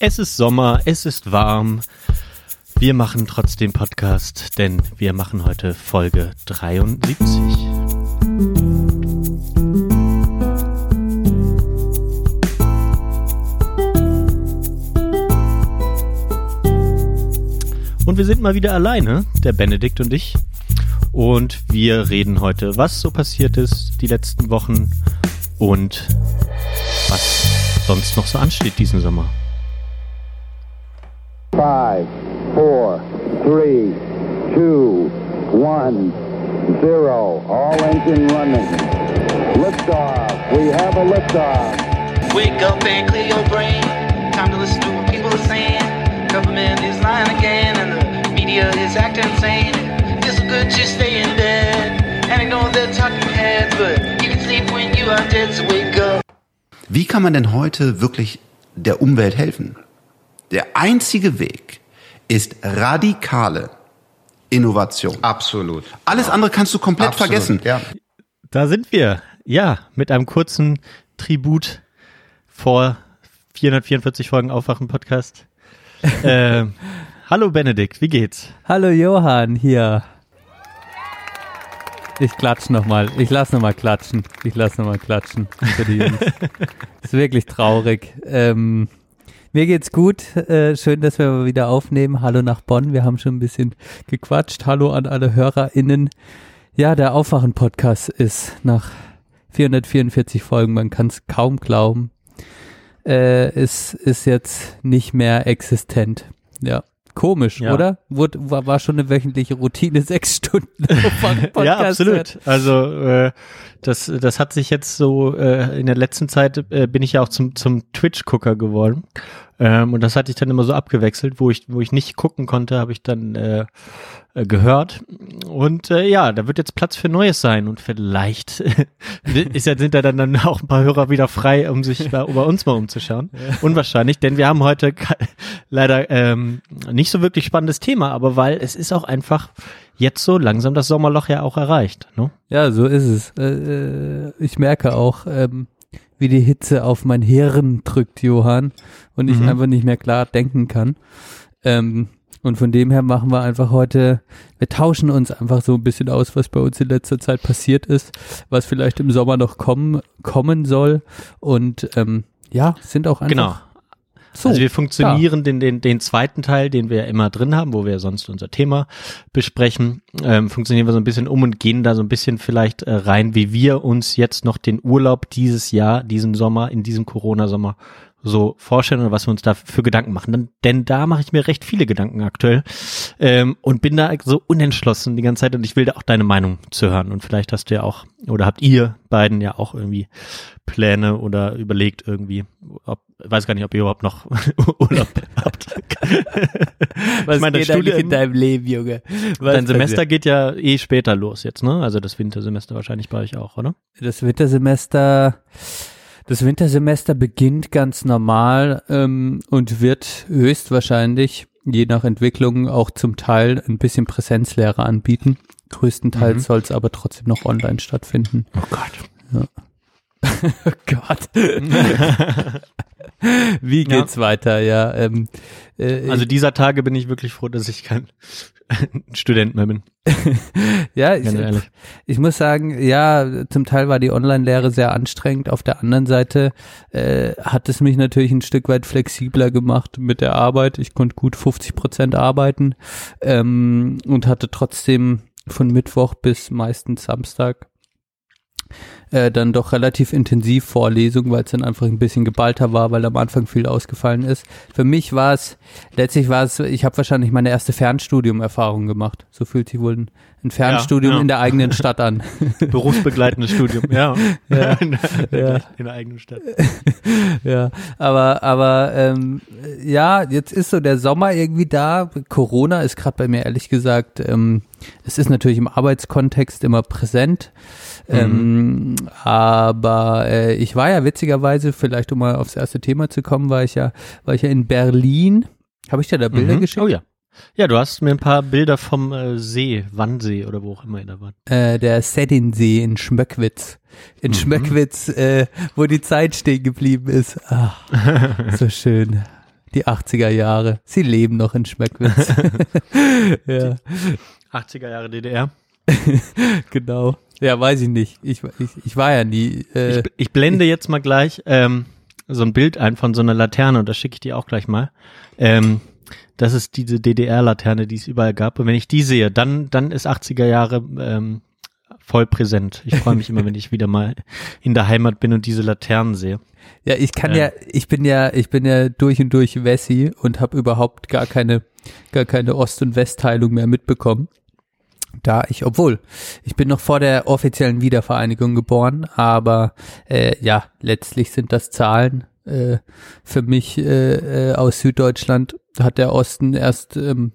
Es ist Sommer, es ist warm. Wir machen trotzdem Podcast, denn wir machen heute Folge 73. Und wir sind mal wieder alleine, der Benedikt und ich. Und wir reden heute, was so passiert ist die letzten Wochen und was sonst noch so ansteht diesen Sommer. Three, two, one, zero. All engine running. Liftoff. We have a liftoff. Wake up and clear your brain. Time to listen to what people are saying. Government is lying again, and the media is acting insane. It's good just stay in bed and ignore the talking heads, but you can sleep when you are dead, so wake up. Wie kann man denn heute wirklich der Umwelt helfen? Der einzige Weg ist radikale Innovation. Absolut. Alles andere kannst du komplett Absolut, vergessen. Ja. Da sind wir. Ja, mit einem kurzen Tribut vor 444 Folgen Aufwachen-Podcast. äh, hallo Benedikt, wie geht's? Hallo Johann, hier. Ich klatsch nochmal. Ich lass nochmal klatschen. Ich lass nochmal klatschen für die Jungs. ist wirklich traurig. Ähm, mir geht's gut. Äh, schön, dass wir mal wieder aufnehmen. Hallo nach Bonn. Wir haben schon ein bisschen gequatscht. Hallo an alle HörerInnen. Ja, der Aufwachen-Podcast ist nach 444 Folgen, man kann es kaum glauben, äh, ist, ist jetzt nicht mehr existent. Ja. Komisch, Ja. oder? Wurde, war, war schon eine wöchentliche Routine, sechs Stunden Aufwachen-Podcast ja, absolut. Also äh, das, das hat sich jetzt so äh, in der letzten Zeit äh, bin ich ja auch zum, zum Twitch-Gucker geworden. Ähm, und das hatte ich dann immer so abgewechselt, wo ich, wo ich nicht gucken konnte, habe ich dann äh, äh, gehört. Und äh, ja, da wird jetzt Platz für Neues sein und vielleicht ist ja, sind da dann, dann auch ein paar Hörer wieder frei, um sich bei, bei uns mal umzuschauen. Unwahrscheinlich, denn wir haben heute leider ähm, nicht so wirklich spannendes Thema, aber weil es ist auch einfach jetzt so langsam das Sommerloch ja auch erreicht. Ne? Ja, so ist es. Äh, äh, ich merke auch, ähm, wie die Hitze auf mein Hirn drückt, Johann, und ich Mhm. einfach nicht mehr klar denken kann. Ähm, und von dem her machen wir einfach heute, wir tauschen uns einfach so ein bisschen aus, was bei uns in letzter Zeit passiert ist, was vielleicht im Sommer noch kommen, kommen soll. Und ähm, ja, sind auch einfach Genau. so. also wir funktionieren den, den, den zweiten Teil, den wir immer drin haben, wo wir sonst unser Thema besprechen, ähm, funktionieren wir so ein bisschen um und gehen da so ein bisschen vielleicht äh, rein, wie wir uns jetzt noch den Urlaub dieses Jahr, diesen Sommer, in diesem Corona-Sommer so vorstellen oder was wir uns da für Gedanken machen. Denn, denn da mache ich mir recht viele Gedanken aktuell ähm, und bin da so unentschlossen die ganze Zeit und ich will da auch deine Meinung zu hören. Und vielleicht hast du ja auch, oder habt ihr beiden ja auch irgendwie Pläne oder überlegt irgendwie, ob, weiß gar nicht, ob ihr überhaupt noch Urlaub habt. was ich meine, geht Studium- in deinem Leben, Junge? Was Dein Semester geht ja eh später los jetzt, ne? Also das Wintersemester wahrscheinlich bei euch auch, oder? Das Wintersemester, das Wintersemester beginnt ganz normal ähm, und wird höchstwahrscheinlich, je nach Entwicklung, auch zum Teil ein bisschen Präsenzlehre anbieten. Größtenteils Mhm. soll es aber trotzdem noch online stattfinden. Oh Gott. Oh Gott. Wie Ja. geht's weiter? Ja, ähm, äh, Also dieser Tage bin ich wirklich froh, dass ich kein Student mehr bin. ja, ich, ich muss sagen, ja, zum Teil war die Online-Lehre sehr anstrengend. Auf der anderen Seite äh, hat es mich natürlich ein Stück weit flexibler gemacht mit der Arbeit. Ich konnte gut 50 Prozent arbeiten ähm, und hatte trotzdem von Mittwoch bis meistens Samstag äh, dann doch relativ intensiv Vorlesung, weil es dann einfach ein bisschen geballter war, weil am Anfang viel ausgefallen ist. Für mich war es, letztlich war es, ich habe wahrscheinlich meine erste Fernstudium-Erfahrung gemacht. So fühlt sich wohl ein, Fernstudium ja. in der eigenen Stadt an. Berufsbegleitendes Studium, ja. Ja, in, der, ja. in der eigenen Stadt. ja, aber aber ähm, ja, jetzt ist so der Sommer irgendwie da. Corona ist gerade bei mir ehrlich gesagt, ähm, es ist natürlich im Arbeitskontext immer präsent. Ähm, aber äh, ich war ja witzigerweise, vielleicht um mal aufs erste Thema zu kommen, war ich ja, war ich ja in Berlin. Habe ich dir da Bilder Mhm. geschickt? Oh ja. Ja, du hast mir ein paar Bilder vom äh, See, Wannsee oder wo auch immer ihr da wart. äh, der Seddinsee in Schmöckwitz. In Mhm. Schmöckwitz, äh, wo die Zeit stehen geblieben ist. Ach, so schön. Die 80er Jahre. Sie leben noch in Schmeckwitz. ja, 80er Jahre DDR. genau. Ja, weiß ich nicht. Ich, ich, ich war ja nie. Äh, Ich, ich blende jetzt mal gleich ähm, so ein Bild ein von so einer Laterne und das schicke ich dir auch gleich mal. Ähm, das ist diese DDR-Laterne, die es überall gab. Und wenn ich die sehe, dann, dann ist 80er Jahre ähm, voll präsent. Ich freue mich immer, wenn ich wieder mal in der Heimat bin und diese Laternen sehe. Ja, ich kann Ja. ja, ich bin ja, ich bin ja durch und durch Wessi und habe überhaupt gar keine, gar keine Ost- und Westteilung mehr mitbekommen. Da ich, obwohl, ich bin noch vor der offiziellen Wiedervereinigung geboren, aber äh, ja, letztlich sind das Zahlen. Äh, für mich äh, äh, aus Süddeutschland hat der Osten erst ähm,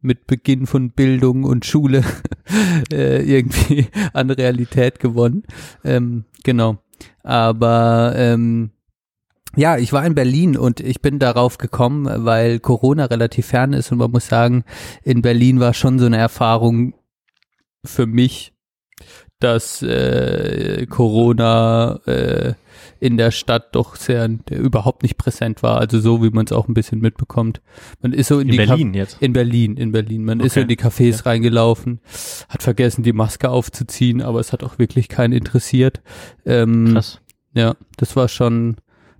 mit Beginn von Bildung und Schule äh, irgendwie an Realität gewonnen. Ähm, genau. Aber ähm, ja, ich war in Berlin und ich bin darauf gekommen, weil Corona relativ fern ist und man muss sagen, in Berlin war schon so eine Erfahrung für mich, dass äh, Corona äh, in der Stadt doch sehr überhaupt nicht präsent war, also so wie man es auch ein bisschen mitbekommt. Man ist so in, In die Ka- Berlin jetzt. in Berlin, in Berlin. Man ist so Okay. in die Cafés reingelaufen, hat vergessen, die Maske aufzuziehen, aber es hat auch wirklich keinen interessiert. Ähm, Krass. ja, das war schon,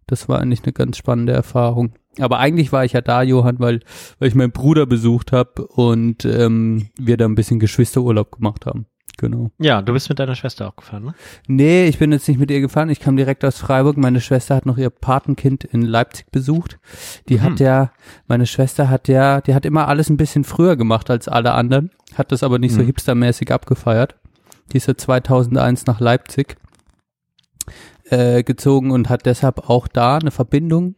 das war eigentlich eine ganz spannende Erfahrung. Aber eigentlich war ich ja da, Johann, weil, weil ich meinen Bruder besucht habe und ähm, wir da ein bisschen Geschwisterurlaub gemacht haben. Genau. Ja, du bist mit deiner Schwester auch gefahren, ne? Nee, ich bin jetzt nicht mit ihr gefahren. Ich kam direkt aus Freiburg. Meine Schwester hat noch ihr Patenkind in Leipzig besucht. Die Mhm. hat ja, meine Schwester hat ja, die hat immer alles ein bisschen früher gemacht als alle anderen, hat das aber nicht so Mhm. hipstermäßig abgefeiert. Die ist ja 2001 nach Leipzig äh, gezogen und hat deshalb auch da eine Verbindung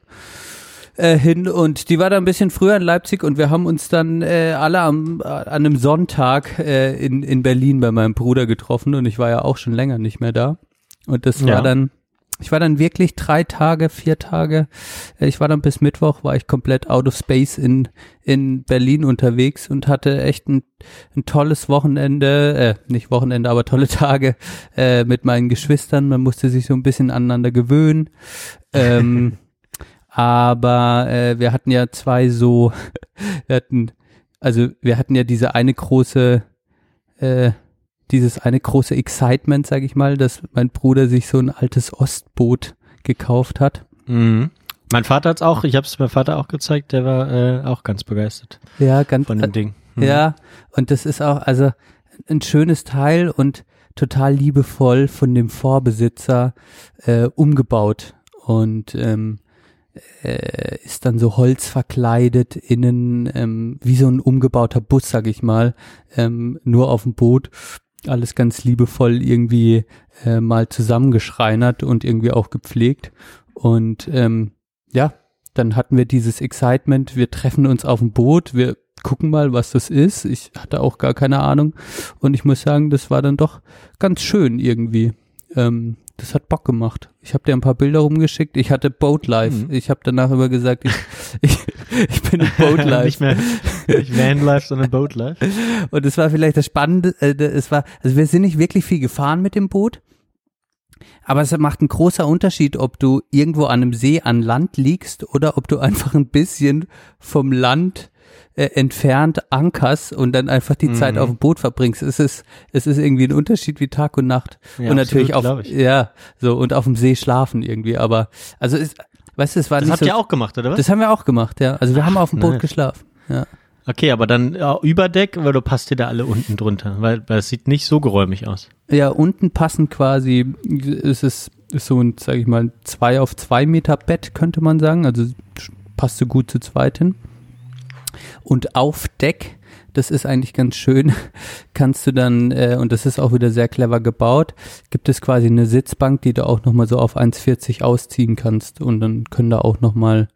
äh, hin und die war da ein bisschen früher in Leipzig und wir haben uns dann äh, alle am, an einem Sonntag äh, in, in Berlin bei meinem Bruder getroffen und ich war ja auch schon länger nicht mehr da und das Ja. war dann ich war dann wirklich drei Tage, vier Tage. äh, Ich war dann bis Mittwoch, war ich komplett out of space in, in Berlin unterwegs und hatte echt ein, ein tolles Wochenende, äh, nicht Wochenende, aber tolle Tage äh, mit meinen Geschwistern. Man musste sich so ein bisschen aneinander gewöhnen. Ähm, aber äh, wir hatten ja zwei so, wir hatten, also wir hatten ja diese eine große, äh, dieses eine große Excitement, sag ich mal, dass mein Bruder sich so ein altes Ostboot gekauft hat. Mhm. Mein Vater hat's auch, ich habe es meinem Vater auch gezeigt, der war äh, auch ganz begeistert Ja, ganz von dem Ding. Mhm. Ja, und das ist auch, also ein schönes Teil und total liebevoll von dem Vorbesitzer äh, umgebaut und ähm, äh, ist dann so holzverkleidet innen, ähm, wie so ein umgebauter Bus, sag ich mal, ähm, nur auf dem Boot. Alles ganz liebevoll irgendwie äh, mal zusammengeschreinert und irgendwie auch gepflegt. Und ähm, ja, dann hatten wir dieses Excitement, wir treffen uns auf dem Boot, wir gucken mal, was das ist. Ich hatte auch gar keine Ahnung. Und ich muss sagen, das war dann doch ganz schön irgendwie. Ähm, das hat Bock gemacht. Ich habe dir ein paar Bilder rumgeschickt. Ich hatte Boat Life. Mhm. Ich habe danach immer gesagt, ich, ich, ich bin in Boat Life. nicht mehr nicht Vanlife, sondern Boatlife. Und es war vielleicht das Spannende, äh, es war, also wir sind nicht wirklich viel gefahren mit dem Boot, aber es macht einen großer Unterschied, ob du irgendwo an einem See an Land liegst oder ob du einfach ein bisschen vom Land äh, entfernt ankerst und dann einfach die Mhm. Zeit auf dem Boot verbringst. Es ist, es ist irgendwie ein Unterschied wie Tag und Nacht. Ja, und natürlich absolut, auf, glaub ich. ja, so, und auf dem See schlafen irgendwie, aber, also ist, weißt du, es war Das nicht habt so, ihr auch gemacht, oder was? das haben wir auch gemacht, ja. Also wir haben auf dem Boot nice. geschlafen, ja. Okay, aber dann ja, Überdeck, weil du passt dir da alle unten drunter, weil, weil es sieht nicht so geräumig aus. Ja, unten passen quasi, ist es ist so ein, sag ich mal, zwei auf zwei Meter Bett, könnte man sagen. Also passt so gut zu zweit hin. Und auf Deck, das ist eigentlich ganz schön, kannst du dann, äh, und das ist auch wieder sehr clever gebaut, gibt es quasi eine Sitzbank, die du auch nochmal so auf 1,40 ausziehen kannst. Und dann können da auch nochmal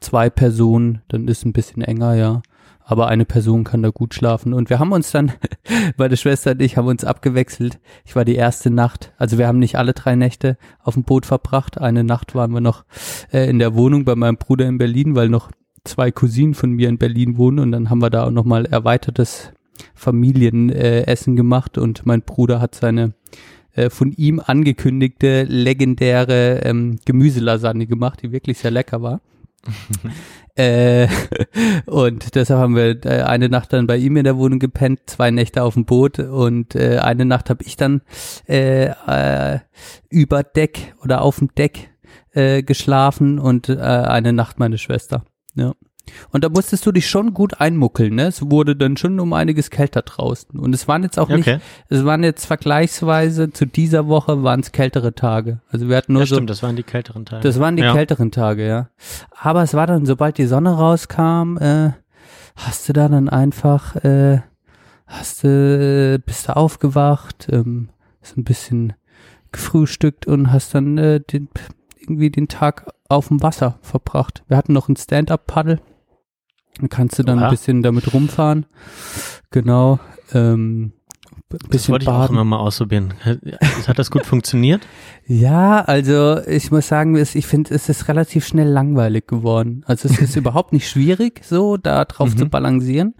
zwei Personen, dann ist ein bisschen enger, ja. Aber eine Person kann da gut schlafen. Und wir haben uns dann, meine Schwester und ich haben uns abgewechselt. Ich war die erste Nacht, also wir haben nicht alle drei Nächte auf dem Boot verbracht. Eine Nacht waren wir noch äh, in der Wohnung bei meinem Bruder in Berlin, weil noch zwei Cousinen von mir in Berlin wohnen. Und dann haben wir da auch nochmal erweitertes Familienessen äh, gemacht. Und mein Bruder hat seine äh, von ihm angekündigte legendäre ähm, Gemüselasagne gemacht, die wirklich sehr lecker war. äh, und deshalb haben wir äh, eine Nacht dann bei ihm in der Wohnung gepennt, zwei Nächte auf dem Boot und äh, eine Nacht habe ich dann äh, äh, über Deck oder auf dem Deck äh, geschlafen und eine Nacht meine Schwester. Ja. Und da musstest du dich schon gut einmuckeln, ne? Es wurde dann schon um einiges kälter draußen. Und es waren jetzt auch Okay. nicht, es waren jetzt vergleichsweise zu dieser Woche waren es kältere Tage. Also wir hatten nur Ja, so, stimmt, das waren die kälteren Teile. das waren die ja. kälteren Tage, ja. Aber es war dann, sobald die Sonne rauskam, äh, hast du da dann einfach, äh, hast du, bist du aufgewacht, ähm, so ein bisschen gefrühstückt und hast dann äh, den, irgendwie den Tag auf dem Wasser verbracht. Wir hatten noch ein Stand-up-Paddel. Kannst du dann Oha. ein bisschen damit rumfahren. Genau. Ähm, ein Das bisschen wollte ich auch baden. immer mal ausprobieren. Hat das gut funktioniert? Ja, also ich muss sagen, ich finde, es ist relativ schnell langweilig geworden. Also es ist überhaupt nicht schwierig, so da drauf Mhm. zu balancieren.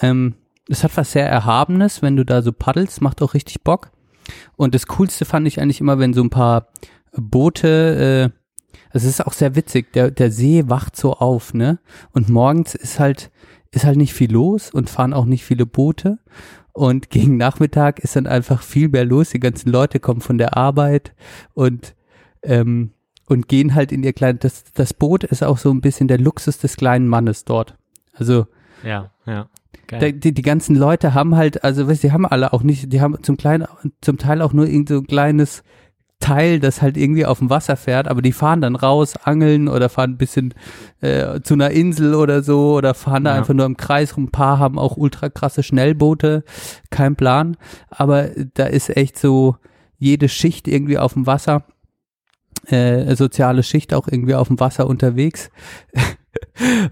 Ähm, es hat was sehr Erhabenes, wenn du da so paddelst, macht auch richtig Bock. Und das Coolste fand ich eigentlich immer, wenn so ein paar Boote, äh, also es ist auch sehr witzig, der, der See wacht so auf, ne? Und morgens ist halt, ist halt nicht viel los und fahren auch nicht viele Boote. Und gegen Nachmittag ist dann einfach viel mehr los. Die ganzen Leute kommen von der Arbeit und, ähm, und gehen halt in ihr kleines, das, das Boot ist auch so ein bisschen der Luxus des kleinen Mannes dort. Also, Ja, ja. Da, die, die ganzen Leute haben halt, also weißt, du, die haben alle auch nicht, die haben zum kleinen, zum Teil auch nur irgend so ein kleines Teil, das halt irgendwie auf dem Wasser fährt, aber die fahren dann raus, angeln oder fahren ein bisschen äh, zu einer Insel oder so oder fahren da Ja. einfach nur im Kreis rum. Ein paar haben auch ultra krasse Schnellboote, kein Plan, aber da ist echt so jede Schicht irgendwie auf dem Wasser, äh, soziale Schicht auch irgendwie auf dem Wasser unterwegs.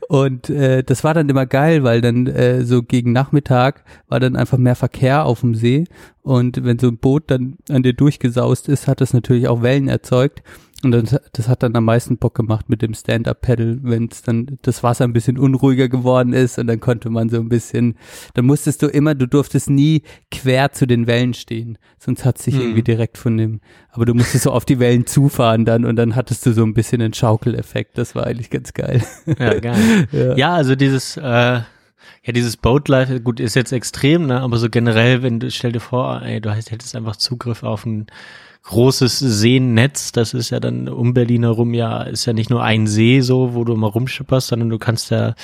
Und äh, das war dann immer geil, weil dann äh, so gegen Nachmittag war dann einfach mehr Verkehr auf dem See. Und wenn so ein Boot dann an dir durchgesaust ist, hat das natürlich auch Wellen erzeugt. Und das, das hat dann am meisten Bock gemacht mit dem Stand-Up-Paddle, wenn es dann das Wasser ein bisschen unruhiger geworden ist und dann konnte man so ein bisschen, dann musstest du immer, du durftest nie quer zu den Wellen stehen, sonst hat sich Mhm. irgendwie direkt von dem, aber du musstest so auf die Wellen zufahren dann und dann hattest du so ein bisschen einen Schaukeleffekt, das war eigentlich ganz geil. Ja, geil. Ja. Ja, also dieses, äh, ja, dieses Boatlife, gut, ist jetzt extrem, ne, aber so generell, wenn du, stell dir vor, ey, du hättest einfach Zugriff auf ein großes Seenetz, das ist ja dann um Berlin herum ja, ist ja nicht nur ein See so, wo du mal rumschipperst, sondern du kannst ja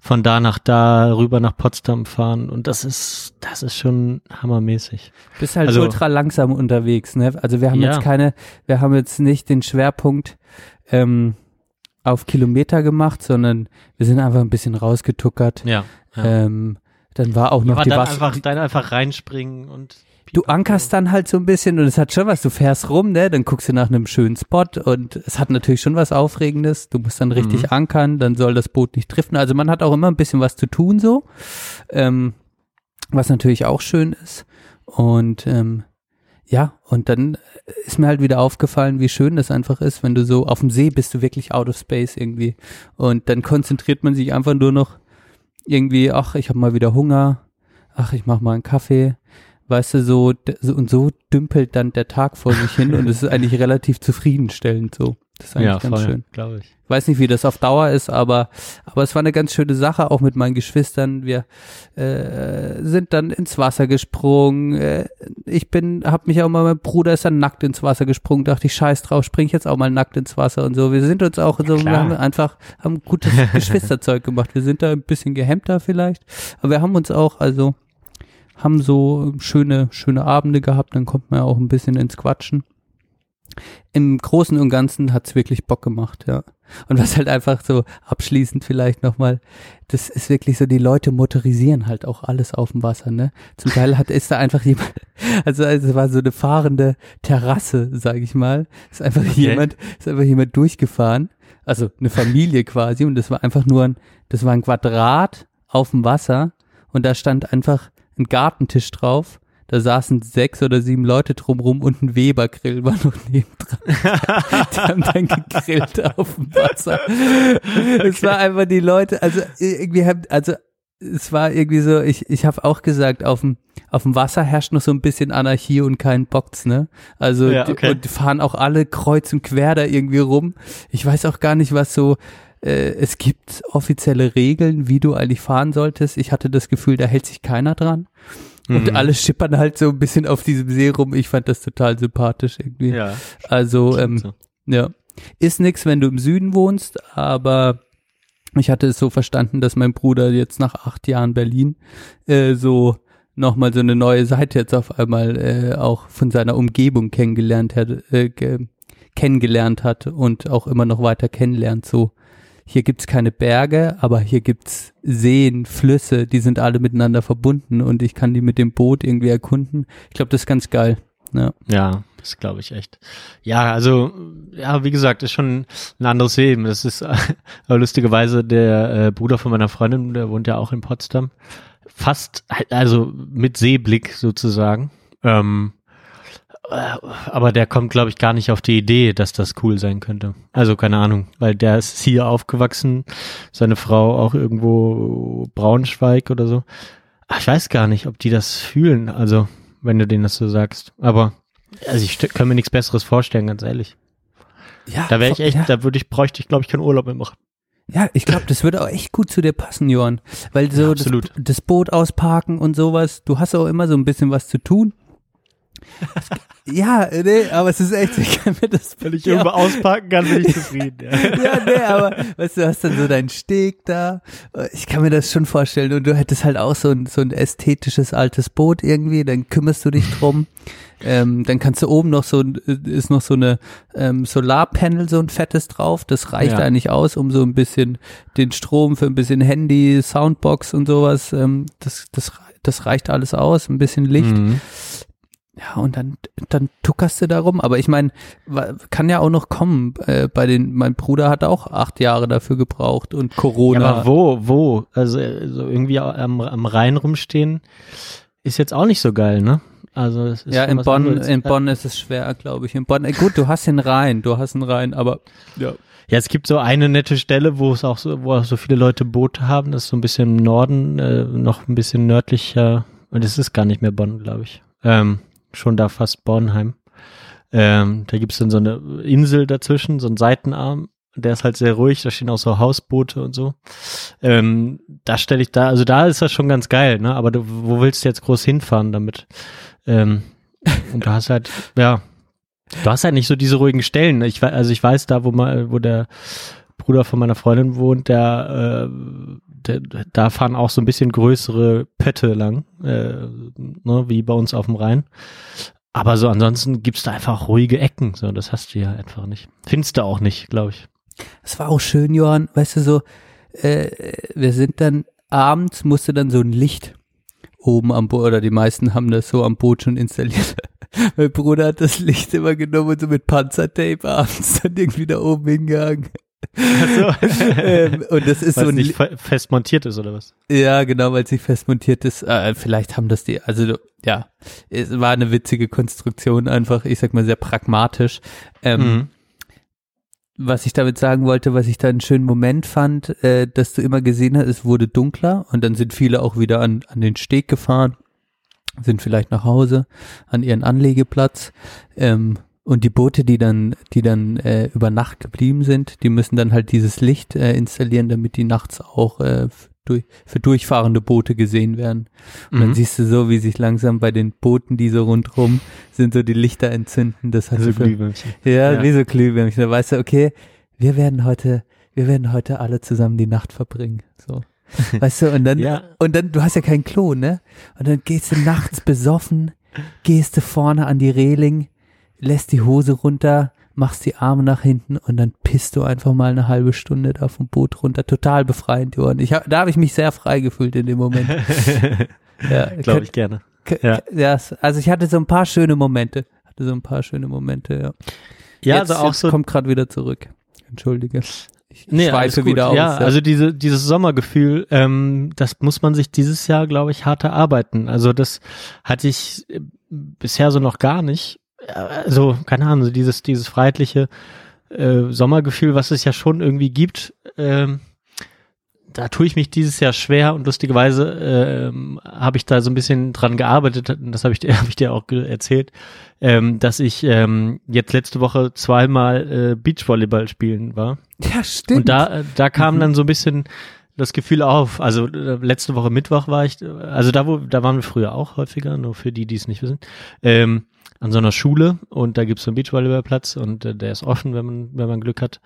von da nach da rüber nach Potsdam fahren und das ist, das ist schon hammermäßig. Bist halt Also- ultra langsam unterwegs, ne? Also wir haben Ja. jetzt keine, wir haben jetzt nicht den Schwerpunkt ähm, auf Kilometer gemacht, sondern wir sind einfach ein bisschen rausgetuckert. Ja. ja. Ähm, dann war auch noch aber die Wasser. einfach, dann einfach reinspringen und Du ankerst dann halt so ein bisschen und es hat schon was, du fährst rum, ne, dann guckst du nach einem schönen Spot und es hat natürlich schon was Aufregendes. Du musst dann richtig Mhm. ankern, dann soll das Boot nicht driften. Also man hat auch immer ein bisschen was zu tun so, ähm, was natürlich auch schön ist. Und ähm, ja, und dann ist mir halt wieder aufgefallen, wie schön das einfach ist, wenn du so auf dem See bist, du wirklich out of space irgendwie. Und dann konzentriert man sich einfach nur noch irgendwie, ach, ich habe mal wieder Hunger, ach, ich mach mal einen Kaffee. Weißt du, so, und so dümpelt dann der Tag vor sich hin und es ist eigentlich relativ zufriedenstellend so. Das ist eigentlich ja, ganz voll, schön. glaube ich. Weiß nicht, wie das auf Dauer ist, aber aber es war eine ganz schöne Sache, auch mit meinen Geschwistern. Wir äh, sind dann ins Wasser gesprungen. Äh, ich bin, hab mich auch mal, mein Bruder ist dann nackt ins Wasser gesprungen. Dachte ich, scheiß drauf, spring ich jetzt auch mal nackt ins Wasser und so. Wir sind uns auch so, wir haben einfach haben gutes Geschwisterzeug gemacht. Wir sind da ein bisschen gehemmter vielleicht, aber wir haben uns auch, also haben so schöne schöne Abende gehabt. Dann kommt man ja auch ein bisschen ins Quatschen im Großen und Ganzen hat's wirklich Bock gemacht, ja. Und was halt einfach so abschließend vielleicht nochmal, das ist wirklich so, die Leute motorisieren halt auch alles auf dem Wasser, ne? Zum Teil hat, ist da einfach jemand, also, also es war so eine fahrende Terrasse, sage ich mal. Ist einfach jemand, ist einfach jemand durchgefahren, also eine Familie quasi, und das war einfach nur ein, das war ein Quadrat auf dem Wasser und da stand einfach ein Gartentisch drauf da saßen sechs oder sieben Leute drumrum und ein Weber-Grill war noch nebendran. die haben dann gegrillt auf dem Wasser. Es war einfach die Leute, also irgendwie haben, also es war irgendwie so, ich, ich habe auch gesagt, auf dem, auf dem Wasser herrscht noch so ein bisschen Anarchie und kein Box, ne? Also Ja, die- okay. und die fahren auch alle kreuz und quer da irgendwie rum. Ich weiß auch gar nicht, was so, äh, es gibt offizielle Regeln, wie du eigentlich fahren solltest. Ich hatte das Gefühl, da hält sich keiner dran. Und Mhm. alle schippern halt so ein bisschen auf diesem See rum. Ich fand das total sympathisch irgendwie. Ja. Also, ähm, so. ja. Ist nix, wenn du im Süden wohnst, aber ich hatte es so verstanden, dass mein Bruder jetzt nach acht Jahren Berlin äh, so nochmal so eine neue Seite jetzt auf einmal äh, auch von seiner Umgebung kennengelernt hat, äh, ge kennengelernt hat und auch immer noch weiter kennenlernt. So, hier gibt's keine Berge, aber hier gibt's Seen, Flüsse, die sind alle miteinander verbunden und ich kann die mit dem Boot irgendwie erkunden. Ich glaube, das ist ganz geil. Ja. Ja, das glaube ich echt. Ja, also, ja, wie gesagt, ist schon ein anderes Leben. Das ist äh, lustigerweise der äh, Bruder von meiner Freundin, der wohnt ja auch in Potsdam. Fast, also mit Seeblick sozusagen. Ähm, äh, aber der kommt, glaube ich, gar nicht auf die Idee, dass das cool sein könnte. Also keine Ahnung, weil der ist hier aufgewachsen, seine Frau auch irgendwo Braunschweig oder so. Ach, Ich weiß gar nicht, ob die das fühlen, also wenn du denen das so sagst. Aber also ich kann mir nichts Besseres vorstellen, ganz ehrlich. Ja, Da wäre ich echt, ja. da würde ich, bräuchte ich, glaube ich, keinen Urlaub mehr machen. Ja, ich glaube, das würde auch echt gut zu dir passen, Johann. Weil so Ja, das, das Boot ausparken und sowas, du hast auch immer so ein bisschen was zu tun. Ja, nee, aber es ist echt, ich kann mir das Wenn ich irgendwo ausparken kann, bin ich zufrieden. Ja. ja, nee, aber weißt du, du hast dann so deinen Steg da. Ich kann mir das schon vorstellen. Und du hättest halt auch so ein, so ein ästhetisches altes Boot irgendwie, dann kümmerst du dich drum. Ähm, dann kannst du oben noch so, ein- ist noch so eine ähm, Solarpanel, so ein fettes drauf. Das reicht Ja. eigentlich aus, um so ein bisschen den Strom für ein bisschen Handy, Soundbox und sowas. Ähm, das, das, das reicht alles aus, ein bisschen Licht. Mhm. Ja, und dann, dann tuckerst du darum. Aber ich meine, kann ja auch noch kommen. Äh, bei den, mein Bruder hat auch acht Jahre dafür gebraucht und Ja, Corona. aber wo, wo? Also äh, so irgendwie am, am Rhein rumstehen ist jetzt auch nicht so geil, ne? Also das ist ja, in Bonn, anderes. in Bonn ist es schwer, glaube ich. In Bonn, äh, gut, du hast den Rhein, du hast den Rhein, aber ja. Ja, es gibt so eine nette Stelle, wo es auch so, wo auch so viele Leute Boote haben. Das ist so ein bisschen im Norden, äh, noch ein bisschen nördlicher. Und es ist gar nicht mehr Bonn, glaube ich. Ähm, schon da fast Bornheim. Ähm, da gibt's dann so eine Insel dazwischen, so einen Seitenarm. Der ist halt sehr ruhig. Da stehen auch so Hausboote und so. Ähm, da stelle ich da, also da ist das schon ganz geil, ne? Aber du, wo willst du jetzt groß hinfahren damit? Ähm, und du hast halt, ja, Du hast halt nicht so diese ruhigen Stellen. Ich, wei- also ich weiß da, wo mal, wo der Bruder von meiner Freundin wohnt, der, äh, der da fahren auch so ein bisschen größere Pötte lang, äh, ne, wie bei uns auf dem Rhein. Aber so ansonsten gibt's da einfach ruhige Ecken. So, das hast du ja einfach nicht. Findest du auch nicht, glaube ich. Es war auch schön, Johann, weißt du, so, äh, wir sind dann abends, musste dann so ein Licht oben am Boot, oder die meisten haben das so am Boot schon installiert. mein Bruder hat das Licht immer genommen und so mit Panzertape abends dann irgendwie da oben hingehangen. ähm, und das ist Weil so es ein nicht fe- fest montiert ist oder was? Ja, genau, weil es nicht fest montiert ist. Äh, vielleicht haben das die, also ja, es war eine witzige Konstruktion, einfach, ich sag mal, sehr pragmatisch. Ähm, Mhm. Was ich damit sagen wollte, was ich da einen schönen Moment fand, äh, dass du immer gesehen hast, es wurde dunkler und dann sind viele auch wieder an, an den Steg gefahren, sind vielleicht nach Hause, an ihren Anlegeplatz. Ähm, und die Boote, die dann, die dann äh, über Nacht geblieben sind, die müssen dann halt dieses Licht äh, installieren, damit die nachts auch äh, durch, für durchfahrende Boote gesehen werden. Und dann Mhm. siehst du so, wie sich langsam bei den Booten, die so rundrum sind, so die Lichter entzünden. Das hat so für, Glühwürmchen. ja, Ja. wie so Glühwürmchen. Da weißt du, okay, wir werden heute, wir werden heute alle zusammen die Nacht verbringen. So. Weißt du, und dann, Ja. und dann, du hast ja kein Klo, ne? Und dann gehst du nachts besoffen, gehst du vorne an die Reling, lässt die Hose runter, machst die Arme nach hinten und dann pisst du einfach mal eine halbe Stunde da vom Boot runter. Total befreiend, Johann. Ich hab, da habe ich mich sehr frei gefühlt in dem Moment. ja, Glaube ich gerne. Ja. ja, also ich hatte so ein paar schöne Momente. Hatte so ein paar schöne Momente, ja. Ja, jetzt, also auch so kommt gerade wieder zurück. Entschuldige. Ich Nee, schweife wieder aus. Ja, also diese, dieses Sommergefühl, ähm, das muss man sich dieses Jahr, glaube ich, hart erarbeiten. Also das hatte ich äh, bisher so noch gar nicht. Also, keine Ahnung, so dieses, dieses freiheitliche äh, Sommergefühl, was es ja schon irgendwie gibt, ähm, da tue ich mich dieses Jahr schwer und lustigerweise ähm, habe ich da so ein bisschen dran gearbeitet, das habe ich, dir- hab ich dir auch erzählt, ähm, dass ich ähm, jetzt letzte Woche zweimal äh, Beachvolleyball spielen war. Ja, stimmt. Und da, äh, da kam dann so ein bisschen das Gefühl auf. Also äh, letzte Woche Mittwoch war ich, also da wo, da waren wir früher auch häufiger, nur für die, die es nicht wissen, ähm, an so einer Schule und da gibt's so einen Beachvolleyballplatz und äh, der ist offen, wenn man, wenn man Glück hat.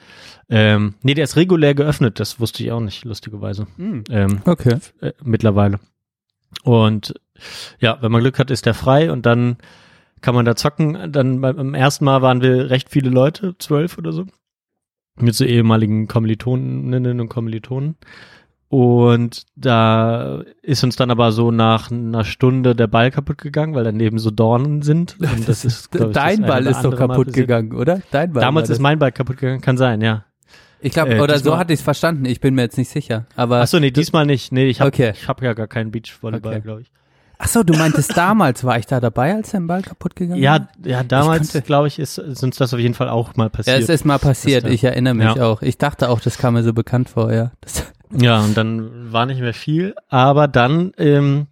Ähm, nee, der ist regulär geöffnet, das wusste ich auch nicht, lustigerweise. Hm. Ähm, Okay. äh, mittlerweile. Und ja, wenn man Glück hat, ist der frei und dann kann man da zocken. Dann beim, beim ersten Mal waren wir recht viele Leute, zwölf oder so, mit so ehemaligen Kommilitoninnen und Kommilitonen. Und da ist uns dann aber so nach einer Stunde der Ball kaputt gegangen, weil daneben so Dornen sind. Und das ist, glaub ich, das Dein eine Ball ist doch kaputt gegangen, oder? Dein Ball. Damals ist mein Ball kaputt gegangen, kann sein, ja. Ich glaube, äh, oder das so hatte ich es verstanden. Ich bin mir jetzt nicht sicher. Aber Ach so, nee, diesmal nicht. Nee, ich habe Okay. ich hab ja gar keinen Beachvolleyball, Okay. glaube ich. Ach so, du meintest damals, war ich da dabei, als dein Ball kaputt gegangen Ja, war? ja, damals, glaube ich, ist, ist uns das auf jeden Fall auch mal Ja, passiert. es ist mal passiert. Das- Ich erinnere mich ja. auch. Ich dachte auch, das kam mir so bekannt vor, ja. Das, Ja, und dann war nicht mehr viel. Aber dann ähm,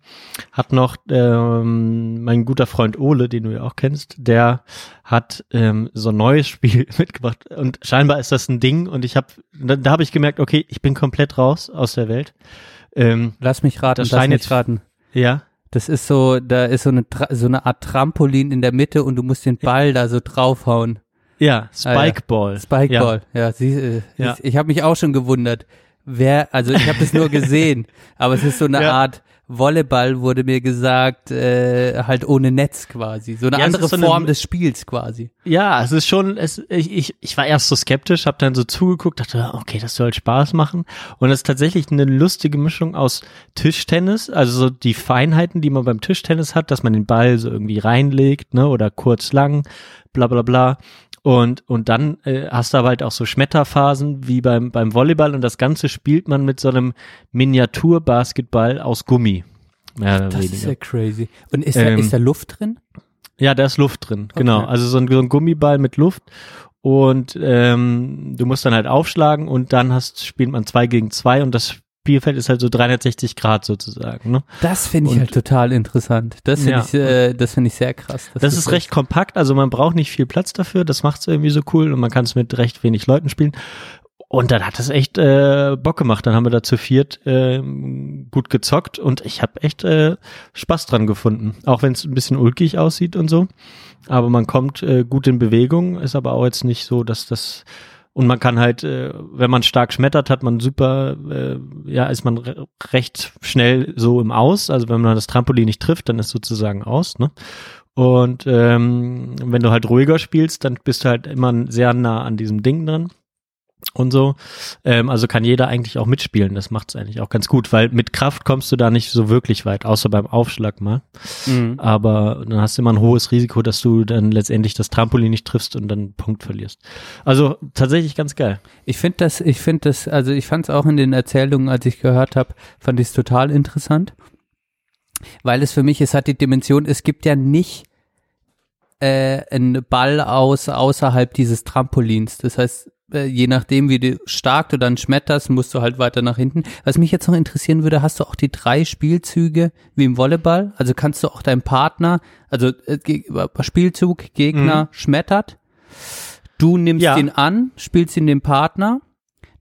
hat noch ähm, mein guter Freund Ole, den du ja auch kennst, der hat ähm, so ein neues Spiel mitgebracht. Und scheinbar ist das ein Ding. Und ich habe, da, da habe ich gemerkt, okay, ich bin komplett raus aus der Welt. Ähm, lass mich raten, Das lass mich jetzt- raten. ja, Das ist so, da ist so eine, so eine Art Trampolin in der Mitte und du musst den Ball da so draufhauen. ja, Ah, ja. Spikeball. Spikeball, ja. sie, äh, Ja. Ich habe mich auch schon gewundert. Wer, also ich habe das nur gesehen, aber es ist so eine Ja. Art Volleyball, wurde mir gesagt, äh, halt ohne Netz quasi. So eine Ja, andere so eine- Form des Spiels quasi. Ja, es ist schon, es, ich, ich, ich war erst so skeptisch, habe dann so zugeguckt, dachte, okay, das soll Spaß machen. Und es ist tatsächlich eine lustige Mischung aus Tischtennis, also so die Feinheiten, die man beim Tischtennis hat, dass man den Ball so irgendwie reinlegt, ne, oder kurz lang, bla bla bla. Und, und dann äh, hast du aber halt auch so Schmetterphasen wie beim, beim Volleyball und das Ganze spielt man mit so einem Miniatur-Basketball aus Gummi. Oder Das ist weniger. ja crazy. Und ist, da, Ähm, ist da Luft drin? Ja, da ist Luft drin, genau. Okay. Also so ein, so ein Gummiball mit Luft und ähm, du musst dann halt aufschlagen und dann hast spielt man zwei gegen zwei und das Spielfeld ist halt so 360 Grad sozusagen. Ne? Das finde ich und- halt total interessant. Das finde Ja. ich, äh, das finde ich sehr krass. dass Das ist recht kompakt, also man braucht nicht viel Platz dafür. Das macht's irgendwie so cool und man kann es mit recht wenig Leuten spielen. Und dann hat es echt äh, Bock gemacht. Dann haben wir da zu viert ähm, gut gezockt und ich habe echt äh, Spaß dran gefunden. Auch wenn es ein bisschen ulkig aussieht und so. Aber man kommt äh, gut in Bewegung, ist aber auch jetzt nicht so, dass das und man kann halt, äh, wenn man stark schmettert, hat man super, äh, ja, ist man re recht schnell so im Aus. Also wenn man das Trampolin nicht trifft, dann ist sozusagen aus, ne? Und ähm, wenn du halt ruhiger spielst, dann bist du halt immer sehr nah an diesem Ding dran und so. Ähm, also kann jeder eigentlich auch mitspielen. Das macht es eigentlich auch ganz gut, weil mit Kraft kommst du da nicht so wirklich weit, außer beim Aufschlag mal. Mhm. Aber dann hast du immer ein hohes Risiko, dass du dann letztendlich das Trampolin nicht triffst und dann einen Punkt verlierst. Also tatsächlich ganz geil. Ich finde das, ich finde das, also ich fand es auch in den Erzählungen, als ich gehört habe, fand ich es total interessant, weil es für mich, es hat die Dimension, es gibt ja nicht äh, einen Ball aus außerhalb dieses Trampolins. Das heißt, äh, je nachdem, wie du stark du dann schmetterst, musst du halt weiter nach hinten. Was mich jetzt noch interessieren würde, hast du auch die drei Spielzüge wie im Volleyball? Also kannst du auch deinem Partner, also äh, Ge- Spielzug, Gegner schmettert, du nimmst Ja. ihn an, spielst ihn dem Partner,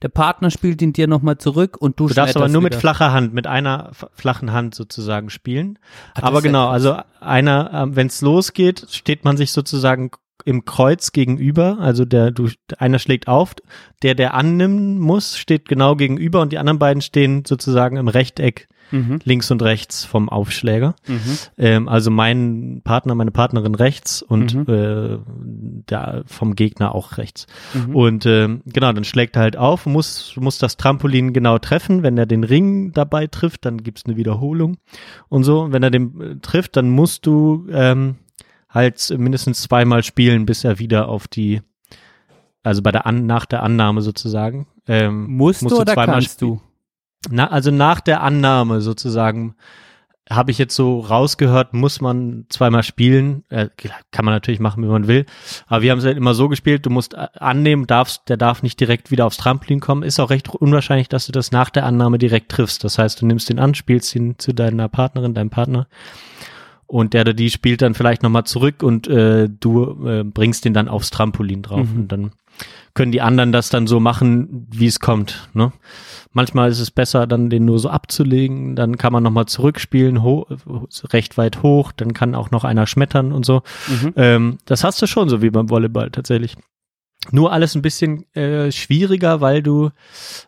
der Partner spielt ihn dir nochmal zurück und du Du darfst aber nur mit wieder. flacher Hand, mit einer flachen Hand sozusagen spielen. Das aber genau, also einer, ähm, wenn es losgeht, steht man sich sozusagen im Kreuz gegenüber. Also der, du, einer schlägt auf, der, der annehmen muss, steht genau gegenüber und die anderen beiden stehen sozusagen im Rechteck Mhm. links und rechts vom Aufschläger. Mhm. Ähm, also mein Partner, meine Partnerin rechts und Mhm. äh, der vom Gegner auch rechts. Mhm. Und ähm, genau, dann schlägt er halt auf, muss, muss das Trampolin genau treffen. Wenn er den Ring dabei trifft, dann gibt's eine Wiederholung und so. Wenn er den äh, trifft, dann musst du ähm, halt mindestens zweimal spielen, bis er wieder auf die, also bei der An nach der Annahme sozusagen. Ähm, Musst, musst du oder zweimal kannst spielen. du? Na, also nach der Annahme sozusagen habe ich jetzt so rausgehört, muss man zweimal spielen. Äh, kann man natürlich machen, wie man will. Aber wir haben es halt immer so gespielt, du musst äh, annehmen, darfst, der darf nicht direkt wieder aufs Trampolin kommen. Ist auch recht unwahrscheinlich, dass du das nach der Annahme direkt triffst. Das heißt, du nimmst ihn an, spielst ihn zu deiner Partnerin, deinem Partner. Und der oder die spielt dann vielleicht nochmal zurück und äh, du äh, bringst ihn dann aufs Trampolin drauf. Mhm. Und dann können die anderen das dann so machen, wie es kommt. Ne? Manchmal ist es besser, dann den nur so abzulegen. Dann kann man nochmal zurückspielen, recht weit hoch. Dann kann auch noch einer schmettern und so. Mhm. Ähm, das hast du schon so wie beim Volleyball tatsächlich. Nur alles ein bisschen äh, schwieriger, weil du,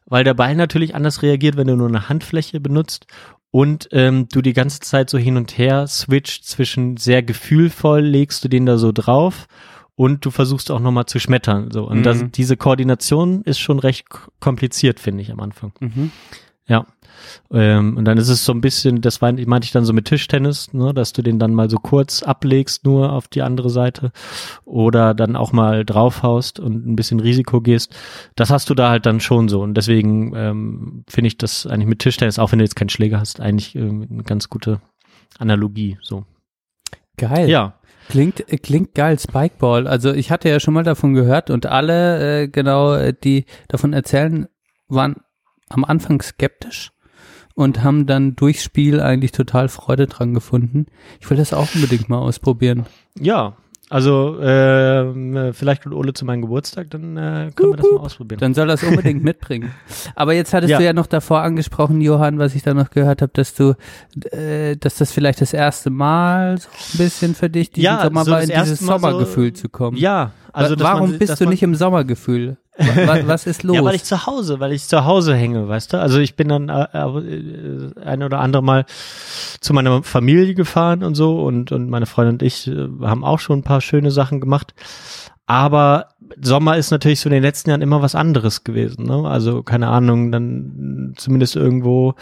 weil der Ball natürlich anders reagiert, wenn du nur eine Handfläche benutzt und ähm, du die ganze Zeit so hin und her switcht zwischen sehr gefühlvoll legst du den da so drauf und du versuchst auch nochmal zu schmettern. So. Und das, Mhm. diese Koordination ist schon recht kompliziert, finde ich, am Anfang. Mhm. Ja. Ähm, und dann ist es so ein bisschen, das meinte ich dann so mit Tischtennis, ne, dass du den dann mal so kurz ablegst, nur auf die andere Seite oder dann auch mal draufhaust und ein bisschen Risiko gehst. Das hast du da halt dann schon so. Und deswegen ähm, finde ich das eigentlich mit Tischtennis, auch wenn du jetzt keinen Schläger hast, eigentlich ähm, eine ganz gute Analogie. So. Geil. Ja. Klingt, äh, klingt geil, Spikeball. Also ich hatte ja schon mal davon gehört und alle, äh, genau, äh, die davon erzählen, waren am Anfang skeptisch und haben dann durchs Spiel eigentlich total Freude dran gefunden. Ich will das auch unbedingt mal ausprobieren. Ja. Also ähm, vielleicht kommt Ole zu meinem Geburtstag, dann äh, können wir das mal ausprobieren. Dann soll das unbedingt mitbringen. Aber jetzt hattest Ja. du ja noch davor angesprochen, Johann, was ich da noch gehört habe, dass du, äh, dass das vielleicht das erste Mal so ein bisschen für dich diesen Ja, Sommer so in dieses Mal so- Sommergefühl zu kommen. ja, also Wa- warum man, bist du nicht im Sommergefühl? Wa- Was ist los? Ja, weil ich zu Hause, weil ich zu Hause hänge, weißt du? Also ich bin dann äh, äh, ein oder andere Mal zu meiner Familie gefahren und so und und meine Freundin und ich äh, haben auch schon ein paar schöne Sachen gemacht. Aber Sommer ist natürlich so in den letzten Jahren immer was anderes gewesen. Ne? Also keine Ahnung, dann zumindest irgendwo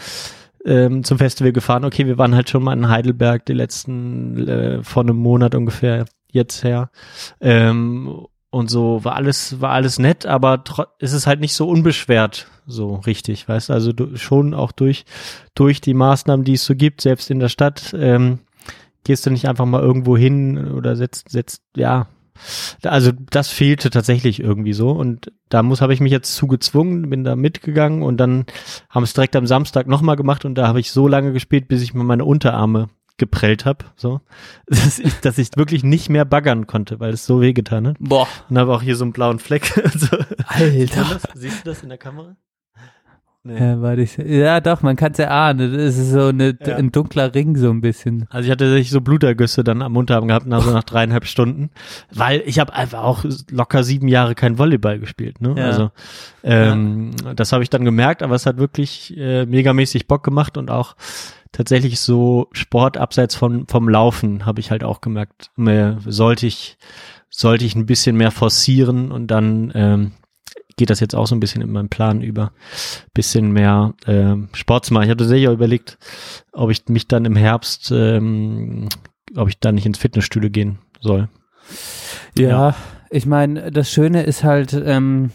ähm, zum Festival gefahren. Okay, wir waren halt schon mal in Heidelberg die letzten äh, vor einem Monat ungefähr jetzt her. Ähm, und so war alles war alles nett, aber tro- es ist halt nicht so unbeschwert so richtig, weißt? Also du, schon auch durch durch die Maßnahmen, die es so gibt, selbst in der Stadt, ähm, gehst du nicht einfach mal irgendwo hin oder setzt setzt ja also das fehlte tatsächlich irgendwie so und da muss habe ich mich jetzt zu gezwungen, bin da mitgegangen und dann haben es direkt am Samstag nochmal gemacht und da habe ich so lange gespielt, bis ich mir meine Unterarme geprellt habe, so, dass ich, dass ich wirklich nicht mehr baggern konnte, weil es so wehgetan hat. Boah, Und habe auch hier so einen blauen Fleck. so. Siehst du Alter. das? Siehst du das in der Kamera? Nee. Ja, warte ich, ja, doch, man kann es ja ahnen. Das ist so eine, Ja. ein dunkler Ring so ein bisschen. Also ich hatte tatsächlich so Blutergüsse dann am Unterarm gehabt, nach so nach dreieinhalb Stunden, weil ich habe einfach auch locker sieben Jahre kein Volleyball gespielt. Ne? Ja. Also ähm, das habe ich dann gemerkt, aber es hat wirklich äh, megamäßig Bock gemacht und auch tatsächlich so Sport abseits von vom Laufen habe ich halt auch gemerkt, mehr, sollte ich sollte ich ein bisschen mehr forcieren und dann ähm, geht das jetzt auch so ein bisschen in meinen Plan über, bisschen mehr ähm, Sport zu machen. Ich hatte tatsächlich auch überlegt, ob ich mich dann im Herbst, ähm, ob ich da nicht ins Fitnessstudio gehen soll. Ja, Ja. ich meine, das Schöne ist halt ähm,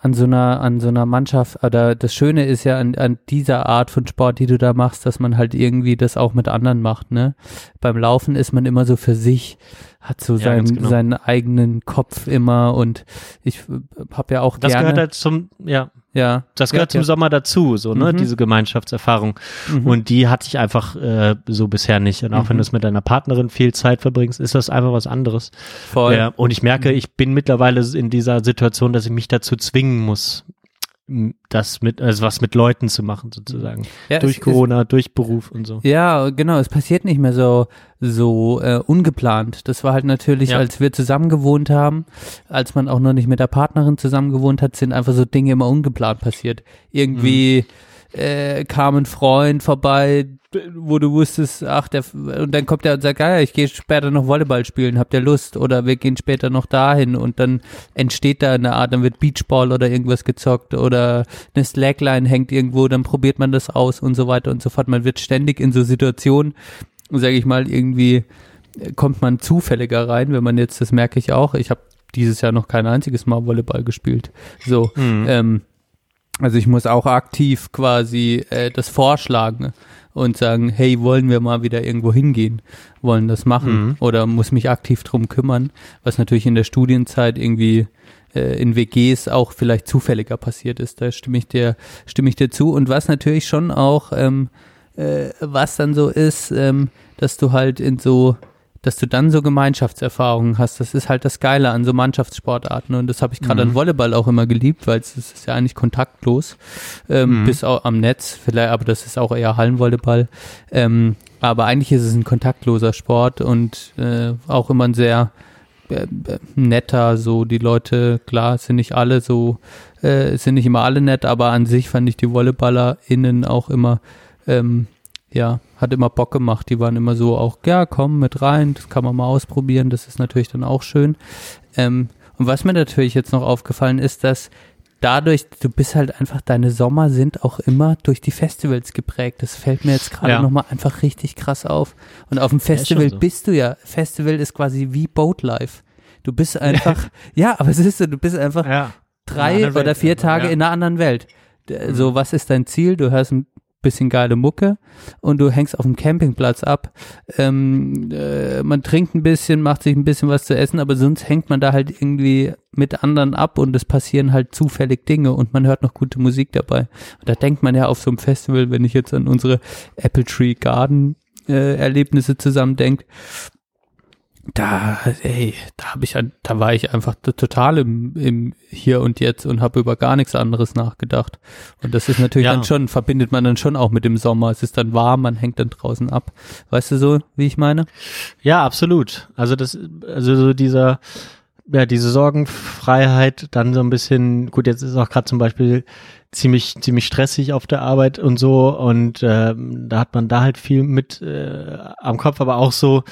an so einer an so einer Mannschaft oder das Schöne ist ja an, an dieser Art von Sport, die du da machst, dass man halt irgendwie das auch mit anderen macht. Ne, beim Laufen ist man immer so für sich, hat so Ja, seinen genau. seinen eigenen Kopf immer und ich habe ja auch Das gerne gehört halt zum, ja, ja das gehört ja, zum Sommer dazu, so, ne, Mhm. diese Gemeinschaftserfahrung. Mhm. Und die hatte ich einfach äh, so bisher nicht. Und auch wenn Mhm. du es mit deiner Partnerin viel Zeit verbringst, ist das einfach was anderes. voll. Ja, und ich Mhm. merke, ich bin mittlerweile in dieser Situation, dass ich mich dazu zwingen muss, das mit, also was mit Leuten zu machen, sozusagen. Ja, durch es- Corona, durch Beruf und so. Ja, genau, es passiert nicht mehr so so äh, ungeplant. Das war halt natürlich, Ja. als wir zusammen gewohnt haben, als man auch noch nicht mit der Partnerin zusammen gewohnt hat, sind einfach so Dinge immer ungeplant passiert. Irgendwie äh, kam ein Freund vorbei, wo du wusstest, ach, der und dann kommt er und sagt, ah, ja, ich gehe später noch Volleyball spielen, habt ihr Lust? Oder wir gehen später noch dahin und dann entsteht da eine Art, dann wird Beachball oder irgendwas gezockt oder eine Slackline hängt irgendwo, dann probiert man das aus und so weiter und so fort. Man wird ständig in so Situationen, sage ich mal, irgendwie äh, kommt man zufälliger rein, wenn man jetzt, das merke ich auch, ich habe dieses Jahr noch kein einziges Mal Volleyball gespielt. So, Mhm. ähm, Also ich muss auch aktiv quasi äh, das vorschlagen und sagen, hey, wollen wir mal wieder irgendwo hingehen, wollen das machen Mhm. oder muss mich aktiv drum kümmern, was natürlich in der Studienzeit irgendwie äh, in WGs auch vielleicht zufälliger passiert ist. Da stimme ich dir, stimme ich dir zu. Und was natürlich schon auch, ähm, äh, was dann so ist, ähm, dass du halt in so dass du dann so Gemeinschaftserfahrungen hast. Das ist halt das Geile an so Mannschaftssportarten. Und das habe ich gerade an Volleyball auch immer geliebt, weil es ist ja eigentlich kontaktlos, ähm, bis auch am Netz, vielleicht, aber das ist auch eher Hallenvolleyball. Ähm, aber eigentlich ist es ein kontaktloser Sport und äh, auch immer ein sehr äh, äh, netter, so die Leute, klar, sind nicht alle so, äh, sind nicht immer alle nett, aber an sich fand ich die VolleyballerInnen auch immer, ähm, ja, hat immer Bock gemacht. Die waren immer so auch, ja, komm mit rein, das kann man mal ausprobieren, das ist natürlich dann auch schön. Ähm, und was mir natürlich jetzt noch aufgefallen ist, dass dadurch, du bist halt einfach, deine Sommer sind auch immer durch die Festivals geprägt. Das fällt mir jetzt gerade Ja. nochmal einfach richtig krass auf. Und auf dem Festival so. bist du ja, Festival ist quasi wie Boatlife. Du bist einfach, ja, aber es ist so, du bist einfach Ja. drei oder vier Tage ja. Mhm. in einer anderen Welt. D- So, was ist dein Ziel? Du hörst ein bisschen geile Mucke und du hängst auf dem Campingplatz ab. Ähm, äh, man trinkt ein bisschen, macht sich ein bisschen was zu essen, aber sonst hängt man da halt irgendwie mit anderen ab und es passieren halt zufällig Dinge und man hört noch gute Musik dabei. Und da denkt man ja auf so einem Festival, wenn ich jetzt an unsere Apple Tree Garden äh, Erlebnisse zusammen denke, da, ey, da habe ich, da war ich einfach total im, im Hier und Jetzt und habe über gar nichts anderes nachgedacht. Und das ist natürlich Ja. dann schon, verbindet man dann schon auch mit dem Sommer. Es ist dann warm, man hängt dann draußen ab. Weißt du so, wie ich meine? Ja, absolut. Also das, also so dieser, ja, diese Sorgenfreiheit, dann so ein bisschen, gut, jetzt ist auch gerade zum Beispiel ziemlich, ziemlich stressig auf der Arbeit und so und ähm, da hat man da halt viel mit äh, am Kopf, aber auch so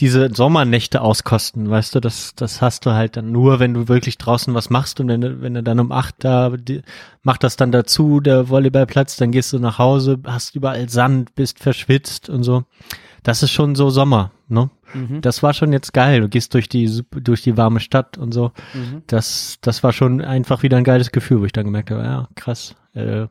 diese Sommernächte auskosten, weißt du, das, das hast du halt dann nur, wenn du wirklich draußen was machst und wenn du, wenn du dann um acht da, die, macht das dann dazu, der Volleyballplatz, dann gehst du nach Hause, hast überall Sand, bist verschwitzt und so. Das ist schon so Sommer, ne? Das war schon jetzt geil. Du gehst durch die durch die warme Stadt und so. Das das war schon einfach wieder ein geiles Gefühl, wo ich dann gemerkt habe, ja krass. Äh,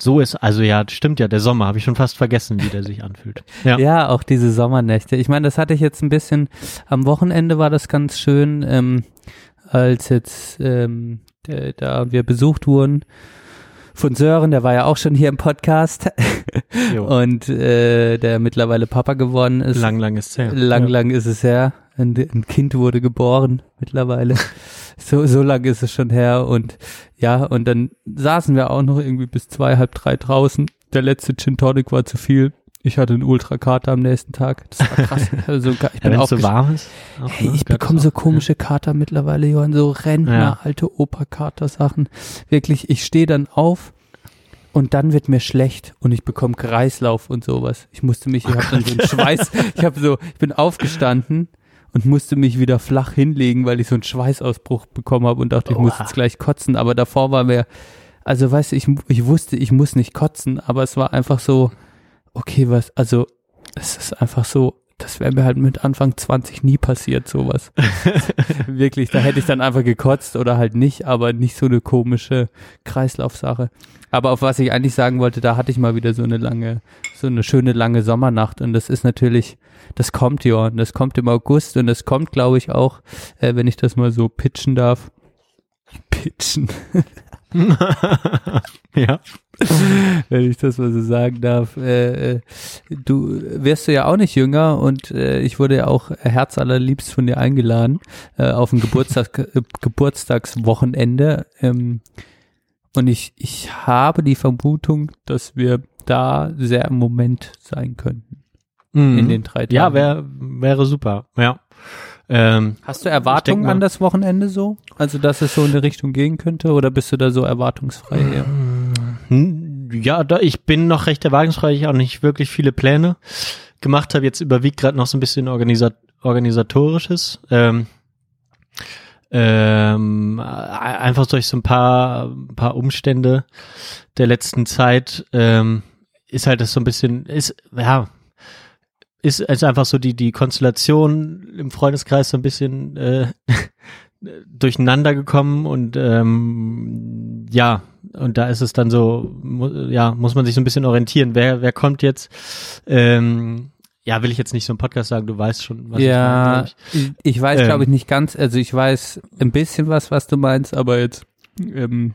so ist also ja, stimmt ja. Der Sommer habe ich schon fast vergessen, wie der sich anfühlt. Ja. Ja, auch diese Sommernächte. Ich meine, das hatte ich jetzt ein bisschen, am Wochenende war das ganz schön, ähm, als jetzt ähm, der, da wir besucht wurden von Sören, der war ja auch schon hier im Podcast Jo. und äh, der mittlerweile Papa geworden ist. lang lang ist her. Lang, ja. lang ist es her. Ein, ein Kind wurde geboren mittlerweile. so, so lang ist es schon her. Und ja, und dann saßen wir auch noch irgendwie bis zwei, halb drei draußen. Der letzte Gin Tonic war zu viel. Ich hatte einen Ultrakater am nächsten Tag. Das war krass. Also, ich Ja, bin wenn es so warm ist. auch, Hey, ne? ich bekomme so auch. komische Kater mittlerweile, Johann, so Rentner, Ja. alte Opa-Kater-Sachen. Wirklich, ich stehe dann auf und dann wird mir schlecht und ich bekomme Kreislauf und sowas. Ich musste mich, ich habe dann so einen Schweiß, ich habe so, ich bin aufgestanden und musste mich wieder flach hinlegen, weil ich so einen Schweißausbruch bekommen habe und dachte, ich muss Oha. jetzt gleich kotzen. Aber davor war mir, also weißt du, ich, ich wusste, ich muss nicht kotzen, aber es war einfach so, okay, was, also es ist einfach so, das wäre mir halt mit Anfang 20 nie passiert, sowas. Wirklich, da hätte ich dann einfach gekotzt oder halt nicht, aber nicht so eine komische Kreislaufsache. Aber auf was ich eigentlich sagen wollte, da hatte ich mal wieder so eine lange, so eine schöne lange Sommernacht und das ist natürlich, das kommt ja, und das kommt im August und das kommt, glaube ich, auch, äh, wenn ich das mal so pitchen darf. Pitchen. ja. wenn ich das mal so sagen darf. Äh, äh, du wirst du ja auch nicht jünger und äh, ich wurde ja auch herzallerliebst von dir eingeladen äh, auf ein Geburtstag, äh, Geburtstagswochenende. Ähm, und ich, ich habe die Vermutung, dass wir da sehr im Moment sein könnten Mhm. in den drei Tagen. Ja, wär, wäre super. Ja. Ähm, Hast du Erwartungen mal- an das Wochenende so? Also, dass es so in die Richtung gehen könnte oder bist du da so erwartungsfrei her? Hm, Ja, da, ich bin noch recht erwartungsfrei. Ich habe auch nicht wirklich viele Pläne gemacht habe. Jetzt überwiegt gerade noch so ein bisschen organisa organisatorisches. Ähm, ähm, einfach durch so ein paar, ein paar Umstände der letzten Zeit ähm, ist halt das so ein bisschen, ist, ja, ist, ist einfach so die, die Konstellation im Freundeskreis so ein bisschen äh, durcheinander gekommen und ähm, ja, und da ist es dann so, mu ja, muss man sich so ein bisschen orientieren. Wer, wer kommt jetzt? Ähm, ja, will ich jetzt nicht so im Podcast sagen, du weißt schon, was ja, ich meine. ich, ich weiß, Ähm. glaube ich, nicht ganz, also ich weiß ein bisschen was, was du meinst, aber jetzt ähm,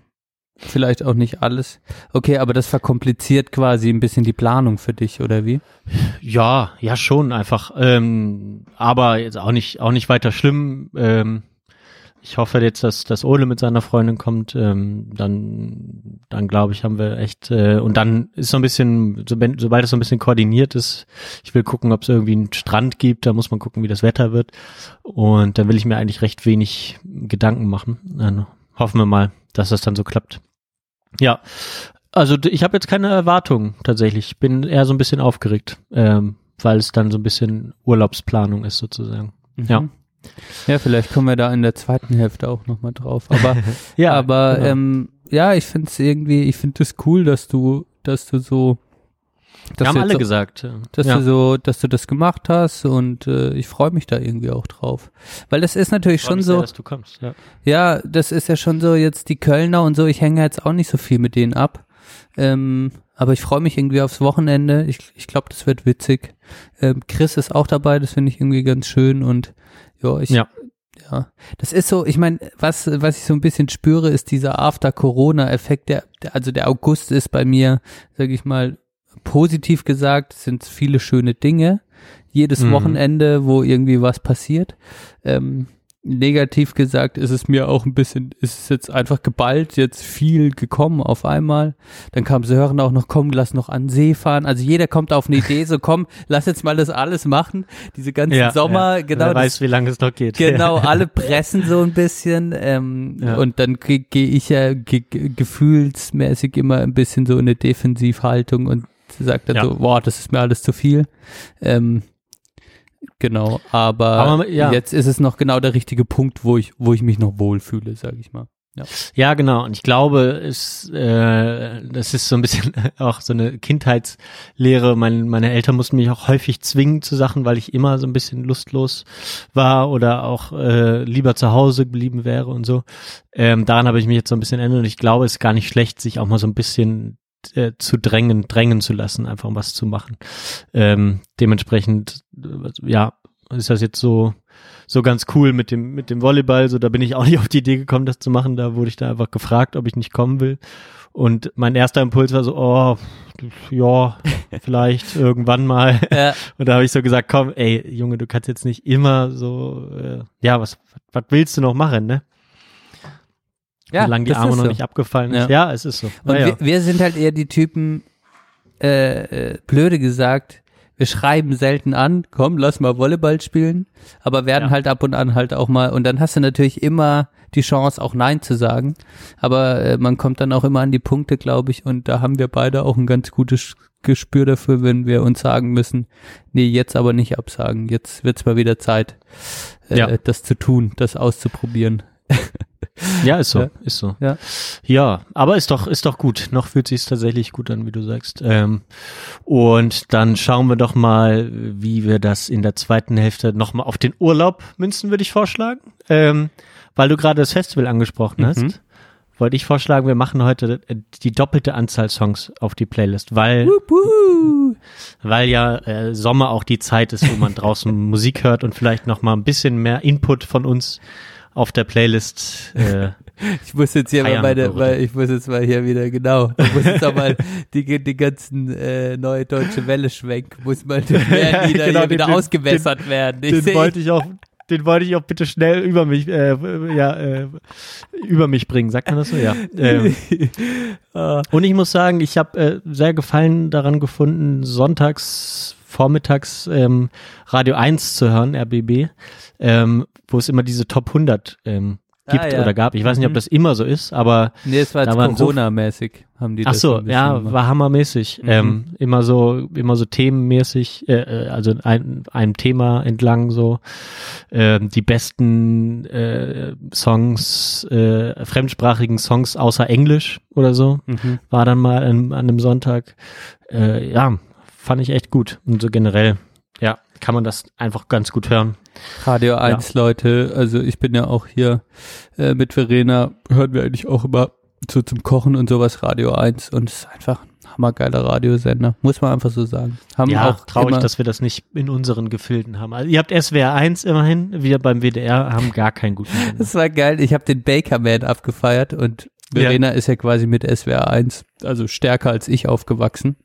vielleicht auch nicht alles. Okay, aber das verkompliziert quasi ein bisschen die Planung für dich, oder wie? Ja, ja schon einfach. Ähm, aber jetzt auch nicht, auch nicht weiter schlimm. Ähm, ich hoffe jetzt, dass, dass Ole mit seiner Freundin kommt. Ähm, dann, dann glaube ich, haben wir echt. Äh, und dann ist so ein bisschen, so, sobald es so ein bisschen koordiniert ist, ich will gucken, ob es irgendwie einen Strand gibt. Da muss man gucken, wie das Wetter wird. Und dann will ich mir eigentlich recht wenig Gedanken machen. Dann hoffen wir mal, dass das dann so klappt. Ja, also ich habe jetzt keine Erwartungen tatsächlich. Ich bin eher so ein bisschen aufgeregt, ähm, weil es dann so ein bisschen Urlaubsplanung ist sozusagen. Ja. Mhm. Ja, vielleicht kommen wir da in der zweiten Hälfte auch nochmal drauf. Aber Ja, aber genau. ähm, ja, ich finde es irgendwie, ich finde es cool, dass du, dass du so, dass haben alle so, gesagt. ja. dass ja. du so, dass du das gemacht hast und äh, ich freue mich da irgendwie auch drauf, weil das ist natürlich schon so, sehr, dass du kommst. Ja. ja, das ist ja schon so jetzt die Kölner und so. Ich hänge jetzt auch nicht so viel mit denen ab, ähm, aber ich freue mich irgendwie aufs Wochenende. Ich, ich glaube, das wird witzig. Ähm, Chris ist auch dabei, das finde ich irgendwie ganz schön und ja, ich Ja. ja, das ist so, ich meine, was, was ich so ein bisschen spüre, ist dieser After-Corona-Effekt, der, der, also der August ist bei mir, sage ich mal, positiv gesagt, sind viele schöne Dinge. Jedes Mhm. Wochenende, wo irgendwie was passiert. Ähm, negativ gesagt ist es mir auch ein bisschen, ist es jetzt einfach geballt, jetzt viel gekommen auf einmal. Dann kam sie hören auch noch, komm, lass noch an See fahren. Also jeder kommt auf eine Idee, so komm, lass jetzt mal das alles machen. Diese ganzen Ja, Sommer, ja. genau, Wer das weiß, wie lange es noch geht. Genau, alle pressen so ein bisschen ähm, und dann gehe geh ich ja ge- gefühlsmäßig immer ein bisschen so in eine Defensivhaltung und sage dann Ja. so, boah, das ist mir alles zu viel. Ähm, genau, aber, Aber, ja. jetzt ist es noch genau der richtige Punkt, wo ich, wo ich mich noch wohlfühle, sage ich mal. Ja. Ja, genau. Und ich glaube, es, äh, das ist so ein bisschen auch so eine Kindheitslehre. Mein, meine Eltern mussten mich auch häufig zwingen zu Sachen, weil ich immer so ein bisschen lustlos war oder auch äh, lieber zu Hause geblieben wäre und so. Ähm, daran habe ich mich jetzt so ein bisschen ändert und ich glaube, es ist gar nicht schlecht, sich auch mal so ein bisschen äh, zu drängen, drängen zu lassen, einfach um was zu machen. Ähm, dementsprechend, äh, ja, ist das jetzt so so ganz cool mit dem mit dem Volleyball. So, da bin ich auch nicht auf die Idee gekommen, das zu machen. Da wurde ich da einfach gefragt, ob ich nicht kommen will. Und mein erster Impuls war so, oh, ja, vielleicht irgendwann mal. Ja. Und da habe ich so gesagt, komm, ey, Junge, du kannst jetzt nicht immer so, äh, ja, was, was willst du noch machen, ne? Solange die Arme noch so. nicht abgefallen ist. Ja. Ja, es ist so. Und wir, wir sind halt eher die Typen, äh, äh, blöde gesagt, wir schreiben selten an, komm, lass mal Volleyball spielen, aber werden Ja. halt ab und an halt auch mal, und dann hast du natürlich immer die Chance, auch Nein zu sagen, aber äh, man kommt dann auch immer an die Punkte, glaube ich, und da haben wir beide auch ein ganz gutes Gespür dafür, wenn wir uns sagen müssen, nee, jetzt aber nicht absagen, jetzt wird's mal wieder Zeit, äh, Ja. das zu tun, das auszuprobieren. Ja, ist so, Ja. ist so. Ja. Ja, aber ist doch, ist doch gut. Noch fühlt sich tatsächlich gut an, wie du sagst. Ähm, und dann schauen wir doch mal, wie wir das in der zweiten Hälfte nochmal auf den Urlaub münzen, würde ich vorschlagen. Ähm, weil du gerade das Festival angesprochen Mhm. hast, wollte ich vorschlagen, wir machen heute äh, die doppelte Anzahl Songs auf die Playlist, weil, weil ja äh, Sommer auch die Zeit ist, wo man draußen Musik hört und vielleicht nochmal ein bisschen mehr Input von uns auf der Playlist äh, Ich muss jetzt hier mal meine, weil ich muss jetzt mal hier wieder, genau, ich muss jetzt auch mal die, die ganzen äh, neue deutsche Welle schwenken, muss mal die Ja, Lieder genau, hier den- wieder den- ausgewässert werden. Ich den seh- wollte ich auch, den wollte ich auch bitte schnell über mich, äh, ja, äh, über mich bringen. Sagt man das so? Ja. Ähm, Ah, und ich muss sagen, ich habe äh, sehr Gefallen daran gefunden, sonntags vormittags ähm, Radio 1 zu hören, RBB, ähm, wo es immer diese Top 100 ähm, gibt Ah, ja. oder gab. Ich weiß nicht, ob Mhm. das immer so ist, aber nee, es war so- Corona-mäßig, haben die Ach das so, ein bisschen ja, gemacht. war hammermäßig. Mhm. Ähm, immer so, immer so themenmäßig, äh, äh, also ein, einem Thema entlang so ähm, die besten äh, Songs, äh, fremdsprachigen Songs außer Englisch oder so Mhm. war dann mal an, an einem Sonntag. Äh, ja, fand ich echt gut und so generell. Ja, kann man das einfach ganz gut hören. Radio 1 Leute, also ich bin ja auch hier äh, mit Verena, hören wir eigentlich auch immer so zum Kochen und sowas Radio 1 und es ist einfach ein hammergeiler Radiosender, muss man einfach so sagen. Haben Ja, auch traurig, dass wir das nicht in unseren Gefilden haben. Also ihr habt SWR 1 immerhin, wir beim WDR haben gar keinen guten Sender. Das war geil. Ich habe den Bakerman abgefeiert und Ja. Verena ist ja quasi mit SWR 1, also stärker als ich aufgewachsen.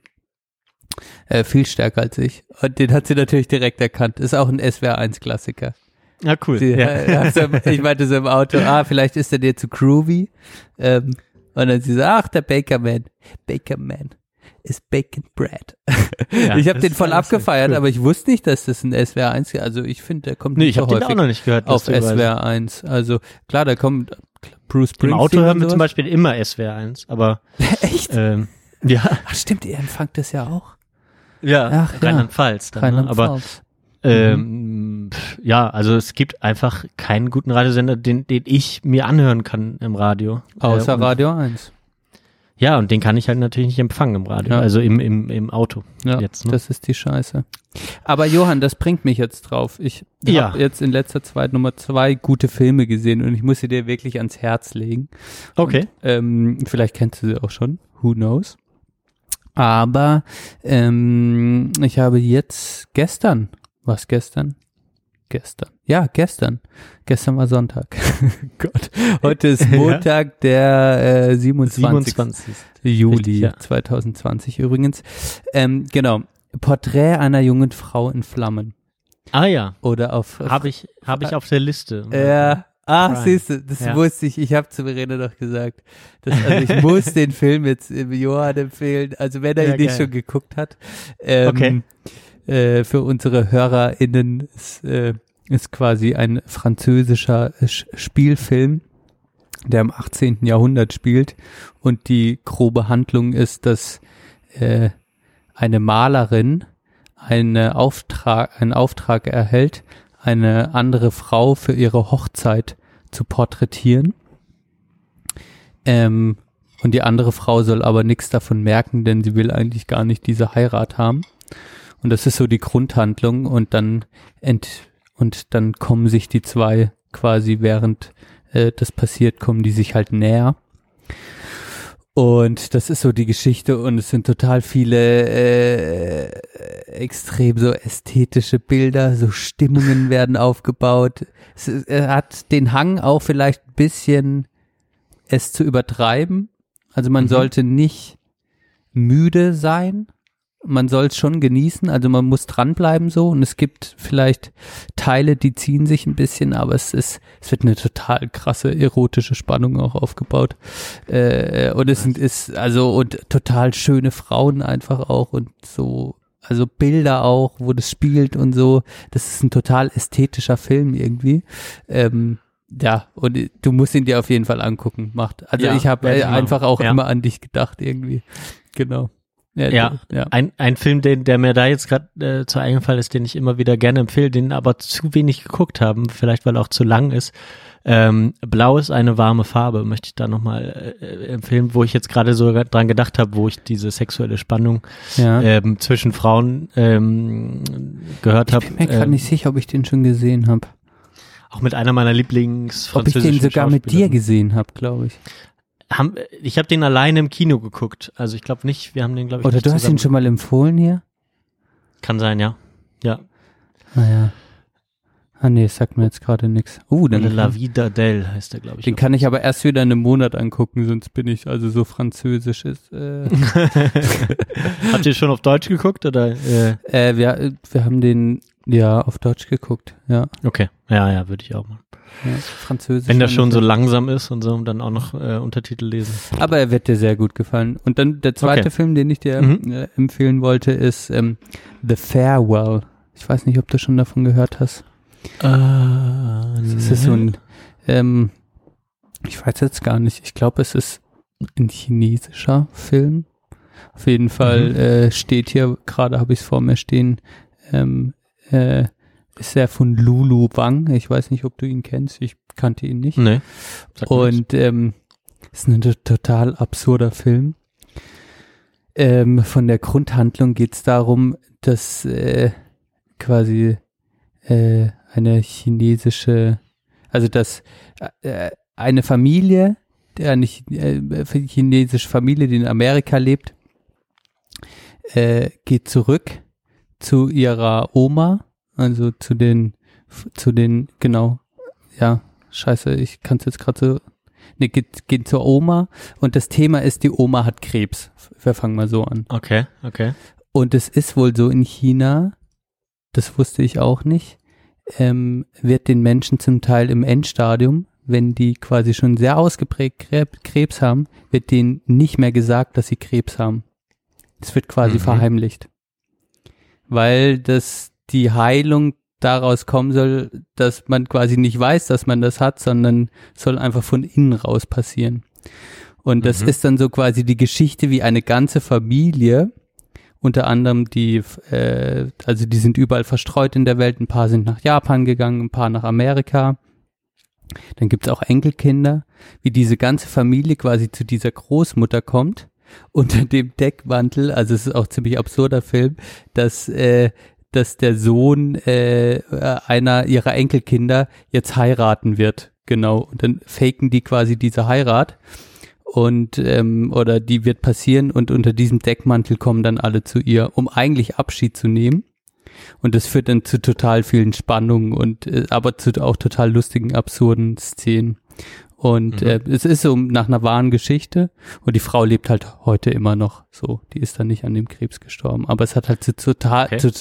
Äh, viel stärker als ich. Und den hat sie natürlich direkt erkannt. Ist auch ein SWR 1 Klassiker. Ja, cool. Die, ja. äh, so, ich meinte so im Auto, ah, vielleicht ist er dir zu groovy. Ähm, und dann sie so, ach, der Bakerman. Bakerman ist Bacon Bread. Ja, ich habe den voll abgefeiert, cool. aber ich wusste nicht, dass das ein SWR 1 ist. Also ich finde, der kommt Nee, nicht ich so habe den häufig auch noch nicht gehört. auf. SWR 1. Also klar, da kommt Bruce Springsteen. Im Auto hören wir zum. Beispiel immer SWR 1, aber Echt? ähm, ja, Ach stimmt, ihr empfangt das ja auch. Ja, ja. Rheinland-Pfalz. dann, ne? Aber Rheinland-Pfalz. ähm, pf, ja, also es gibt einfach keinen guten Radiosender, den, den ich mir anhören kann im Radio. Außer Äh, und, Radio 1. Ja, und den kann ich halt natürlich nicht empfangen im Radio, Ja. also im, im, im Auto. Ja, jetzt, ne? das ist die Scheiße. Aber Johann, das bringt mich jetzt drauf. Ich Ja. habe jetzt in letzter Zeit Nummer zwei gute Filme gesehen und ich muss sie dir wirklich ans Herz legen. Okay. Ähm, vielleicht kennst du sie auch schon, who knows. Aber ähm, ich habe jetzt gestern, was gestern? Gestern. Ja, gestern. Gestern war Sonntag. Gott. Heute ist. Montag, der äh, 27. 27. Juli Richtig, ja. 2020 übrigens. Ähm, genau. Porträt einer jungen Frau in Flammen. Ah ja, Oder auf. habe ich, hab ich auf der Liste. Ja. Ach, Prime. siehst du, das Ja. wusste ich. Ich habe zu Verena doch gesagt. Das, also ich muss den Film jetzt im Johann empfehlen. Also wenn er Ja, ihn nicht geil. schon geguckt hat. Ähm, Okay. Äh, für unsere HörerInnen ist, äh, ist quasi ein französischer Sch- Spielfilm, der im 18. Jahrhundert spielt. Und die grobe Handlung ist, dass äh, eine Malerin eine Auftrag, einen Auftrag erhält, eine andere Frau für ihre Hochzeit zu porträtieren. Ähm, und die andere Frau soll aber nichts davon merken, denn sie will eigentlich gar nicht diese Heirat haben. Und das ist so die Grundhandlung und dann ent und dann kommen sich die zwei quasi während äh, das passiert, kommen die sich halt näher. Und das ist so die Geschichte und es sind total viele äh, extrem so ästhetische Bilder, so Stimmungen werden aufgebaut. Es, er hat den Hang auch vielleicht ein bisschen es zu übertreiben. Also man sollte nicht müde sein. Man soll es schon genießen, also man muss dranbleiben so und es gibt vielleicht Teile, die ziehen sich ein bisschen, aber es ist, es wird eine total krasse erotische Spannung auch aufgebaut. Äh, und es sind, ist, also, und total schöne Frauen einfach auch und so, also Bilder auch, wo das spielt und so. Das ist ein total ästhetischer Film irgendwie. Ähm, ja, und du musst ihn dir auf jeden Fall angucken. Macht. Also Ja, ich habe werd äh, machen. einfach auch Ja. immer an dich gedacht irgendwie. Genau. Ja, ja. Ein, ein Film, den, der mir da jetzt gerade äh, zu eingefallen ist, den ich immer wieder gerne empfehle, den aber zu wenig geguckt haben, vielleicht weil er auch zu lang ist. Ähm, Blau ist eine warme Farbe, möchte ich da nochmal äh, empfehlen, wo ich jetzt gerade so dran gedacht habe, wo ich diese sexuelle Spannung ja. ähm, zwischen Frauen ähm, gehört habe. ich bin mir gerade nicht sicher, ob ich den schon gesehen habe. Auch mit einer meiner Ob ich Lieblingsfranzösischen den sogar mit dir gesehen habe, glaube ich. Haben, ich habe den alleine im Kino geguckt. Also ich glaube nicht, wir haben den, glaube ich, Oder nicht du hast ihn schon mal empfohlen hier? Kann sein, ja. Ja. Naja. Ah nee, sagt mir jetzt gerade nichts. Uh, dann La Vida d'elle heißt der, glaube ich. den kann ich aber erst wieder in einem Monat angucken, sonst bin ich also so französisch ist. Äh, Habt ihr schon auf Deutsch geguckt oder? Äh, äh, wir, wir haben den ja auf Deutsch geguckt, ja. okay, ja, ja, würde ich auch machen. ja Französisch. Wenn der schon so langsam ist und so, und dann auch noch äh, Untertitel lesen. Aber er wird dir sehr gut gefallen. Und dann der zweite Okay. Film, den ich dir Mhm. äh, empfehlen wollte, ist ähm, The Farewell. Ich weiß nicht, ob du schon davon gehört hast. Äh, Das ist so ein, ähm, ich weiß jetzt gar nicht, ich glaube, es ist ein chinesischer Film. Auf jeden Fall Mhm. äh, steht hier, gerade habe ich es vor mir stehen, ähm, äh, ist er von Lulu Wang. Ich weiß nicht, ob du ihn kennst, ich kannte ihn nicht. Nee. Und ähm, ist ein to- total absurder Film. Ähm, von der Grundhandlung geht es darum, dass äh, quasi äh, eine chinesische, also dass äh, eine Familie der nicht äh, chinesische Familie, die in Amerika lebt, äh, geht zurück zu ihrer Oma, also zu den, zu den, genau, ja, scheiße, ich kann es jetzt gerade so, ne, geht, geht zur Oma und das Thema ist, die Oma hat Krebs. Wir fangen mal so an. Okay, okay. Und es ist wohl so in China, das wusste ich auch nicht, ähm, wird den Menschen zum Teil im Endstadium, wenn die quasi schon sehr ausgeprägt Krebs, haben, wird denen nicht mehr gesagt, dass sie Krebs haben. Es wird quasi Mhm. verheimlicht. Weil das die Heilung daraus kommen soll, dass man quasi nicht weiß, dass man das hat, sondern soll einfach von innen raus passieren. Und das Mhm. ist dann so quasi die Geschichte, wie eine ganze Familie, unter anderem die, äh, also die sind überall verstreut in der Welt, ein paar sind nach Japan gegangen, ein paar nach Amerika. Dann gibt's auch Enkelkinder, wie diese ganze Familie quasi zu dieser Großmutter kommt, unter dem Deckmantel, also es ist auch ziemlich absurder Film, dass, äh, dass der Sohn äh, einer ihrer Enkelkinder jetzt heiraten wird. Genau. Und dann faken die quasi diese Heirat und ähm, oder die wird passieren und unter diesem Deckmantel kommen dann alle zu ihr, um eigentlich Abschied zu nehmen. Und das führt dann zu total vielen Spannungen und äh, aber zu auch total lustigen, absurden Szenen. Und Mhm. äh, es ist so nach einer wahren Geschichte und die Frau lebt halt heute immer noch so. Die ist dann nicht an dem Krebs gestorben. Aber es hat halt zu, total, Okay. zu,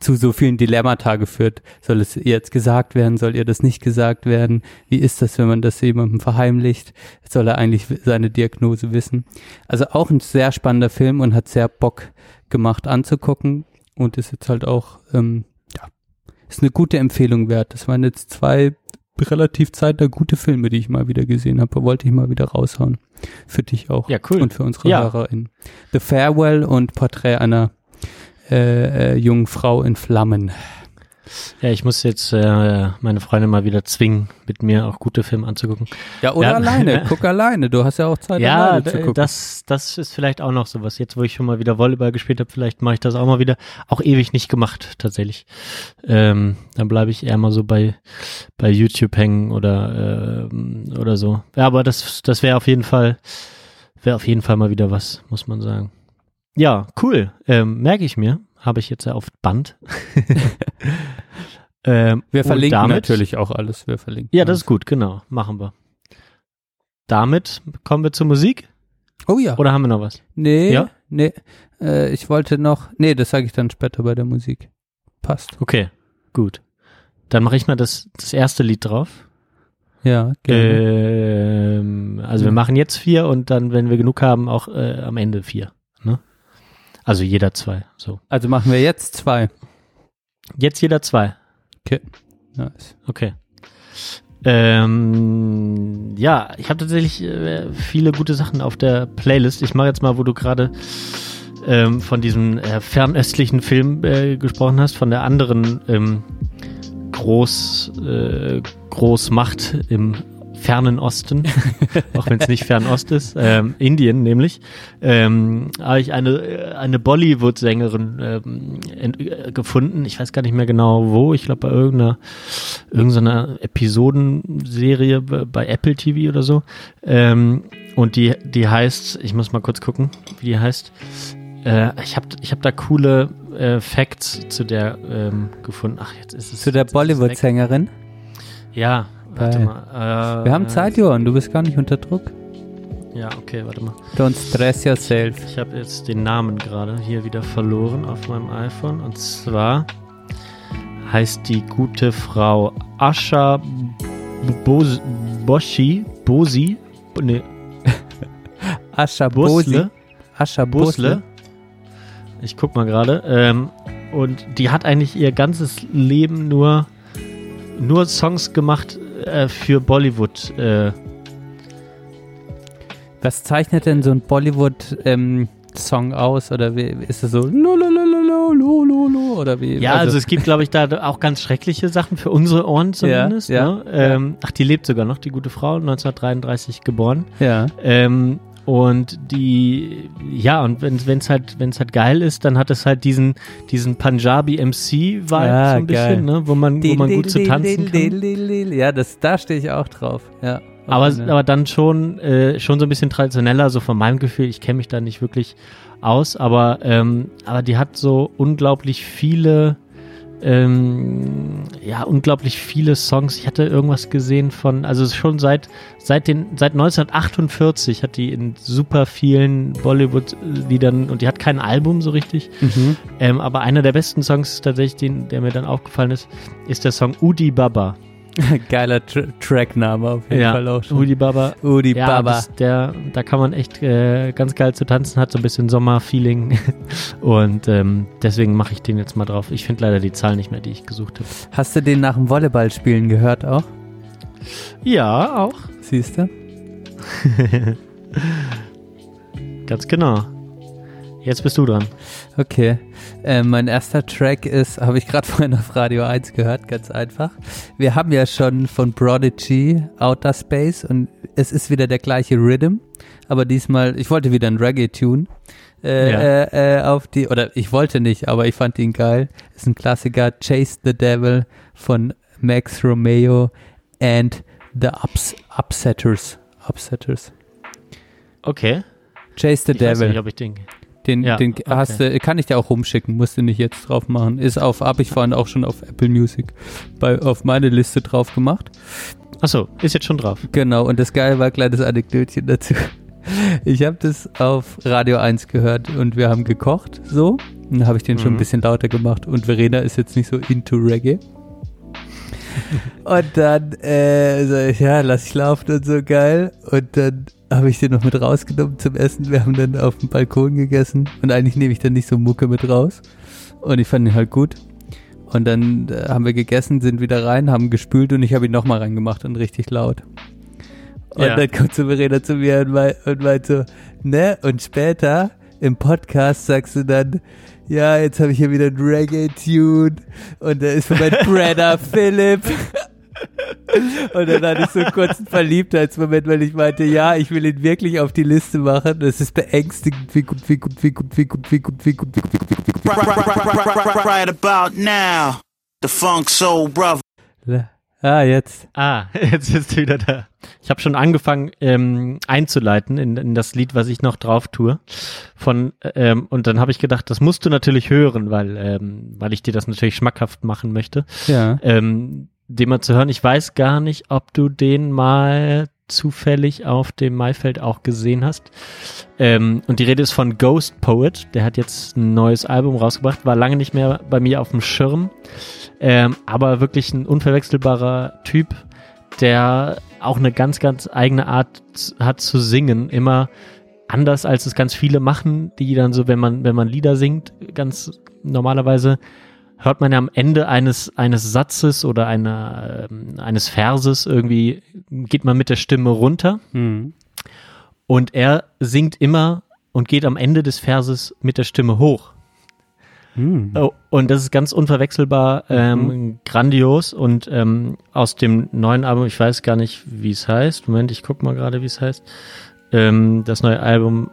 zu so vielen Dilemmata geführt. Soll es ihr jetzt gesagt werden? Soll ihr das nicht gesagt werden? Wie ist das, wenn man das jemandem verheimlicht? Soll er eigentlich seine Diagnose wissen? Also auch ein sehr spannender Film und hat sehr Bock gemacht anzugucken und ist jetzt halt auch, ähm, ja, ist eine gute Empfehlung wert. Das waren jetzt zwei relativ zeitnah gute Filme, die ich mal wieder gesehen habe. Wollte ich mal wieder raushauen. Für dich auch. Ja, cool. Und für unsere Ja. HörerInnen. The Farewell und Porträt einer äh, äh, jungen Frau in Flammen. Ja, ich muss jetzt äh, meine Freundin mal wieder zwingen, mit mir auch gute Filme anzugucken. Ja, oder Ja. alleine. Guck alleine. Du hast ja auch Zeit, ja, alleine zu gucken. das, das ist vielleicht auch noch sowas. Jetzt, wo ich schon mal wieder Volleyball gespielt habe, vielleicht mache ich das auch mal wieder. Auch ewig nicht gemacht, tatsächlich. Ähm, dann bleibe ich eher mal so bei, bei YouTube hängen oder, ähm, oder so. Ja, aber das, das wäre auf jeden Fall, wäre auf jeden Fall mal wieder was, muss man sagen. Ja, cool. Ähm, Merke ich mir. Habe ich jetzt ja auf Band. ähm, Wir verlinken damit, natürlich auch alles. Wir verlinken. Ja, das alles. ist gut, genau. Machen wir. Damit kommen wir zur Musik. Oh ja. Oder haben wir noch was? Nee, Ja? nee. Äh, ich wollte noch, nee, das sage ich dann später bei der Musik. Passt. Okay, gut. Dann mache ich mal das, das erste Lied drauf. Ja, gerne. Ähm, also wir Ja. machen jetzt vier und dann, wenn wir genug haben, auch äh, am Ende vier. Ne? Also jeder zwei. So. also machen wir jetzt zwei. Jetzt jeder zwei. Okay. Nice. Okay. Ähm, ja, ich habe tatsächlich äh, viele gute Sachen auf der Playlist. Ich mache jetzt mal, wo du gerade ähm, von diesem äh, fernöstlichen Film äh, gesprochen hast, von der anderen ähm, Groß, äh, Großmacht im fernen Osten, auch wenn es nicht Fernost ist, ähm, Indien nämlich, ähm, habe ich eine, äh, eine Bollywood-Sängerin ähm, äh, gefunden. Ich weiß gar nicht mehr genau wo. Ich glaube bei irgendeiner, irgendeiner Episodenserie bei Apple TV oder so. Ähm, und die, die heißt, ich muss mal kurz gucken, wie die heißt. Äh, ich habe ich hab da coole äh, Facts zu der ähm, gefunden. Ach, jetzt ist es. Zu der. Bollywood-Sängerin. Ja, warte mal. Äh, Wir haben Zeit, Johann. Du bist gar nicht unter Druck. Ja, okay, warte mal. Don't stress yourself. Ich habe jetzt den Namen gerade hier wieder verloren auf meinem iPhone. Und zwar heißt die gute Frau Asha Bos Boshi, Bosi, nee, Ascha Bosi. Ascha Busle. Busle. Ich guck mal gerade. Ähm, und die hat eigentlich ihr ganzes Leben nur, nur Songs gemacht äh, für Bollywood. Äh, Was zeichnet denn so ein Bollywood-Song aus? Oder wie, ist es so lo, lo, lo, lo, lo, lo, lo, lo, oder wie? Ja, also, es gibt, glaube ich, da auch ganz schreckliche Sachen für unsere Ohren zumindest. ja, ne? ähm, ach, die lebt sogar noch, die gute Frau, 1933 geboren. ja. Ähm, und die, ja, und wenn es halt, wenn es halt geil ist, dann hat es halt diesen, diesen Punjabi MC-Vibe Ja, so ein bisschen, geil. ne, wo man, wo man gut zu tanzen kann. Ja, das, da stehe ich auch drauf. Ja. Aber, aber dann schon, äh, schon so ein bisschen traditioneller, so von meinem Gefühl. Ich kenne mich da nicht wirklich aus, aber, ähm, aber die hat so unglaublich viele, ähm, ja, unglaublich viele Songs. Ich hatte irgendwas gesehen von, also schon seit, seit den, seit 1948 hat die in super vielen Bollywood-Liedern und die hat kein Album so richtig. Mhm. Ähm, aber einer der besten Songs tatsächlich, den, der mir dann aufgefallen ist, ist der Song Udi Baba. Geiler Tr Trackname auf jeden Fall auch schon. Udi Baba. Udi Ja, Baba. Das, der, da kann man echt äh, ganz geil zu tanzen, hat so ein bisschen Sommerfeeling. Und ähm, deswegen mache ich den jetzt mal drauf. Ich finde leider die Zahl nicht mehr, die ich gesucht habe. Hast du den nach dem Volleyballspielen gehört auch? Ja, auch. Siehst du? Ganz genau. Jetzt bist du dran. Okay. Äh, mein erster Track ist, habe ich gerade vorhin auf Radio 1 gehört, ganz einfach. Wir haben ja schon von Prodigy Outer Space und es ist wieder der gleiche Rhythm, aber diesmal, ich wollte wieder einen Reggae-Tune äh, Ja. äh, äh, auf die, oder ich wollte nicht, aber ich fand ihn geil. Ist ein Klassiker, Chase the Devil von Max Romeo and the Ups Upsetters. Upsetters. Okay. Chase the Ich weiß Devil. nicht, ob ich den. Den, Ja, den okay. hast du, kann ich dir auch rumschicken, musst du nicht jetzt drauf machen. Ist auf, habe ich vorhin auch schon auf Apple Music bei, auf meine Liste drauf gemacht. Achso, ist jetzt schon drauf. Genau, und das Geile war, kleines Anekdötchen dazu. Ich habe das auf Radio 1 gehört und wir haben gekocht, so. Dann habe ich den schon ein Mhm. bisschen lauter gemacht und Verena ist jetzt nicht so into Reggae. Und dann, äh, so, ich, ja, lass ich laufen und so geil. Und dann habe ich den noch mit rausgenommen zum Essen. Wir haben dann auf dem Balkon gegessen und eigentlich nehme ich dann nicht so Mucke mit raus. Und ich fand ihn halt gut. Und dann äh, haben wir gegessen, sind wieder rein, haben gespült und ich habe ihn nochmal reingemacht und richtig laut. Und Ja. dann kommt so Verena zu mir und meint, und meint so, ne? Und später im Podcast sagst du dann, ja, jetzt habe ich hier wieder einen Reggae-Tune und der ist von meinem Brenner Philipp. Und dann hatte ich so einen kurzen Verliebtheitsmoment, weil ich meinte, ja, ich will ihn wirklich auf die Liste machen. Das ist beängstigend, wie gut, wie gut, wie gut, wie gut, wie gut, wie gut, wie gut, wie gut, wie gut, wie gut, wie Right, about now. The Funk Soul Brother. gut. Ah, jetzt. Ah, jetzt ist wieder da. Ich habe schon angefangen ähm, einzuleiten in, in das Lied, was ich noch drauf tue. Von ähm, und dann habe ich gedacht, das musst du natürlich hören, weil ähm, weil ich dir das natürlich schmackhaft machen möchte. Ja. ähm, den mal zu hören. Ich weiß gar nicht, ob du den mal zufällig auf dem Maifeld auch gesehen hast. Ähm, und die Rede ist von Ghost Poet. Der hat jetzt ein neues Album rausgebracht, war lange nicht mehr bei mir auf dem Schirm. Ähm, aber wirklich ein unverwechselbarer Typ, der auch eine ganz, ganz eigene Art hat zu singen. Immer anders als es ganz viele machen, die dann so, wenn man, wenn man Lieder singt, ganz normalerweise hört man ja am Ende eines, eines Satzes oder einer, ähm, eines Verses irgendwie, geht man mit der Stimme runter Hm. und er singt immer und geht am Ende des Verses mit der Stimme hoch. Hm. Oh, und das ist ganz unverwechselbar, ähm, grandios und ähm, aus dem neuen Album, ich weiß gar nicht, wie es heißt. Moment, ich guck mal gerade, wie es heißt. Ähm, das neue Album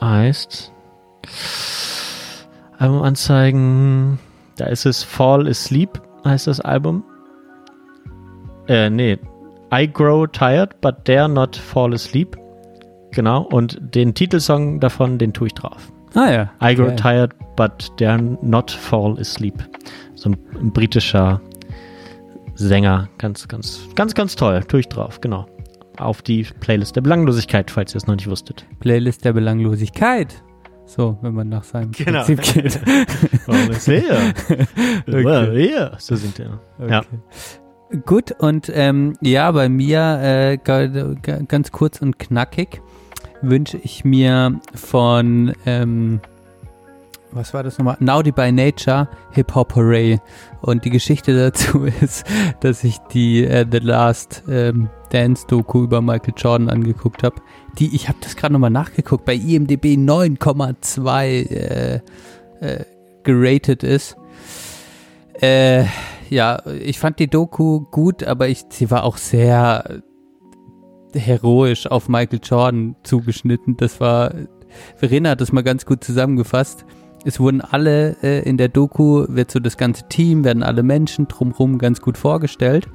heißt Albumanzeigen. Da ist es Fall Asleep, heißt das Album. Äh, nee. I Grow Tired, but Dare Not Fall Asleep. Genau. Und den Titelsong davon, den tue ich drauf. Ah ja. I grow tired, but dare not fall asleep. So ein, ein britischer Sänger. Ganz, ganz, ganz, ganz toll. Tue ich drauf, genau. Auf die Playlist der Belanglosigkeit, falls ihr es noch nicht wusstet. Playlist der Belanglosigkeit. So, wenn man nach seinem Genau. Prinzip geht. Oh, ist her. Okay. Yeah. So singt er. Ja. Gut, und ähm, ja, bei mir äh, ga, ga, ganz kurz und knackig wünsche ich mir von, ähm, was war das nochmal? Naughty by Nature Hip Hop Hooray. Und die Geschichte dazu ist, dass ich die äh, The Last ähm, Dance Doku über Michael Jordan angeguckt habe. Die, ich habe das gerade nochmal nachgeguckt, bei IMDb 9,2 äh, äh, geratet ist. Äh, ja, ich fand die Doku gut, aber ich, sie war auch sehr heroisch auf Michael Jordan zugeschnitten. Das war, Verena hat das mal ganz gut zusammengefasst. Es wurden alle äh, in der Doku, wird so das ganze Team, werden alle Menschen drumherum ganz gut vorgestellt,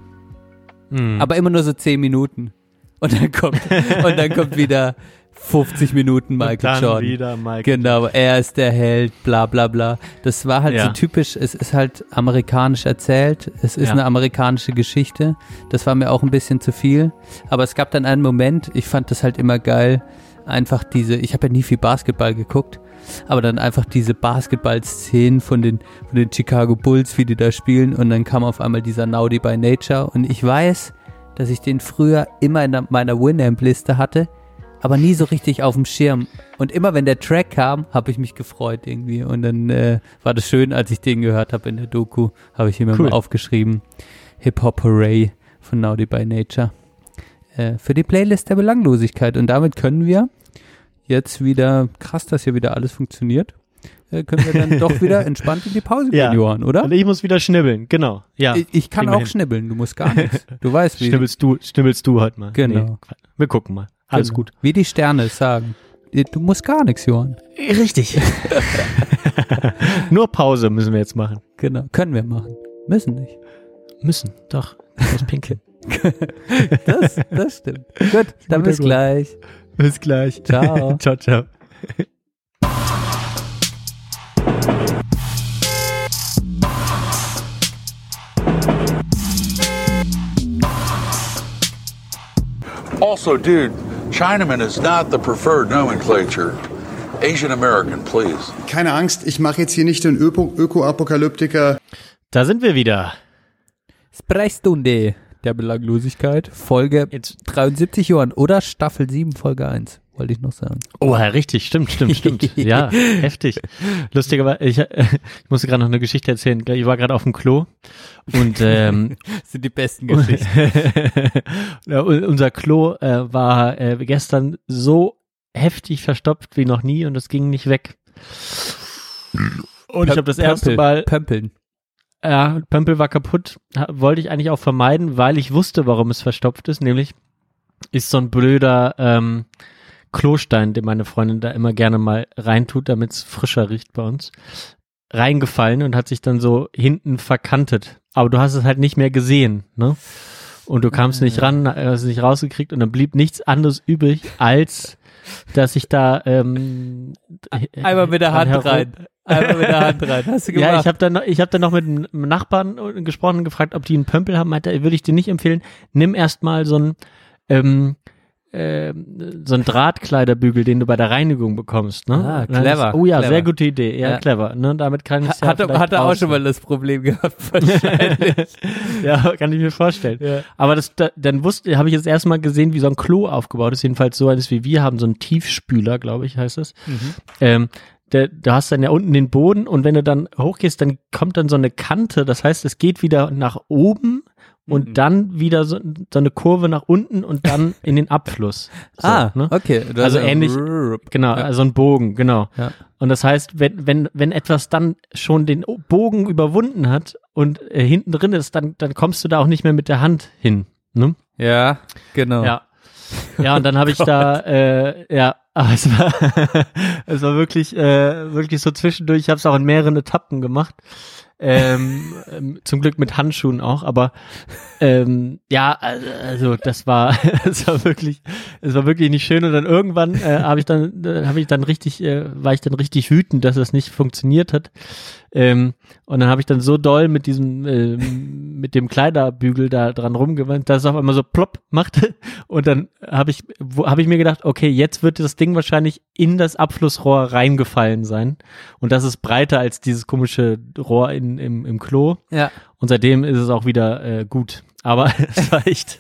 Mhm. aber immer nur so zehn Minuten. Und dann kommt, und dann kommt wieder 50 Minuten Michael dann Jordan. wieder Michael. Genau, er ist der Held, bla bla bla. Das war halt Ja. so typisch, es ist halt amerikanisch erzählt, es ist Ja. eine amerikanische Geschichte. Das war mir auch ein bisschen zu viel. Aber es gab dann einen Moment, ich fand das halt immer geil, einfach diese, ich habe ja nie viel Basketball geguckt, aber dann einfach diese Basketball-Szenen von den, von den Chicago Bulls, wie die da spielen und dann kam auf einmal dieser Naughty by Nature und ich weiß, dass ich den früher immer in meiner Winamp-Liste hatte, aber nie so richtig auf dem Schirm. Und immer wenn der Track kam, habe ich mich gefreut irgendwie. Und dann äh, war das schön, als ich den gehört habe in der Doku, habe ich mir Cool. mal aufgeschrieben. Hip Hop Hooray von Naughty by Nature. Äh, für die Playlist der Belanglosigkeit. Und damit können wir jetzt wieder, krass, dass hier wieder alles funktioniert, äh, können wir dann doch wieder entspannt in die Pause Ja. gehen, Johann, oder? Und ich muss wieder schnibbeln, genau. Ja. Ich, ich kann wir auch schnibbeln, du musst gar nichts. Du weißt, wie, Schnibbelst du, schnibbelst du heute mal. Genau. Nee, wir gucken mal. Alles genau. gut. Wie die Sterne es sagen. Du musst gar nichts, Johann. Richtig. Nur Pause müssen wir jetzt machen. Genau, können wir machen. Müssen nicht. Müssen, doch. Ich muss pinkeln. Das, das stimmt. Gut, dann bis gleich. Bis gleich. Ciao. ciao, ciao. Also, dude, Chinaman is not the preferred nomenclature. Asian American, please. Keine Angst, ich mache jetzt hier nicht den Öko- Öko-Apokalyptiker. Da sind wir wieder. Sprechstunde der Belanglosigkeit, Folge Jetzt, 73 Johann oder Staffel 7, Folge 1, wollte ich noch sagen. oh, ja, richtig, stimmt, stimmt, stimmt. Ja, heftig. Lustigerweise, ich, äh, ich musste gerade noch eine Geschichte erzählen. Ich war gerade auf dem Klo und ähm, Das sind die besten un- unser Klo äh, war äh, gestern so heftig verstopft wie noch nie und es ging nicht weg. Und ich habe das erste Mal, Pömpeln. ja, Pömpel war kaputt, wollte ich eigentlich auch vermeiden, weil ich wusste, warum es verstopft ist, nämlich ist so ein blöder ähm, Klostein, den meine Freundin da immer gerne mal reintut, damit es frischer riecht bei uns, reingefallen und hat sich dann so hinten verkantet. Aber du hast es halt nicht mehr gesehen, ne? Und du kamst nicht ran, hast es nicht rausgekriegt und dann blieb nichts anderes übrig, als dass ich da ähm, Einmal mit der Hand rein. Einmal mit der Hand rein. Hast du gemacht? ja, ich habe dann, ich hab dann noch mit einem Nachbarn gesprochen und gefragt, ob die einen Pömpel haben. Meinte, würde ich dir nicht empfehlen. Nimm erstmal so ein ähm, ähm, so ein Drahtkleiderbügel, den du bei der Reinigung bekommst. Ne? Ah, clever, ist- Oh ja, clever. sehr gute Idee. Ja, Ja. clever. Ne? Damit kann ich Ha- hatte, hatte auch schon mal das Problem gehabt, wahrscheinlich. ja, kann ich mir vorstellen. Ja. Aber das, da, dann wusste, habe ich jetzt erstmal gesehen, wie so ein Klo aufgebaut ist. Jedenfalls so eines wie wir haben, so einen Tiefspüler, glaube ich, heißt es. Ähm, der, du hast dann ja unten den Boden und wenn du dann hochgehst, dann kommt dann so eine Kante. Das heißt, es geht wieder nach oben und Mhm. dann wieder so, so eine Kurve nach unten und dann in den Abfluss. So, ah, ne? okay. Du Also ähnlich- Genau, Ja. also ein Bogen, genau. Ja. Und das heißt, wenn, wenn, wenn etwas dann schon den Bogen überwunden hat und äh, hinten drin ist, dann, dann kommst du da auch nicht mehr mit der Hand hin. Ne? Ja, genau. Ja. Ja, und dann habe ich da, äh, ja, aber es war, es war wirklich, äh, wirklich so zwischendurch. Ich habe es auch in mehreren Etappen gemacht. Ähm, ähm, zum Glück mit Handschuhen auch, aber ähm, ja, also, das war, es war wirklich, es war wirklich nicht schön und dann irgendwann äh, habe ich dann, äh, habe ich dann richtig, äh, war ich dann richtig wütend, dass es nicht funktioniert hat. Ähm, und dann habe ich dann so doll mit diesem, ähm, mit dem Kleiderbügel da dran rumgewandt, dass es auf einmal so plopp machte. Und dann habe ich, habe ich mir gedacht, okay, jetzt wird das Ding wahrscheinlich in das Abflussrohr reingefallen sein. Und das ist breiter als dieses komische Rohr in, im, im Klo. Ja. Und seitdem ist es auch wieder äh, gut. Aber es war echt,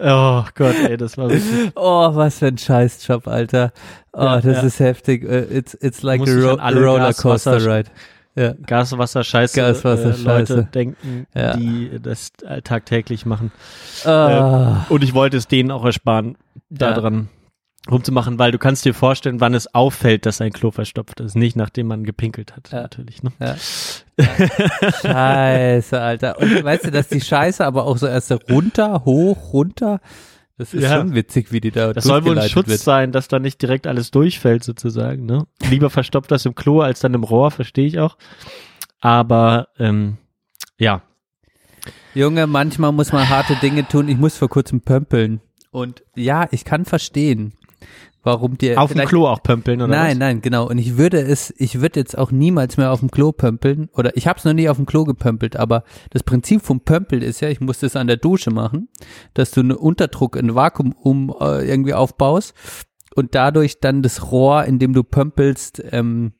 oh Gott, ey, das war wirklich, Oh, was für ein Scheißjob, Alter. Oh, Ja, das ja. ist heftig. Äh, It's, it's like Muss a, ro Rollercoaster Gaswasser- Ride. Ja. Gas, Wasser, Scheiße, Gas, Wasser, äh, Leute Scheiße. denken, Ja. die das äh, tagtäglich machen. Ah, Und ich wollte es denen auch ersparen, da Ja. Rumzumachen, weil du kannst dir vorstellen, wann es auffällt, dass ein Klo verstopft ist. Nicht nachdem man gepinkelt hat, Ja. natürlich. Ne? Ja. Scheiße, Alter. Und weißt du, dass die Scheiße aber auch so erst runter, hoch, runter. Das ist Ja. schon witzig, wie die da Das soll wohl ein Schutz wird. sein, dass da nicht direkt alles durchfällt, sozusagen. Ne? Lieber verstopft das im Klo als dann im Rohr, verstehe ich auch. Aber ähm, ja, Junge, manchmal muss man harte Dinge tun. Ich muss vor kurzem pömpeln. Und ja, ich kann verstehen, warum dir Auf dem Klo auch pömpeln oder Nein, was? nein, genau. Und ich würde es, ich würde jetzt auch niemals mehr auf dem Klo pömpeln. Oder ich habe es noch nie auf dem Klo gepömpelt, aber das Prinzip vom Pömpeln ist ja, ich muss das an der Dusche machen, dass du einen Unterdruck, ein Vakuum um äh, irgendwie aufbaust und dadurch dann das Rohr, in dem du pömpelst, ähm,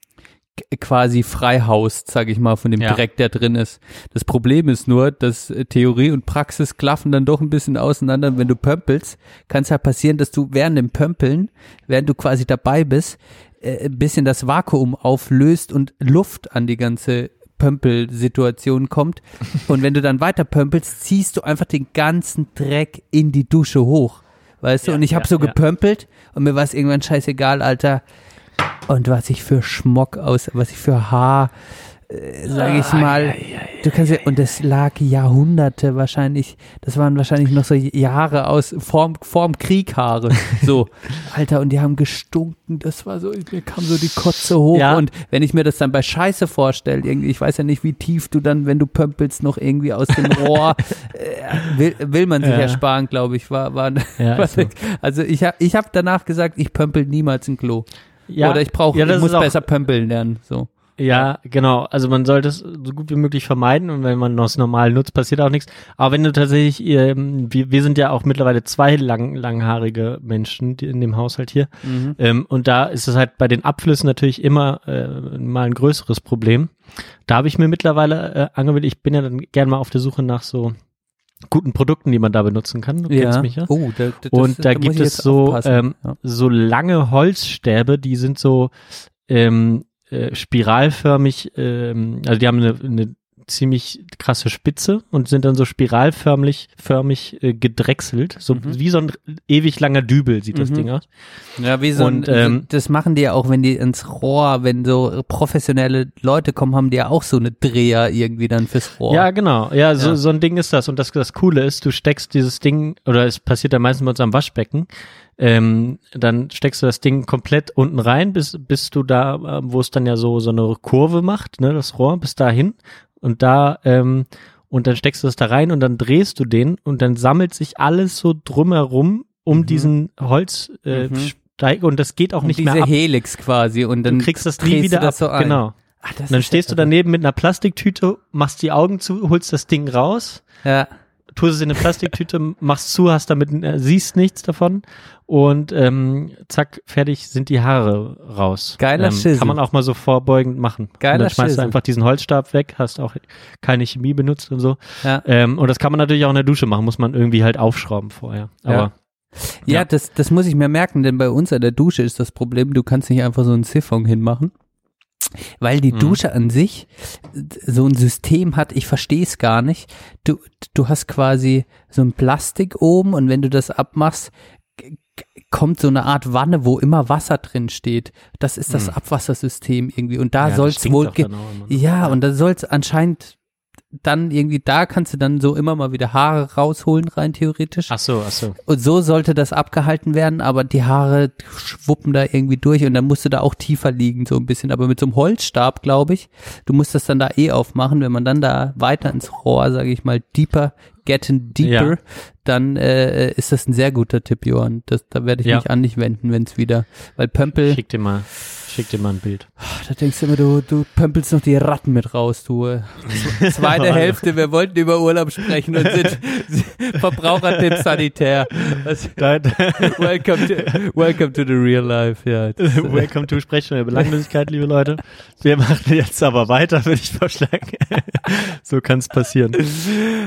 quasi freihaust, sage ich mal, von dem Ja. Dreck, der drin ist. Das Problem ist nur, dass äh, Theorie und Praxis klaffen dann doch ein bisschen auseinander. Wenn du pömpelst, kann es halt passieren, dass du während dem Pömpeln, während du quasi dabei bist, äh, ein bisschen das Vakuum auflöst und Luft an die ganze Pömpelsituation kommt. Und wenn du dann weiter pömpelst, ziehst du einfach den ganzen Dreck in die Dusche hoch. Weißt du? Und ich habe ja, so ja. gepömpelt und mir war es irgendwann scheißegal, Alter. Und was ich für Schmock aus, was ich für Haar, äh, sage ich mal, du kannst ja, und das lag Jahrhunderte wahrscheinlich, das waren wahrscheinlich noch so Jahre aus, vorm, vorm Krieg Haare, so, Alter, und die haben gestunken, das war so, mir kam so die Kotze hoch Ja. und wenn ich mir das dann bei Scheiße vorstelle, irgendwie, ich weiß ja nicht, wie tief du dann, wenn du pömpelst, noch irgendwie aus dem Rohr, äh, will, will man sich Ja. ersparen, glaube ich, war, war, war so. also ich habe ich hab danach gesagt, ich pömpel niemals ein Klo. Ja, Oder ich brauche, ja, ich muss besser pömpeln lernen. So. Ja, genau. Also man sollte es so gut wie möglich vermeiden und wenn man das normal nutzt, passiert auch nichts. Aber wenn du tatsächlich, ähm, wir, wir sind ja auch mittlerweile zwei lang, langhaarige Menschen die in dem Haushalt hier ähm, und da ist es halt bei den Abflüssen natürlich immer äh, mal ein größeres Problem. Da habe ich mir mittlerweile äh, angewöhnt, ich bin ja dann gerne mal auf der Suche nach so guten Produkten, die man da benutzen kann. Ja. Oh, da, da, Und da muss gibt es so, ähm, ja. so lange Holzstäbe, die sind so ähm, äh, spiralförmig, ähm, also die haben eine, eine ziemlich krasse Spitze und sind dann so spiralförmig förmig, äh, gedrechselt, so wie so ein ewig langer Dübel sieht das Mhm. Ding aus. ja, wie so und, ein, ähm, das machen die ja auch, wenn die ins Rohr, wenn so professionelle Leute kommen, haben die ja auch so eine Dreher irgendwie dann fürs Rohr. Ja, genau. Ja, so, Ja. so ein Ding ist das. Und das, das Coole ist, du steckst dieses Ding, oder es passiert ja meistens bei uns am Waschbecken, ähm, dann steckst du das Ding komplett unten rein, bis, bis du da, äh, wo es dann ja so, so eine Kurve macht, ne, das Rohr, bis dahin. Und da, ähm, und dann steckst du das da rein und dann drehst du den und dann sammelt sich alles so drumherum um diesen Holz, äh, Mhm. Und das geht auch und nicht diese mehr ab. Helix quasi und dann Du kriegst das nie du wieder das ab. so. Genau. Ach, Und dann stehst du daneben mit einer Plastiktüte, machst die Augen zu, holst das Ding raus, Ja, tust es in eine Plastiktüte, machst zu, hast damit, äh, siehst nichts davon und ähm, zack, fertig sind die Haare raus. Geiler ähm, Schissel. Kann man auch mal so vorbeugend machen. Geiler und dann schmeißt Schissel. du einfach diesen Holzstab weg, hast auch keine Chemie benutzt und so. ja. Ähm, und das kann man natürlich auch in der Dusche machen, muss man irgendwie halt aufschrauben vorher. Aber Ja. Ja, Ja. Das, das muss ich mir merken, denn bei uns an der Dusche ist das Problem, du kannst nicht einfach so einen Siphon hinmachen. Weil die Mhm. Dusche an sich so ein System hat, ich verstehe es gar nicht. Du, du hast quasi so ein Plastik oben und wenn du das abmachst, kommt so eine Art Wanne, wo immer Wasser drin steht. Das ist das Abwassersystem irgendwie. Und da. Ja, soll es wohl. doch ge- dann auch immer, ne? Ja, und da soll es anscheinend dann irgendwie, da kannst du dann so immer mal wieder Haare rausholen, rein theoretisch. ach so, ach so. Und so sollte das abgehalten werden, aber die Haare schwuppen da irgendwie durch und dann musst du da auch tiefer liegen, so ein bisschen. Aber mit so einem Holzstab, glaube ich, du musst das dann da eh aufmachen. Wenn man dann da weiter ins Rohr, sage ich mal, deeper, getting deeper, Ja. Dann äh, ist das ein sehr guter Tipp, Johann. Das, da werde ich Ja. mich an dich wenden, wenn es wieder, weil Pömpel, Schick dir mal, schick dir mal ein Bild. da denkst du immer, du, du pömpelst noch die Ratten mit raus, du. äh. Zweite Hälfte, wir wollten über Urlaub sprechen und sind Verbrauchertipp sanitär. Was, welcome, to, welcome to the real life, ja. Das, äh, Welcome to Sprechstunde der Belanglosigkeit, liebe Leute. Wir machen jetzt aber weiter, würde ich vorschlagen. so kann es passieren.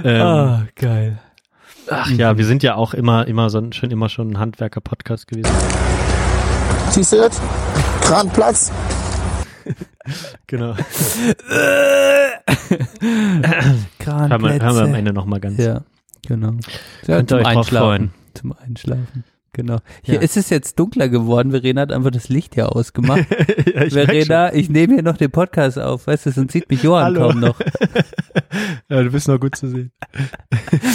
Ähm, ah, geil. Ach ja, wir sind ja auch immer, immer so ein, schon immer schon ein Handwerker-Podcast gewesen. T-Shirt, Kranplatz. Genau. Kranplätze. Hören wir, wir am Ende nochmal ganz. Ja, genau. Ja, Könnt ihr zum euch drauf freuen. Zum Einschlafen. Genau. Hier Ja. ist es jetzt dunkler geworden. Verena hat einfach das Licht hier ausgemacht. ja, ich Verena, ich nehme hier noch den Podcast auf, weißt du, sonst sieht mich Johann Hallo. kaum noch. Ja, du bist noch gut zu sehen.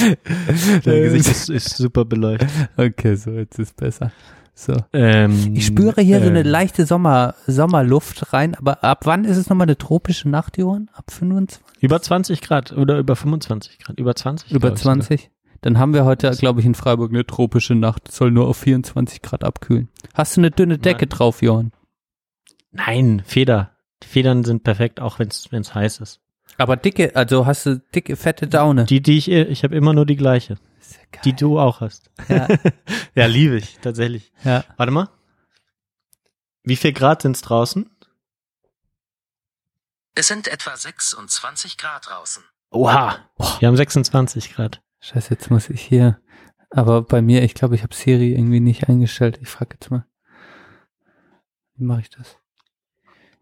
Dein Gesicht ist, ist super beleuchtet. Okay, so, jetzt ist besser. So. Ähm, Ich spüre hier so eine ähm, leichte Sommer, Sommerluft rein, aber ab wann ist es nochmal eine tropische Nacht, Johann? Ab 25? Über 20 Grad oder über 25 Grad? Über 20? Über glaub ich sogar. 20? Dann haben wir heute, glaube ich, in Freiburg eine tropische Nacht. Soll nur auf 24 Grad abkühlen. Hast du eine dünne Decke Nein. drauf, Johann? Nein, Feder. Die Federn sind perfekt, auch wenn es heiß ist. Aber dicke, also hast du dicke, fette Daune. Die, die ich, ich habe immer nur die gleiche, die du auch hast. Ja. ja, liebe ich, tatsächlich. ja. Warte mal. Wie viel Grad sind's draußen? Es sind etwa 26 Grad draußen. Oha. Wir haben 26 Grad. Scheiße, jetzt muss ich hier. Aber bei mir, ich glaube, ich habe Siri irgendwie nicht eingestellt. Ich frage jetzt mal. Wie mache ich das?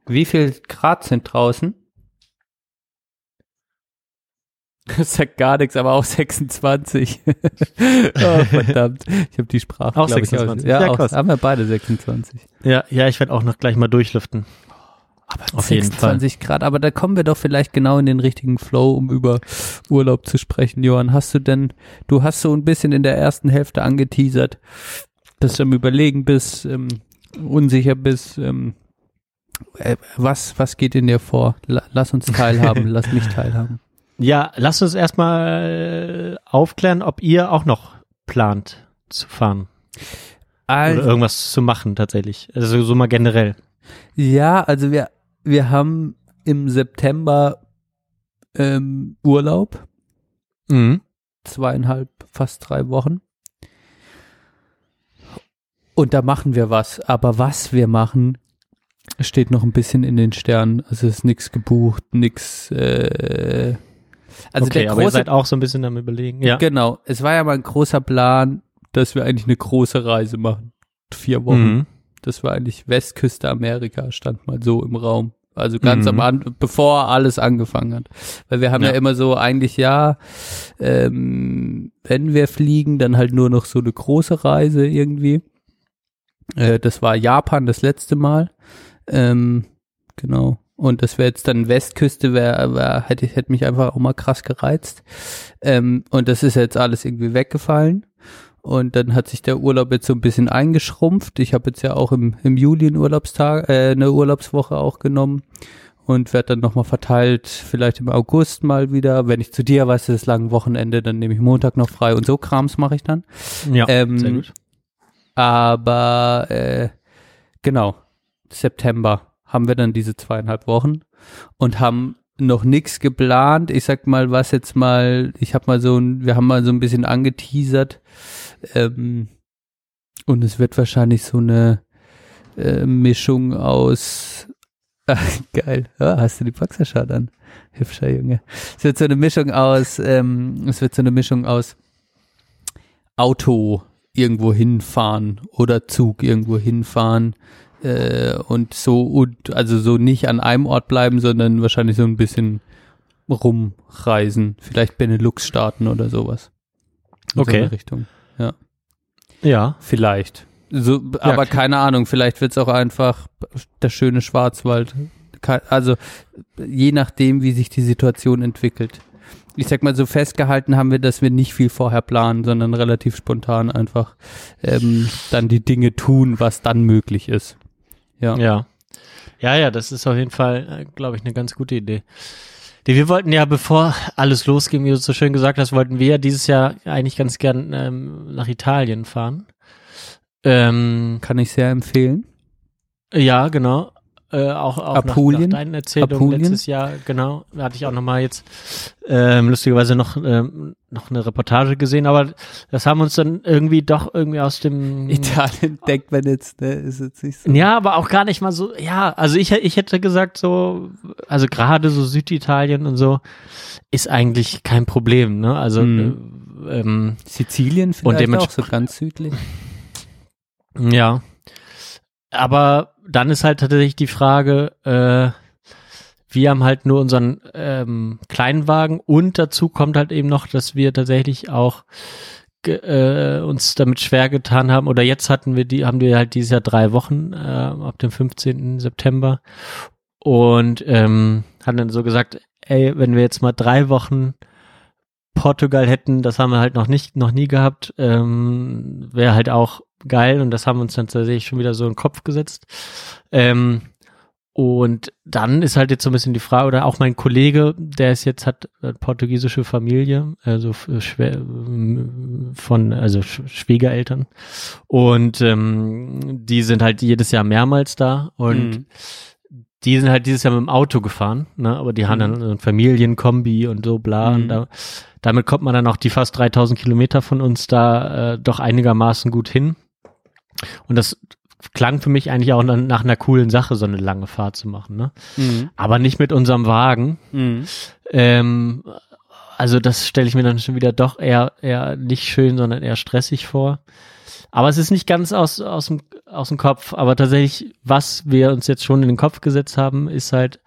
Wie viel Grad sind draußen? Das sagt gar nichts, aber auch 26. oh, verdammt. Ich habe die Sprache. Auch glaub ich, 26. aus- Ja, Ja, auch, haben wir beide 26. Ja, ja, ich werde auch noch gleich mal durchlüften. Aber Auf jeden 26 Grad, aber da kommen wir doch vielleicht genau in den richtigen Flow, um über Urlaub zu sprechen. Johann, hast du denn, du hast so ein bisschen in der ersten Hälfte angeteasert, dass du am Überlegen bist, ähm, unsicher bist, ähm, äh, was, was geht in dir vor? La lass uns teilhaben, lass mich teilhaben. Ja, lasst uns erstmal aufklären, ob ihr auch noch plant zu fahren. Oder Also, irgendwas zu machen tatsächlich. Also so mal generell. ja, also wir, wir haben im September ähm, Urlaub, Mhm. zweieinhalb, fast drei Wochen. Und da machen wir was. Aber was wir machen, steht noch ein bisschen in den Sternen. Also es ist nichts gebucht, nichts. Äh, also okay, der aber ihr große, seid auch so ein bisschen am überlegen. Ja. genau. Es war ja mal ein großer Plan, dass wir eigentlich eine große Reise machen. Vier Wochen. Mhm. Das war eigentlich Westküste Amerika, stand mal so im Raum. Also ganz Mhm. am An bevor alles angefangen hat. Weil wir haben ja, Ja. immer so eigentlich ja, ähm, wenn wir fliegen, dann halt nur noch so eine große Reise irgendwie. Äh, das war Japan das letzte Mal. Ähm, genau. Und das wäre jetzt dann Westküste, wäre, wär, hätte, hätte mich einfach auch mal krass gereizt. Ähm, und das ist jetzt alles irgendwie weggefallen. Und dann hat sich der Urlaub jetzt so ein bisschen eingeschrumpft. Ich habe jetzt ja auch im, im Juli einen Urlaubstag, äh, eine Urlaubswoche auch genommen und werde dann nochmal verteilt, vielleicht im August mal wieder. Wenn ich zu dir weiß, das lange Wochenende, dann nehme ich Montag noch frei und so Krams mache ich dann. Ja, Ähm, sehr gut. Aber äh, genau, September haben wir dann diese zweieinhalb Wochen und haben noch nichts geplant. Ich sag mal, was jetzt mal, ich habe mal so ein, wir haben mal so ein bisschen angeteasert ähm, und es wird wahrscheinlich so eine äh, Mischung aus geil, ja, hast du die Boxershot an? Hübscher Junge. Es wird so eine Mischung aus, ähm, es wird so eine Mischung aus Auto irgendwo hinfahren oder Zug irgendwo hinfahren äh, und so und also so nicht an einem Ort bleiben, sondern wahrscheinlich so ein bisschen rumreisen, vielleicht Benelux starten oder sowas. In Okay. So eine Richtung. Ja, Ja. vielleicht. So, aber okay. keine Ahnung, vielleicht wird's auch einfach der schöne Schwarzwald. Also je nachdem, wie sich die Situation entwickelt. Ich sag mal, so festgehalten haben wir, dass wir nicht viel vorher planen, sondern relativ spontan einfach ähm, dann die Dinge tun, was dann möglich ist. Ja. Ja. Ja, ja, das ist auf jeden Fall, glaube ich, eine ganz gute Idee. Wir wollten ja, bevor alles losging, wie du so schön gesagt hast, wollten wir ja dieses Jahr eigentlich ganz gern ähm, nach Italien fahren. Ähm, Kann ich sehr empfehlen. ja, genau. Äh, auch auch nach, nach Apulien? deinen Erzählungen Apulien? letztes Jahr, genau. Da hatte ich auch nochmal jetzt ähm, lustigerweise noch, ähm, noch eine Reportage gesehen, aber das haben uns dann irgendwie doch irgendwie aus dem Italien denkt man jetzt, ne, ist jetzt nicht so. Ja, aber auch gar nicht mal so, ja, also ich, ich hätte gesagt so, also gerade so Süditalien und so ist eigentlich kein Problem, ne? Also äh, ähm, Sizilien vielleicht dements- auch so ganz südlich. ja. Aber dann ist halt tatsächlich die Frage, äh, wir haben halt nur unseren ähm, Kleinwagen und dazu kommt halt eben noch, dass wir tatsächlich auch äh, uns damit schwer getan haben oder jetzt hatten wir die, haben wir halt dieses Jahr drei Wochen äh, ab dem 15. September und ähm, haben dann so gesagt, ey, wenn wir jetzt mal drei Wochen Portugal hätten, das haben wir halt noch nicht, noch nie gehabt, ähm, wäre halt auch geil und das haben wir uns dann tatsächlich schon wieder so in den Kopf gesetzt. Ähm, und dann ist halt jetzt so ein bisschen die Frage, oder auch mein Kollege, der ist jetzt, hat portugiesische Familie, also äh, ähm, von, also Sch Schwiegereltern. Und ähm, die sind halt jedes Jahr mehrmals da und Mhm. die sind halt dieses Jahr mit dem Auto gefahren, ne? aber die haben dann so ein Familienkombi und so bla. Und Mhm. da, damit kommt man dann auch die fast 3000 Kilometer von uns da äh, doch einigermaßen gut hin. Und das klang für mich eigentlich auch nach, einer coolen Sache, so eine lange Fahrt zu machen. Ne? Mhm. Aber nicht mit unserem Wagen. Mhm. Ähm, also das stelle ich mir dann schon wieder doch eher, eher nicht schön, sondern eher stressig vor. Aber es ist nicht ganz aus, aus, dem, aus dem Kopf. Aber tatsächlich, was wir uns jetzt schon in den Kopf gesetzt haben, ist halt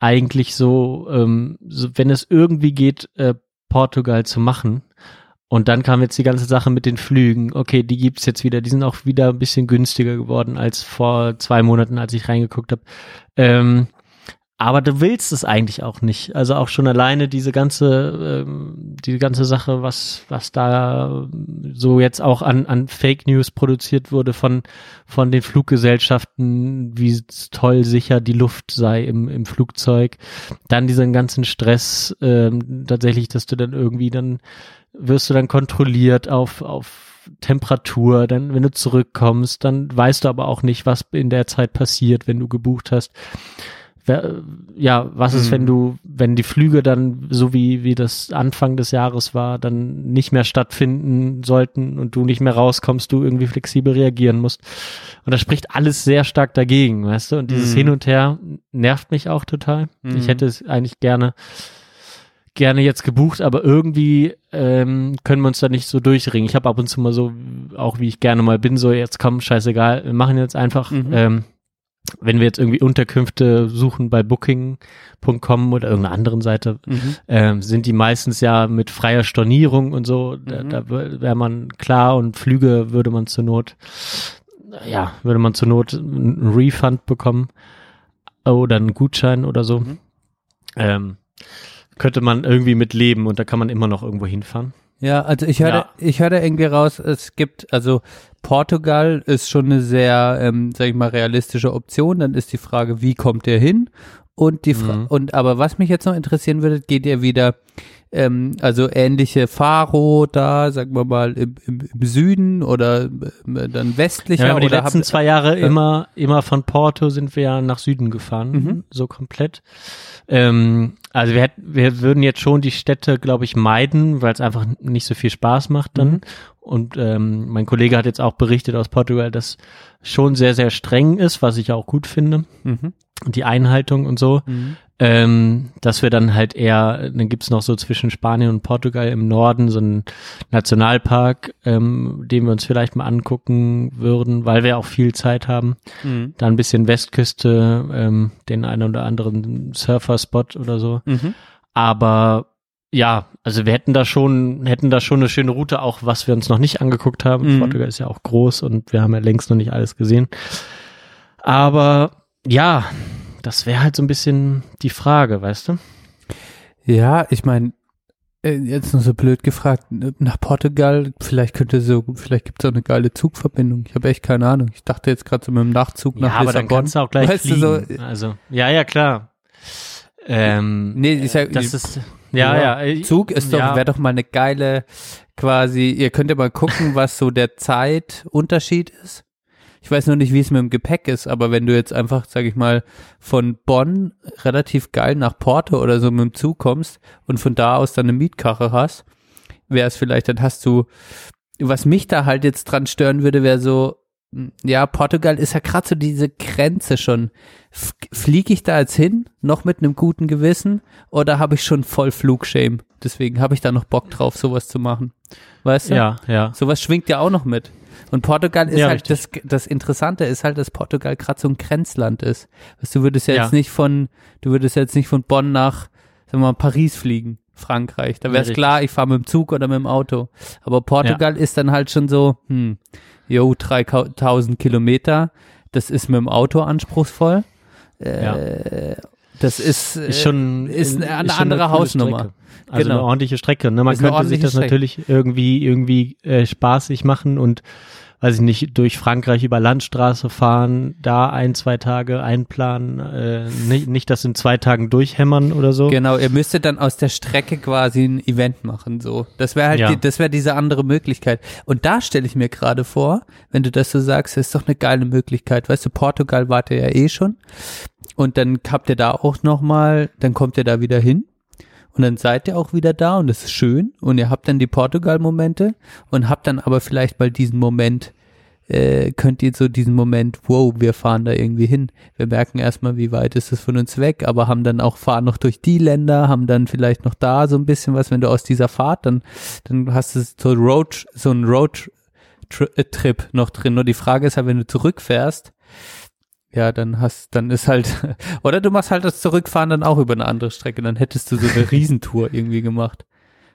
eigentlich so, ähm, so wenn es irgendwie geht, äh, Portugal zu machen. Und dann kam jetzt die ganze Sache mit den Flügen. Okay, die gibt's jetzt wieder. Die sind auch wieder ein bisschen günstiger geworden als vor zwei Monaten, als ich reingeguckt habe. Ähm, aber du willst es eigentlich auch nicht. Also auch schon alleine diese ganze, ähm, die ganze Sache, was, was da so jetzt auch an, an Fake News produziert wurde von, von den Fluggesellschaften, wie toll sicher die Luft sei im, im Flugzeug. Dann diesen ganzen Stress, ähm, tatsächlich, dass du dann irgendwie dann wirst du dann kontrolliert auf, auf Temperatur, dann, wenn du zurückkommst, dann weißt du aber auch nicht, was in der Zeit passiert, wenn du gebucht hast. Ja, was ist, Mhm. wenn du, wenn die Flüge dann, so wie, wie das Anfang des Jahres war, dann nicht mehr stattfinden sollten und du nicht mehr rauskommst, du irgendwie flexibel reagieren musst. Und das spricht alles sehr stark dagegen, weißt du? Und dieses Mhm. Hin und Her nervt mich auch total. Mhm. Ich hätte es eigentlich gerne, gerne jetzt gebucht, aber irgendwie ähm, können wir uns da nicht so durchringen. Ich habe ab und zu mal so, auch wie ich gerne mal bin, so jetzt komm, scheißegal, wir machen jetzt einfach, Mhm. ähm, wenn wir jetzt irgendwie Unterkünfte suchen bei Booking.com oder irgendeiner anderen Seite, Mhm. ähm, sind die meistens ja mit freier Stornierung und so. Da, Mhm. da wäre man klar und Flüge würde man zur Not, ja, würde man zur Not einen Refund bekommen oder einen Gutschein oder so. Mhm. Ähm, könnte man irgendwie mit leben und da kann man immer noch irgendwo hinfahren. Ja, also ich höre, Ja. ich höre irgendwie raus, es gibt, also Portugal ist schon eine sehr, ähm, sag ich mal, realistische Option. Dann ist die Frage, wie kommt ihr hin? Und die Fra Mhm. und aber was mich jetzt noch interessieren würde, geht ihr wieder, ähm, also ähnliche Faro da, sagen wir mal, im, im, im Süden oder äh, dann westlicher Ja, aber die letzten habt- zwei Jahre Ja. immer, immer von Porto sind wir ja nach Süden gefahren, Mhm. so komplett. Ähm, also wir, hätten, wir würden jetzt schon die Städte, glaube ich, meiden, weil es einfach nicht so viel Spaß macht dann. Mhm. Und ähm, mein Kollege hat jetzt auch berichtet aus Portugal, dass schon sehr, sehr streng ist, was ich auch gut finde. Mhm. Die Einhaltung und so. Mhm. Ähm, dass wir dann halt eher, dann gibt's noch so zwischen Spanien und Portugal im Norden so einen Nationalpark, ähm, den wir uns vielleicht mal angucken würden, weil wir auch viel Zeit haben. Mhm. Da ein bisschen Westküste, ähm, den einen oder anderen Surfer-Spot oder so. Mhm. Aber ja, also wir hätten da schon, hätten da schon eine schöne Route, auch was wir uns noch nicht angeguckt haben. Mhm. Portugal ist ja auch groß und wir haben ja längst noch nicht alles gesehen. Aber ja, das wäre halt so ein bisschen die Frage, weißt du? Ja, ich meine, äh, jetzt nur so blöd gefragt, nach Portugal, vielleicht könnte so, vielleicht gibt es auch eine geile Zugverbindung. Ich habe echt keine Ahnung. Ich dachte jetzt gerade so mit dem Nachtzug nach ja, aber dann Lissabon. kannst du auch gleich Weißt du, fliegen. so, also, ja, ja, klar. Ähm, Nee, ich sag, das ist, ja, ja. Zug ist doch, ja. wäre doch mal eine geile, quasi, ihr könnt ja mal gucken, was so der Zeitunterschied ist. Ich weiß nur nicht, wie es mit dem Gepäck ist, aber wenn du jetzt einfach, sag ich mal, von Bonn relativ geil nach Porto oder so mit dem Zug kommst und von da aus dann eine Mietkarre hast, wäre es vielleicht, dann hast du, was mich da halt jetzt dran stören würde, wäre so, ja, Portugal ist ja gerade so diese Grenze schon. Fliege ich da jetzt hin, noch mit einem guten Gewissen, oder habe ich schon voll Flugshame? Deswegen habe ich da noch Bock drauf, sowas zu machen. Weißt du? Ja, ja. Sowas schwingt ja auch noch mit. Und Portugal ist Ja, halt, das, das Interessante ist halt, dass Portugal gerade so ein Grenzland ist. Weißt, du würdest ja, Ja. jetzt nicht von, du würdest jetzt nicht von Bonn nach, sagen wir mal, Paris fliegen, Frankreich. Da wäre es Richtig. klar, ich fahre mit dem Zug oder mit dem Auto. Aber Portugal ist dann halt schon so, hm, jo, 3000 Kilometer, das ist mit dem Auto anspruchsvoll. Äh, Das ist, Ist äh, schon, ist eine, eine schon andere coole Hausnummer. Strecke. Also Genau. eine ordentliche Strecke. Ne? Man eine könnte sich das Strecke. natürlich irgendwie irgendwie äh, spaßig machen und weiß ich nicht, durch Frankreich über Landstraße fahren, da ein, zwei Tage einplanen, äh, nicht, nicht das in zwei Tagen durchhämmern oder so. Genau, ihr müsstet dann aus der Strecke quasi ein Event machen, so. Das wäre halt, Ja. die, das wäre diese andere Möglichkeit. Und da stelle ich mir gerade vor, wenn du das so sagst, das ist doch eine geile Möglichkeit. Weißt du, Portugal wart ihr ja eh schon. Und dann habt ihr da auch nochmal, dann kommt ihr da wieder hin. Und dann seid ihr auch wieder da und das ist schön. Und ihr habt dann die Portugal-Momente und habt dann aber vielleicht mal diesen Moment, äh, könnt ihr so diesen Moment, wow, wir fahren da irgendwie hin. Wir merken erstmal, wie weit ist es von uns weg, aber haben dann auch, fahren noch durch die Länder, haben dann vielleicht noch da so ein bisschen was, wenn du aus dieser Fahrt, dann, dann hast du so Road, so ein Road-Trip noch drin. Nur die Frage ist halt, wenn du zurückfährst, ja, dann hast, dann ist halt, oder du machst halt das Zurückfahren dann auch über eine andere Strecke, dann hättest du so eine Riesentour irgendwie gemacht.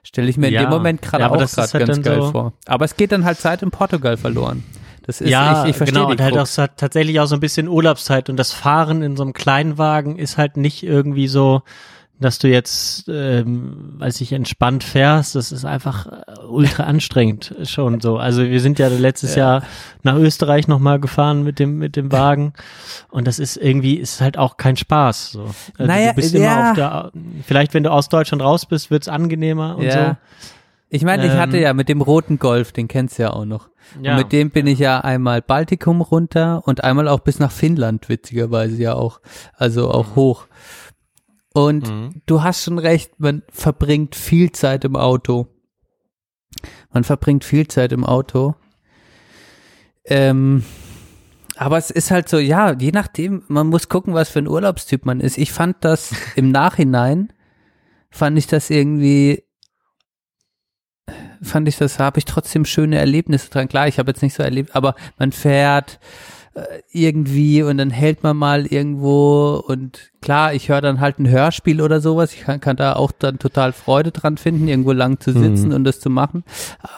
Stelle ich mir in Ja. dem Moment gerade Ja, auch gerade halt ganz geil so- vor. Aber es geht dann halt Zeit in Portugal verloren. Das ist, ja, ich, ich verstehe genau, und halt auch Krux. hat tatsächlich auch so ein bisschen Urlaubszeit und das Fahren in so einem Kleinwagen ist halt nicht irgendwie so, dass du jetzt, ähm, weiß ich, entspannt fährst. Das ist einfach äh, ultra anstrengend schon so. Also wir sind ja letztes Jahr nach Österreich nochmal gefahren mit dem mit dem Wagen und das ist irgendwie ist halt auch kein Spaß. So. Also Naja, du bist ja. immer auf der, vielleicht wenn du aus Deutschland raus bist, wird's angenehmer und Ja. Ich meine, ich Ähm, hatte ja mit dem roten Golf, den kennst du ja auch noch. Ja. Und mit dem bin ich ja einmal Baltikum runter und einmal auch bis nach Finnland, witzigerweise ja auch. Also auch Mhm. hoch. Und du hast schon recht, man verbringt viel Zeit im Auto. Man verbringt viel Zeit im Auto. Ähm, aber es ist halt so, ja, je nachdem, man muss gucken, was für ein Urlaubstyp man ist. Ich fand das im Nachhinein, fand ich das irgendwie, fand ich das, habe ich trotzdem schöne Erlebnisse dran. Klar, ich habe jetzt nicht so erlebt, aber man fährt äh, irgendwie und dann hält man mal irgendwo und klar, ich höre dann halt ein Hörspiel oder sowas. Ich kann, kann da auch dann total Freude dran finden, irgendwo lang zu sitzen und das zu machen.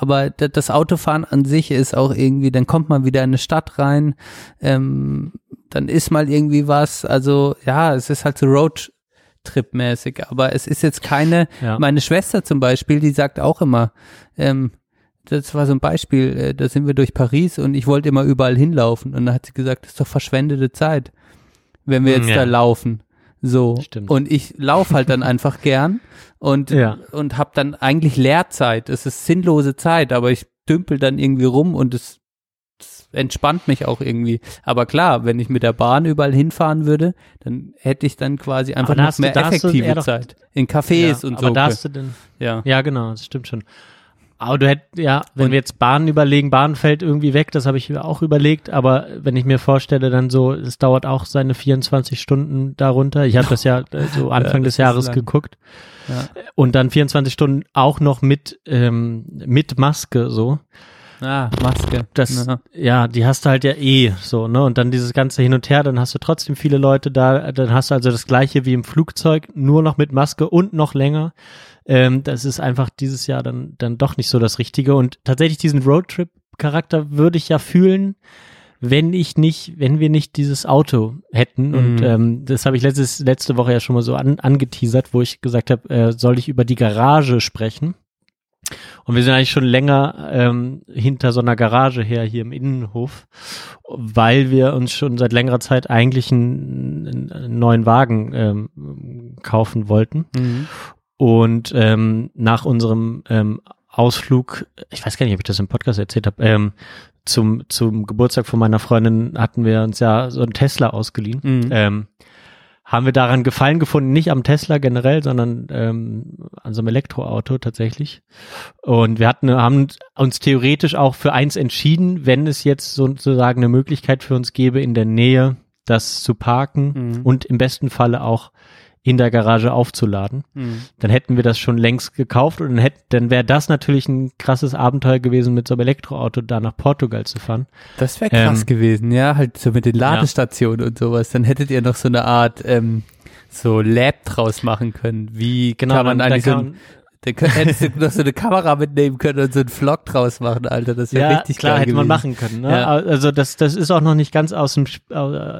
Aber das Autofahren an sich ist auch irgendwie, dann kommt man wieder in eine Stadt rein, ähm, dann ist mal irgendwie was. Also ja, es ist halt so Road Trip-mäßig, aber es ist jetzt keine, Ja. meine Schwester zum Beispiel, die sagt auch immer, ähm, das war so ein Beispiel, äh, da sind wir durch Paris und ich wollte immer überall hinlaufen und dann hat sie gesagt, das ist doch verschwendete Zeit, wenn wir jetzt ja. da laufen. So. Stimmt. Und ich laufe halt dann einfach gern und, Ja. und habe dann eigentlich Leerzeit. Es ist sinnlose Zeit, aber ich dümpel dann irgendwie rum und es, es entspannt mich auch irgendwie. Aber klar, wenn ich mit der Bahn überall hinfahren würde, dann hätte ich dann quasi einfach Aber noch mehr du effektive eher doch- Zeit. In Cafés Ja, und aber so. da hast du denn, ja. ja genau, das stimmt schon. Aber du hättest, ja, wenn Und- wir jetzt Bahn überlegen, Bahn fällt irgendwie weg, das habe ich mir auch überlegt, aber wenn ich mir vorstelle, dann so, es dauert auch seine 24 Stunden darunter. Ich habe das ja äh, so Anfang das des Jahres geguckt. Ja. Und dann 24 Stunden auch noch mit, ähm, mit Maske so. Ah, Maske. Das, Ja. ja, die hast du halt ja eh so, ne? Und dann dieses ganze Hin und Her, dann hast du trotzdem viele Leute da, dann hast du also das gleiche wie im Flugzeug, nur noch mit Maske und noch länger. Ähm, das ist einfach dieses Jahr dann, dann doch nicht so das Richtige. Und tatsächlich diesen Roadtrip-Charakter würde ich ja fühlen, wenn ich nicht, wenn wir nicht dieses Auto hätten. Und Mhm. ähm, das habe ich letztes, letzte Woche ja schon mal so an, angeteasert, wo ich gesagt habe, äh, soll ich über die Garage sprechen? Und wir sind eigentlich schon länger ähm, hinter so einer Garage her hier im Innenhof, weil wir uns schon seit längerer Zeit eigentlich einen, einen neuen Wagen ähm, kaufen wollten. Mhm. Und ähm, nach unserem ähm, Ausflug, ich weiß gar nicht, ob ich das im Podcast erzählt habe, ähm, zum, zum Geburtstag von meiner Freundin hatten wir uns ja so einen Tesla ausgeliehen. Mhm. Ähm, haben wir daran Gefallen gefunden, nicht am Tesla generell, sondern ähm, an so einem Elektroauto tatsächlich. Und wir hatten, haben uns theoretisch auch für eins entschieden, wenn es jetzt sozusagen eine Möglichkeit für uns gäbe, in der Nähe das zu parken Mhm. und im besten Falle auch in der Garage aufzuladen. Mhm. Dann hätten wir das schon längst gekauft und dann, hätt, dann wäre das natürlich ein krasses Abenteuer gewesen, mit so einem Elektroauto da nach Portugal zu fahren. Das wäre krass Ähm, gewesen, ja, halt so mit den Ladestationen und sowas. Dann hättet ihr noch so eine Art ähm, so Lab draus machen können. Wie Genau, kann man dann- eigentlich dann so dann hättest du noch so eine Kamera mitnehmen können und so einen Vlog draus machen, Alter. Das wäre ja, richtig klar, geil hätte man gewesen. machen können. Ne? Ja. Also das, das ist auch noch nicht ganz aus dem,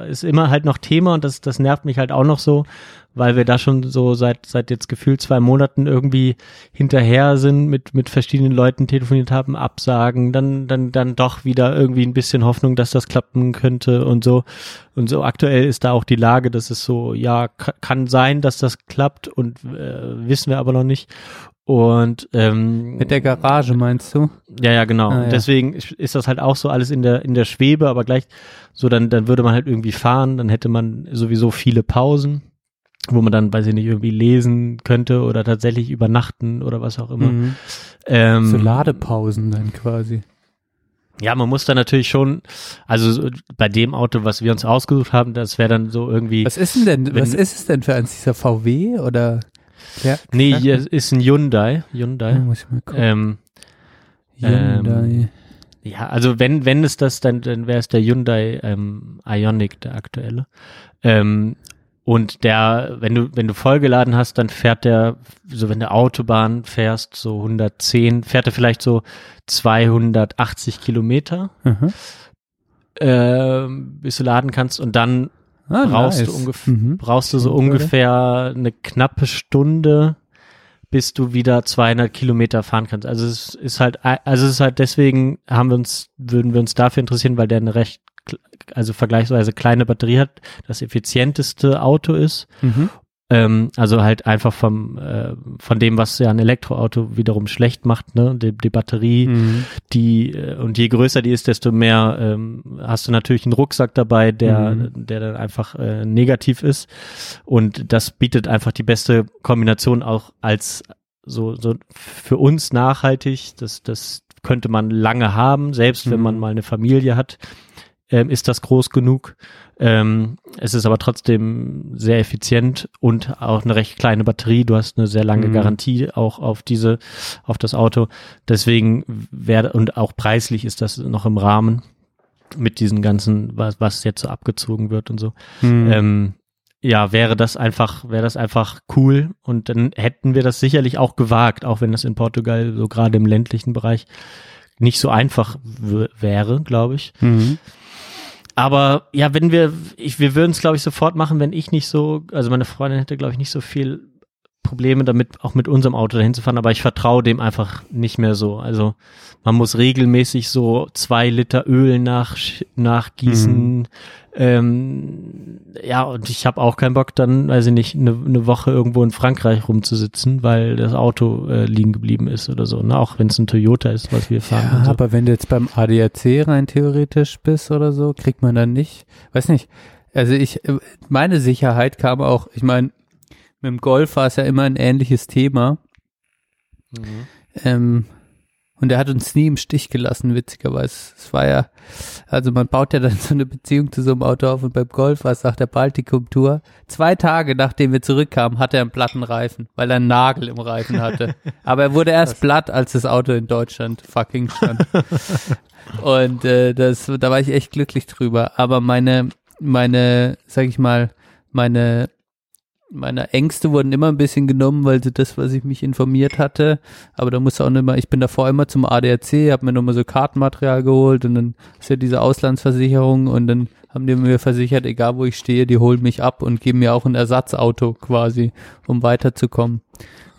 ist immer halt noch Thema und das, das nervt mich halt auch noch so, weil wir da schon so seit, seit jetzt gefühlt zwei Monaten irgendwie hinterher sind, mit, mit verschiedenen Leuten telefoniert haben, Absagen, dann, dann, dann doch wieder irgendwie ein bisschen Hoffnung, dass das klappen könnte und so. Und so aktuell ist da auch die Lage, dass es so, ja, ka- kann sein, dass das klappt und äh, wissen wir aber noch nicht. Und ähm, Mit der Garage meinst du? ja, ja, genau. Ah, ja. Deswegen ist ist das halt auch so alles in der in der Schwebe, aber gleich so dann dann würde man halt irgendwie fahren, dann hätte man sowieso viele Pausen, wo man dann weiß ich nicht irgendwie lesen könnte oder tatsächlich übernachten oder was auch immer. Mhm. Ähm, So Ladepausen dann quasi. ja, man muss da natürlich schon, also so bei dem Auto, was wir uns ausgesucht haben, das wäre dann so irgendwie. Was ist denn denn, wenn- was ist es denn für eins? Dieser VW oder? Ja, nee, hier ist ein Hyundai, Hyundai. Ja, muss ich mal gucken. Ähm, Hyundai. Ja, also wenn, wenn es das, dann, dann wäre es der Hyundai ähm, Ioniq, der aktuelle. Ähm, und der, wenn du, wenn du vollgeladen hast, dann fährt der, so wenn du Autobahn fährst, so 110, fährt er vielleicht so 280 Kilometer, Mhm. ähm, bis du laden kannst und dann Ah, brauchst, nice. du ungef Mhm. brauchst du so ungefähr eine knappe Stunde, bis du wieder 200 Kilometer fahren kannst. Also es ist halt, also es ist halt deswegen haben wir uns, würden wir uns dafür interessieren, weil der eine recht, also vergleichsweise kleine Batterie hat, das effizienteste Auto ist. Mhm. Ähm, also halt einfach vom, äh, von dem, was ja ein Elektroauto wiederum schlecht macht, ne, die, die Batterie, Mhm. die äh, und je größer die ist, desto mehr ähm, hast du natürlich einen Rucksack dabei, der Mhm. der dann einfach äh, negativ ist und das bietet einfach die beste Kombination auch als so so für uns nachhaltig. Das das könnte man lange haben, selbst wenn Mhm. man mal eine Familie hat, ähm, ist das groß genug. Ähm, es ist aber trotzdem sehr effizient und auch eine recht kleine Batterie. Du hast eine sehr lange Mhm. Garantie auch auf diese, auf das Auto. Deswegen wäre, und auch preislich ist das noch im Rahmen mit diesen ganzen, was, was jetzt so abgezogen wird und so. Mhm. Ähm, ja, wäre das einfach, wäre das einfach cool und dann hätten wir das sicherlich auch gewagt, auch wenn das in Portugal so gerade im ländlichen Bereich nicht so einfach wäre, glaube ich. Mhm. Aber ja, wenn wir, ich, wir würden es, glaube ich, sofort machen, wenn ich nicht so, also meine Freundin hätte, glaube ich, nicht so viel Probleme damit, auch mit unserem Auto dahin zu fahren, aber ich vertraue dem einfach nicht mehr so. Also man muss regelmäßig so zwei Liter Öl nach, nachgießen. Ähm, ja, und ich habe auch keinen Bock, dann, weiß ich nicht, eine, eine Woche irgendwo in Frankreich rumzusitzen, weil das Auto äh, liegen geblieben ist oder so. Ne? Auch wenn es ein Toyota ist, was wir fahren. Ja, so. aber wenn du jetzt beim ADAC rein theoretisch bist oder so, kriegt man dann nicht, weiß nicht. Also ich, äh, meine Sicherheit kam auch, ich meine, mit dem Golf war es ja immer ein ähnliches Thema. Mhm. Ähm, und er hat uns nie im Stich gelassen, witzigerweise. Es war ja, also man baut ja dann so eine Beziehung zu so einem Auto auf und beim Golf war es nach der Baltikum-Tour. Zwei Tage nachdem wir zurückkamen, hatte er einen platten Reifen, weil er einen Nagel im Reifen hatte. Aber er wurde erst platt, als das Auto in Deutschland fucking stand. und äh, das, da war ich echt glücklich drüber. Aber meine, meine, sag ich mal, meine meine Ängste wurden immer ein bisschen genommen, weil sie das, was ich mich informiert hatte, aber da musste auch nicht mal, ich bin davor immer zum ADAC, habe mir nochmal so Kartenmaterial geholt und dann ist ja diese Auslandsversicherung und dann haben die mir versichert, egal wo ich stehe, die holen mich ab und geben mir auch ein Ersatzauto quasi, um weiterzukommen.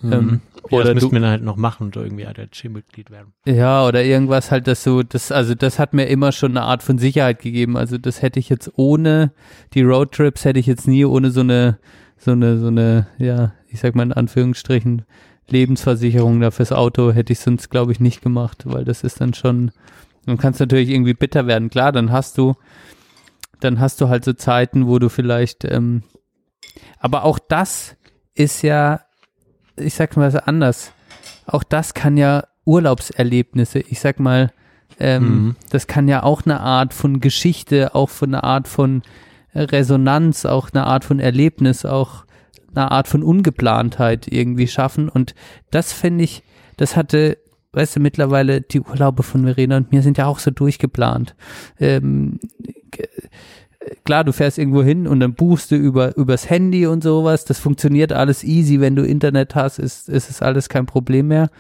Mhm. Ähm, ja, oder das müssten du- wir dann halt noch machen und irgendwie ADAC-Mitglied werden. Ja, oder irgendwas halt, das so, das, also das hat mir immer schon eine Art von Sicherheit gegeben. Also das hätte ich jetzt ohne die Roadtrips hätte ich jetzt nie ohne so eine, so eine, so eine, ja, ich sag mal in Anführungsstrichen, Lebensversicherung da fürs Auto hätte ich sonst, glaube ich, nicht gemacht, weil das ist dann schon, dann kann es natürlich irgendwie bitter werden. Klar, dann hast du, dann hast du halt so Zeiten, wo du vielleicht, ähm, aber auch das ist ja, ich sag mal so anders. Auch das kann ja Urlaubserlebnisse, ich sag mal, ähm, Mhm. das kann ja auch eine Art von Geschichte, auch von einer Art von Resonanz, auch eine Art von Erlebnis, auch eine Art von Ungeplantheit irgendwie schaffen. Und das finde ich, das hatte, weißt du, mittlerweile die Urlaube von Verena und mir sind ja auch so durchgeplant. Ähm, klar, du fährst irgendwo hin und dann buchst du über übers Handy und sowas. Das funktioniert alles easy, wenn du Internet hast, ist, ist es alles kein Problem mehr.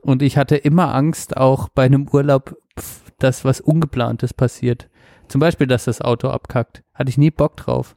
Und ich hatte immer Angst, auch bei einem Urlaub, dass was Ungeplantes passiert. Zum Beispiel, dass das Auto abkackt. Hatte ich nie Bock drauf.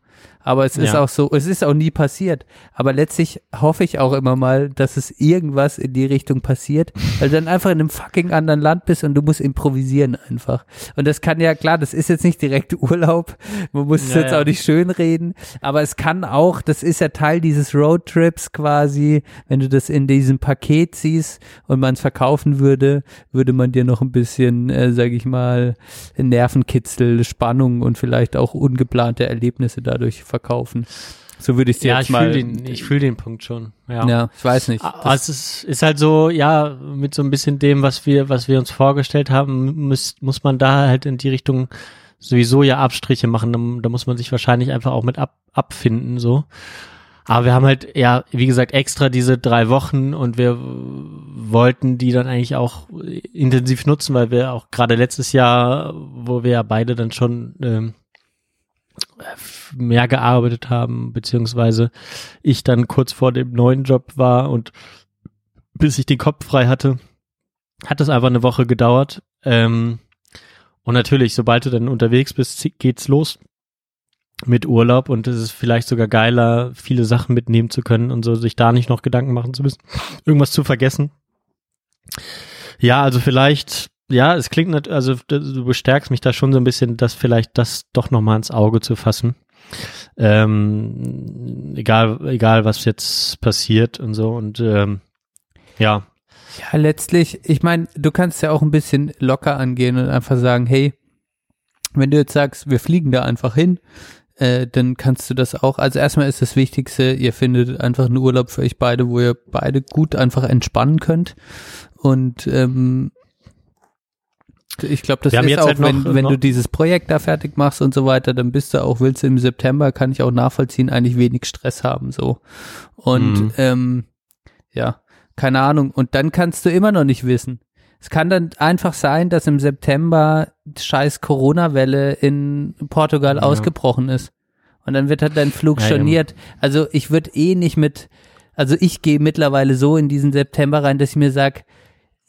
Aber es ist Ja. auch so, es ist auch nie passiert. Aber letztlich hoffe ich auch immer mal, dass es irgendwas in die Richtung passiert, weil du dann einfach in einem fucking anderen Land bist und du musst improvisieren einfach. Und das kann ja, klar, das ist jetzt nicht direkt Urlaub, man muss es Ja, jetzt ja. auch nicht schön reden, aber es kann auch, das ist ja Teil dieses Roadtrips quasi, wenn du das in diesem Paket siehst und man es verkaufen würde, würde man dir noch ein bisschen, äh, sage ich mal, Nervenkitzel, Spannung und vielleicht auch ungeplante Erlebnisse dadurch verkaufen. So würde ich dir Ja, jetzt ich mal. fühle den, ich fühl den Punkt schon. Ja. ja, ich weiß nicht. Aber es ist, ist halt so, ja, mit so ein bisschen dem, was wir, was wir uns vorgestellt haben, muss, muss man da halt in die Richtung sowieso ja Abstriche machen. Da, da muss man sich wahrscheinlich einfach auch mit ab, abfinden, so. Aber wir haben halt, ja, wie gesagt, extra diese drei Wochen und wir wollten die dann eigentlich auch intensiv nutzen, weil wir auch gerade letztes Jahr, wo wir ja beide dann schon ähm, mehr gearbeitet haben, beziehungsweise ich dann kurz vor dem neuen Job war und bis ich den Kopf frei hatte, hat es einfach eine Woche gedauert. Ähm, und natürlich, sobald du dann unterwegs bist, geht's los mit Urlaub und es ist vielleicht sogar geiler, viele Sachen mitnehmen zu können und so sich da nicht noch Gedanken machen zu müssen, irgendwas zu vergessen. Ja, also vielleicht, ja, es klingt, nat- also du bestärkst mich da schon so ein bisschen, das vielleicht das doch nochmal ins Auge zu fassen. Ähm, egal, egal was jetzt passiert und so und ähm, ja, Ja, letztlich, ich meine, du kannst ja auch ein bisschen locker angehen und einfach sagen, hey, wenn du jetzt sagst, wir fliegen da einfach hin, äh, dann kannst du das auch. Also erstmal ist das Wichtigste, ihr findet einfach einen Urlaub für euch beide, wo ihr beide gut einfach entspannen könnt. Und ähm, ich glaube, das Wir ist auch, halt noch- wenn, wenn noch- du dieses Projekt da fertig machst und so weiter, dann bist du auch, willst du im September, kann ich auch nachvollziehen, eigentlich wenig Stress haben so. Und Mhm. ähm, ja, keine Ahnung. Und dann kannst du immer noch nicht wissen. Es kann dann einfach sein, dass im September die scheiß Corona-Welle in Portugal Ja. ausgebrochen ist. Und dann wird halt dein Flug Ja, storniert. Also ich würde eh nicht mit, also ich gehe mittlerweile so in diesen September rein, dass ich mir sag,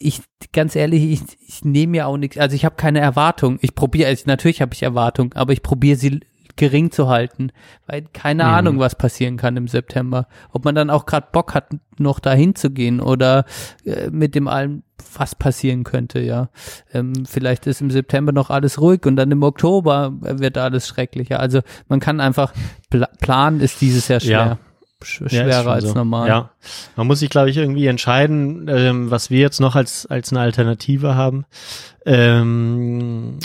ich, ganz ehrlich, ich, ich nehme ja auch nichts, also ich habe keine Erwartung. Ich probiere, also natürlich habe ich Erwartung, aber ich probiere sie gering zu halten, weil keine Mhm. Ahnung, was passieren kann im September. Ob man dann auch gerade Bock hat, noch dahin zu gehen oder äh, mit dem allem, was passieren könnte, ja. Ähm, vielleicht ist im September noch alles ruhig und dann im Oktober wird alles schrecklicher. Also man kann einfach, pla planen ist dieses Jahr schwer. Ja. Ja, schwerer schon als so. normal. Ja, man muss sich, glaube ich, irgendwie entscheiden, ähm, was wir jetzt noch als als eine Alternative haben. Ähm,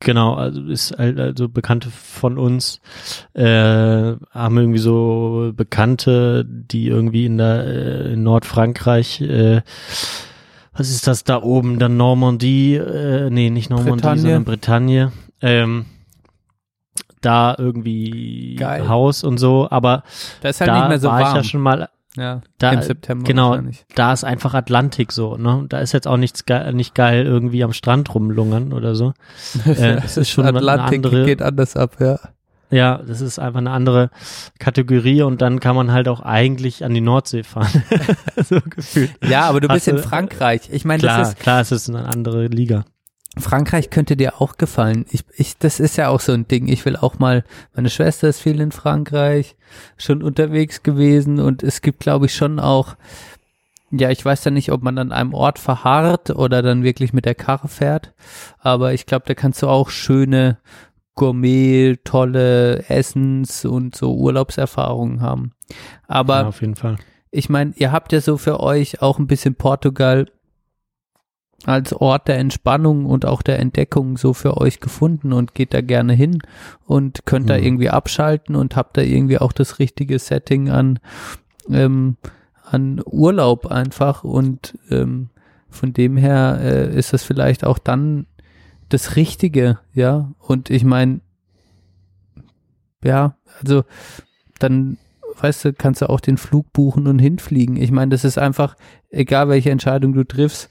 genau, also ist also Bekannte von uns äh, haben irgendwie so Bekannte, die irgendwie in der äh, in Nordfrankreich äh, was ist das da oben? Dann Normandie, äh, nee, nicht Normandie, Bretagne. sondern Bretagne. Ähm, da irgendwie Geil. Haus und so, aber Da ist halt da nicht mehr so war warm. ich ja schon mal ja, da, im September genau, da ist einfach Atlantik so, ne? Da ist jetzt auch nichts geil, nicht geil irgendwie am Strand rumlungern oder so. Äh, es ist schon Atlantik andere- geht anders ab, ja. Ja, das ist einfach eine andere Kategorie und dann kann man halt auch eigentlich an die Nordsee fahren. so gefühlt. Ja, aber du Hast bist in du- Frankreich. Ich meine, Klar, das ist, klar, es ist eine andere Liga. Frankreich könnte dir auch gefallen. Ich, ich, das ist ja auch so ein Ding. Ich will auch mal, meine Schwester ist viel in Frankreich, schon unterwegs gewesen und es gibt, glaube ich, schon auch, ja, ich weiß ja nicht, ob man an einem Ort verharrt oder dann wirklich mit der Karre fährt, aber ich glaube, da kannst du auch schöne Gourmet, tolle Essens- und so Urlaubserfahrungen haben. Aber ja, auf jeden Fall. ich meine, ihr habt ja so für euch auch ein bisschen Portugal als Ort der Entspannung und auch der Entdeckung so für euch gefunden und geht da gerne hin und könnt da Mhm. irgendwie abschalten und habt da irgendwie auch das richtige Setting an, ähm, an Urlaub einfach und ähm, von dem her äh, ist das vielleicht auch dann das Richtige, ja. Und ich meine, ja, also dann, weißt du, kannst du auch den Flug buchen und hinfliegen. Ich meine, das ist einfach, egal welche Entscheidung du triffst,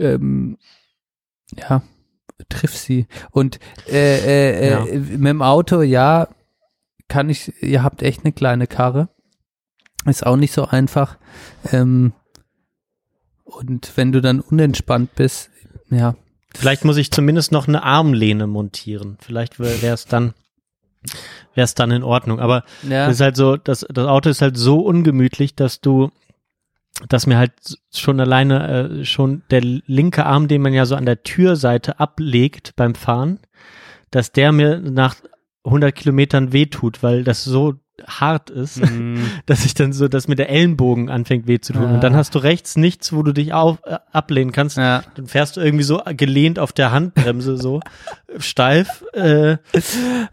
ähm, ja, triff sie. Und äh, äh, äh, Ja. mit dem Auto, ja, kann ich, ihr habt echt eine kleine Karre. Ist auch nicht so einfach. Ähm, und wenn du dann unentspannt bist, ja, Vielleicht muss ich zumindest noch eine Armlehne montieren. Vielleicht wäre es dann wäre es dann in Ordnung. Aber Ja. das ist halt so, das, das Auto ist halt so ungemütlich, dass du, dass mir halt schon alleine äh, schon der linke Arm, den man ja so an der Türseite ablegt beim Fahren, dass der mir nach 100 Kilometern wehtut, weil das so hart ist, dass ich dann so, dass mir der Ellenbogen anfängt weh zu tun. Ah. Und dann hast du rechts nichts, wo du dich auf, äh, ablehnen kannst. Ja. Dann fährst du irgendwie so gelehnt auf der Handbremse so steif. Äh,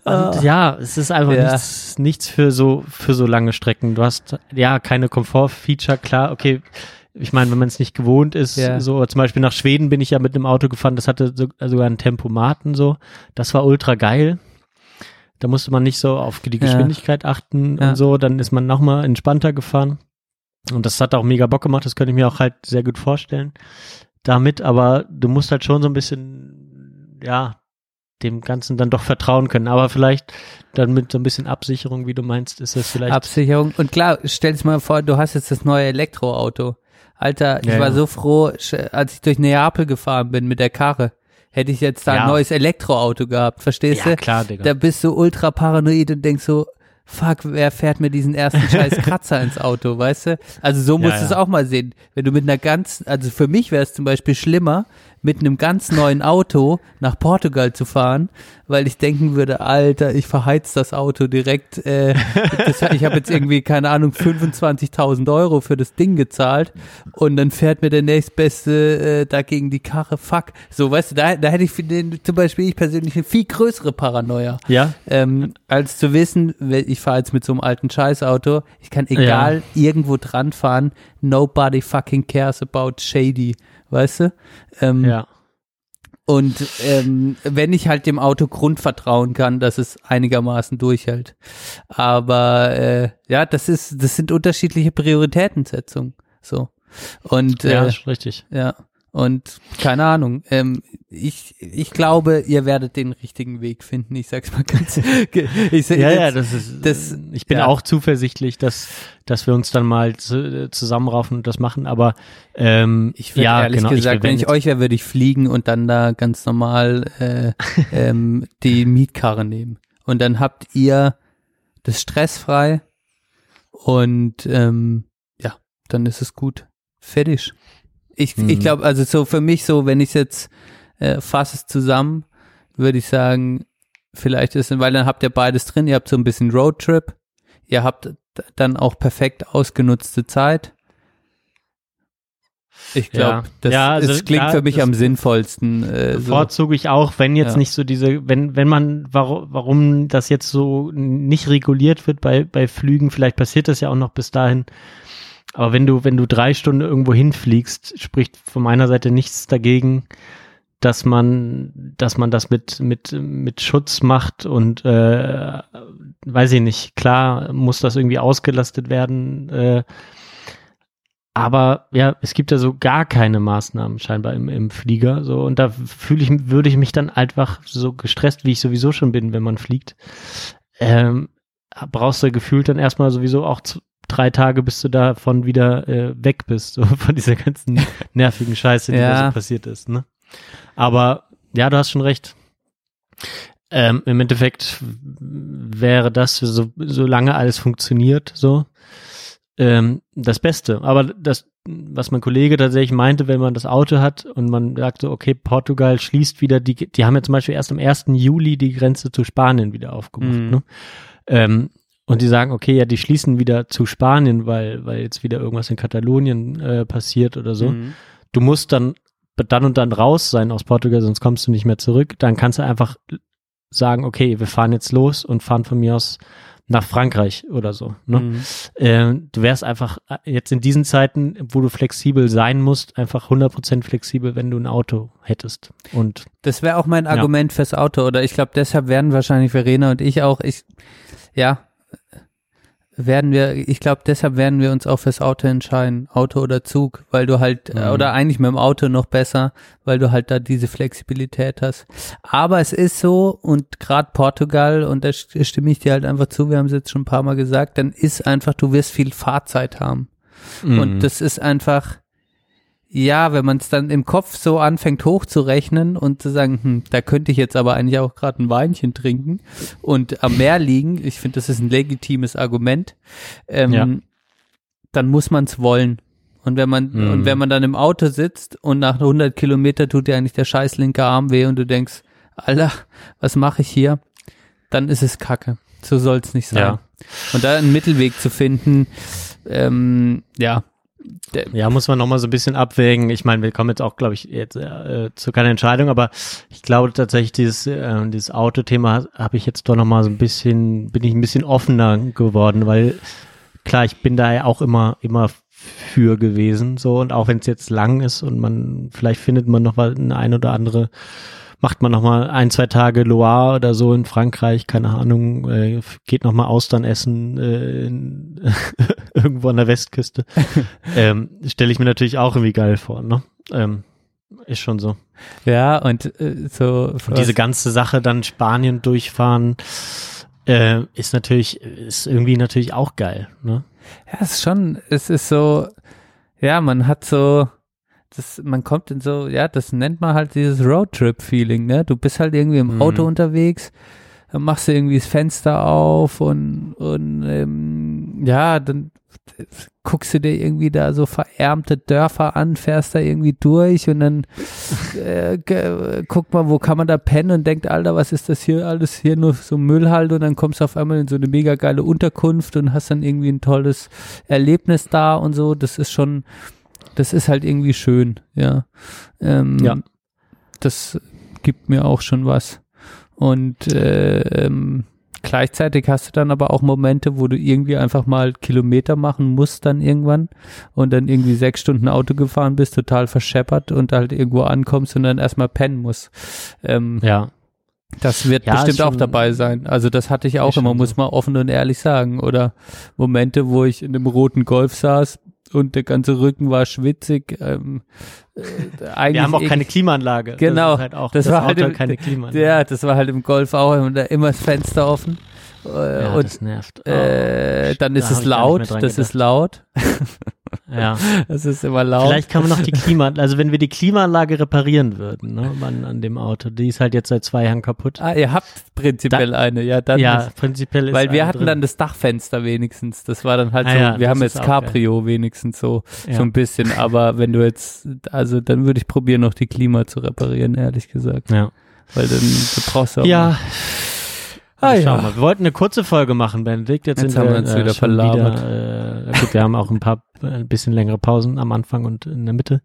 und ja, es ist einfach Ah. Ja. nichts, nichts für so für so lange Strecken. Du hast ja keine Komfortfeature, klar, okay. Ich meine, wenn man es nicht gewohnt ist, Ja. so zum Beispiel nach Schweden bin ich ja mit einem Auto gefahren, das hatte so, sogar einen Tempomaten so. Das war ultra geil. Da musste man nicht so auf die Geschwindigkeit achten Ja. und so. Dann ist man nochmal entspannter gefahren. Und das hat auch mega Bock gemacht. Das könnte ich mir auch halt sehr gut vorstellen damit. Aber du musst halt schon so ein bisschen, ja, dem Ganzen dann doch vertrauen können. Aber vielleicht dann mit so ein bisschen Absicherung, wie du meinst, ist das vielleicht. Absicherung. Und klar, stell dir mal vor, du hast jetzt das neue Elektroauto. Alter, ich Ja, war ja. so froh, als ich durch Neapel gefahren bin mit der Karre. Hätte ich jetzt da Ja. ein neues Elektroauto gehabt, verstehst ja, du? klar, Digga. Da bist du ultra paranoid und denkst so, fuck, wer fährt mir diesen ersten scheiß Kratzer ins Auto, weißt du? Also so musst Ja, du es ja. auch mal sehen. Wenn du mit einer ganz, also für mich wäre es zum Beispiel schlimmer, mit einem ganz neuen Auto nach Portugal zu fahren, weil ich denken würde, Alter, ich verheiz das Auto direkt. Äh, das, ich habe jetzt irgendwie, keine Ahnung, 25.000 Euro für das Ding gezahlt und dann fährt mir der nächstbeste äh, dagegen die Karre. Fuck. So, weißt du, da, da hätte ich für den, zum Beispiel ich persönlich eine viel größere Paranoia ja, ähm, als zu wissen, ich fahre jetzt mit so einem alten Scheißauto, ich kann egal irgendwo dran fahren, nobody fucking cares about shady, weißt du? Ähm, ja. Und ähm, wenn ich halt dem Auto Grundvertrauen kann, dass es einigermaßen durchhält. Aber äh, ja, das ist, das sind unterschiedliche Prioritätensetzungen. So. Und Ja, äh, ist richtig. ja. Und keine Ahnung, ähm, ich, ich glaube, ihr werdet den richtigen Weg finden. Ich sag's mal ganz. ich Ja, ja, das ist, das- ich bin ja. auch zuversichtlich, dass, dass wir uns dann mal zu, zusammenraufen und das machen, aber, ähm, Ich würde ja, ehrlich genau, gesagt, wir wenn ich euch wäre, würde ich fliegen und dann da ganz normal äh, ähm, die Mietkarre nehmen. Und dann habt ihr das stressfrei und ähm, ja, dann ist es gut. Fertig. Ich, Mhm. ich glaube, also so für mich so, wenn ich jetzt äh, fasse es zusammen, würde ich sagen, vielleicht ist, weil dann habt ihr beides drin, ihr habt so ein bisschen Roadtrip, ihr habt dann auch perfekt ausgenutzte Zeit. Ich glaube, Ja. das, Ja, also das klingt klar, für mich am sinnvollsten. Äh, so. bevorzuge ich auch, wenn jetzt Ja. nicht so diese, wenn, wenn man, warum, warum das jetzt so nicht reguliert wird bei, bei Flügen, vielleicht passiert das ja auch noch bis dahin. Aber wenn du, wenn du drei Stunden irgendwo hinfliegst, spricht von meiner Seite nichts dagegen, dass man, dass man das mit, mit, mit Schutz macht und äh, weiß ich nicht, klar muss das irgendwie ausgelastet werden, äh, aber ja, es gibt ja so gar keine Maßnahmen scheinbar im, im Flieger. So, und da fühle ich, würde ich mich dann einfach so gestresst, wie ich sowieso schon bin, wenn man fliegt. Ähm, brauchst du gefühlt dann erstmal sowieso auch drei Tage, bis du davon wieder äh, weg bist, so von dieser ganzen nervigen Scheiße, die da Ja. so passiert ist. Ne? Aber ja, du hast schon recht. Ähm, Im Endeffekt wäre das, so, solange alles funktioniert, so, ähm, das Beste. Aber das, was mein Kollege tatsächlich meinte, wenn man das Auto hat und man sagt so, okay, Portugal schließt wieder die, die haben ja zum Beispiel erst am 1. Juli die Grenze zu Spanien wieder aufgemacht, Mhm. ne? Ähm, und die sagen, okay, ja, die schließen wieder zu Spanien, weil, weil jetzt wieder irgendwas in Katalonien äh, passiert oder so. Mhm. Du musst dann dann und dann raus sein aus Portugal, sonst kommst du nicht mehr zurück. Dann kannst du einfach sagen, okay, wir fahren jetzt los und fahren von mir aus nach Frankreich oder so. Ne? Mhm. Ähm, du wärst einfach äh, jetzt in diesen Zeiten, wo du flexibel sein musst, einfach 100% flexibel, wenn du ein Auto hättest. Und Das wäre auch mein Ja. Argument fürs Auto, oder ich glaube, deshalb werden wahrscheinlich Verena und ich auch, ich, ja, werden wir, ich glaube, deshalb werden wir uns auch fürs Auto entscheiden, Auto oder Zug, weil du halt, äh, Mhm. oder eigentlich mit dem Auto noch besser, weil du halt da diese Flexibilität hast. Aber es ist so, und gerade Portugal, und da st- stimme ich dir halt einfach zu, wir haben es jetzt schon ein paar Mal gesagt, dann ist einfach, du wirst viel Fahrzeit haben. Mhm. Und das ist einfach, Ja, wenn man es dann im Kopf so anfängt hochzurechnen und zu sagen, hm, da könnte ich jetzt aber eigentlich auch gerade ein Weinchen trinken und am Meer liegen, ich finde, das ist ein legitimes Argument, ähm, Ja. dann muss man es wollen. Und wenn man Mhm. und wenn man dann im Auto sitzt und nach 100 Kilometer tut dir eigentlich der scheiß linke Arm weh und du denkst, Alter, was mache ich hier? Dann ist es Kacke. So soll es nicht sein. Ja. Und da einen Mittelweg zu finden, ähm, ja, Ja, muss man nochmal so ein bisschen abwägen. Ich meine, wir kommen jetzt auch, glaube ich, jetzt äh, zu keiner Entscheidung, aber ich glaube tatsächlich, dieses, äh, dieses Autothema habe ich jetzt doch nochmal so ein bisschen, bin ich ein bisschen offener geworden, weil klar, ich bin da ja auch immer, immer für gewesen, so und auch wenn es jetzt lang ist und man, vielleicht findet man noch mal eine ein oder andere macht man noch mal ein, zwei Tage Loire oder so in Frankreich, keine Ahnung, äh, geht noch mal Austern essen äh, in, irgendwo an der Westküste. ähm, Stelle ich mir natürlich auch irgendwie geil vor, ne? Ähm, ist schon so. ja, und äh, so Und diese ganze Sache dann Spanien durchfahren, äh, ist natürlich, ist irgendwie natürlich auch geil, ne? Ja, es ist schon, es ist so, ja, man hat so, das, man kommt in so, ja, das nennt man halt dieses Roadtrip-Feeling, ne? Du bist halt irgendwie im Mhm. Auto unterwegs, dann machst du irgendwie das Fenster auf und, und ähm, ja, dann guckst du dir irgendwie da so verärmte Dörfer an, fährst da irgendwie durch und dann äh, guck mal, wo kann man da pennen und denkt, Alter, was ist das hier alles hier nur so Müll halt und dann kommst du auf einmal in so eine mega geile Unterkunft und hast dann irgendwie ein tolles Erlebnis da und so. Das ist schon, das ist halt irgendwie schön, ja. Ähm, Ja. Das gibt mir auch schon was. Und äh, ähm, gleichzeitig hast du dann aber auch Momente, wo du irgendwie einfach mal Kilometer machen musst dann irgendwann und dann irgendwie sechs Stunden Auto gefahren bist, total verscheppert und halt irgendwo ankommst und dann erstmal pennen musst. Ähm, Ja. das wird Ja, bestimmt auch dabei sein. Also das hatte ich auch immer, muss man offen und ehrlich sagen. Oder Momente, wo ich in einem roten Golf saß und der ganze Rücken war schwitzig. Ähm, äh, Wir haben auch keine Klimaanlage. Genau, Das, ist halt auch, das das, war Auto halt im- keine Klimaanlage. Ja, das war halt im Golf auch immer das Fenster offen. Äh, ja, und das nervt. Oh, äh, dann da ist es laut, das ist gedacht. laut. Ja. Das ist immer laut. Vielleicht kann man noch die Klima, also wenn wir die Klimaanlage reparieren würden, ne, an, an dem Auto, die ist halt jetzt seit zwei Jahren kaputt. ah, ihr habt prinzipiell eine, ja, dann ja, ist, prinzipiell ist weil wir hatten drin. dann das Dachfenster wenigstens. Das war dann halt Ah so, ja, wir haben jetzt Cabrio wenigstens so, Ja. so ein bisschen. Aber wenn du jetzt, also dann würde ich probieren, noch die Klima zu reparieren, ehrlich gesagt. Ja. Weil dann du brauchst du auch Ja. Ah, Also ja. mal, wir wollten eine kurze Folge machen, Benedikt. Jetzt, Jetzt sind haben wir, wir uns äh, wieder schon verlabert. Wieder, äh, gut, wir haben auch ein paar äh, ein bisschen längere Pausen am Anfang und in der Mitte.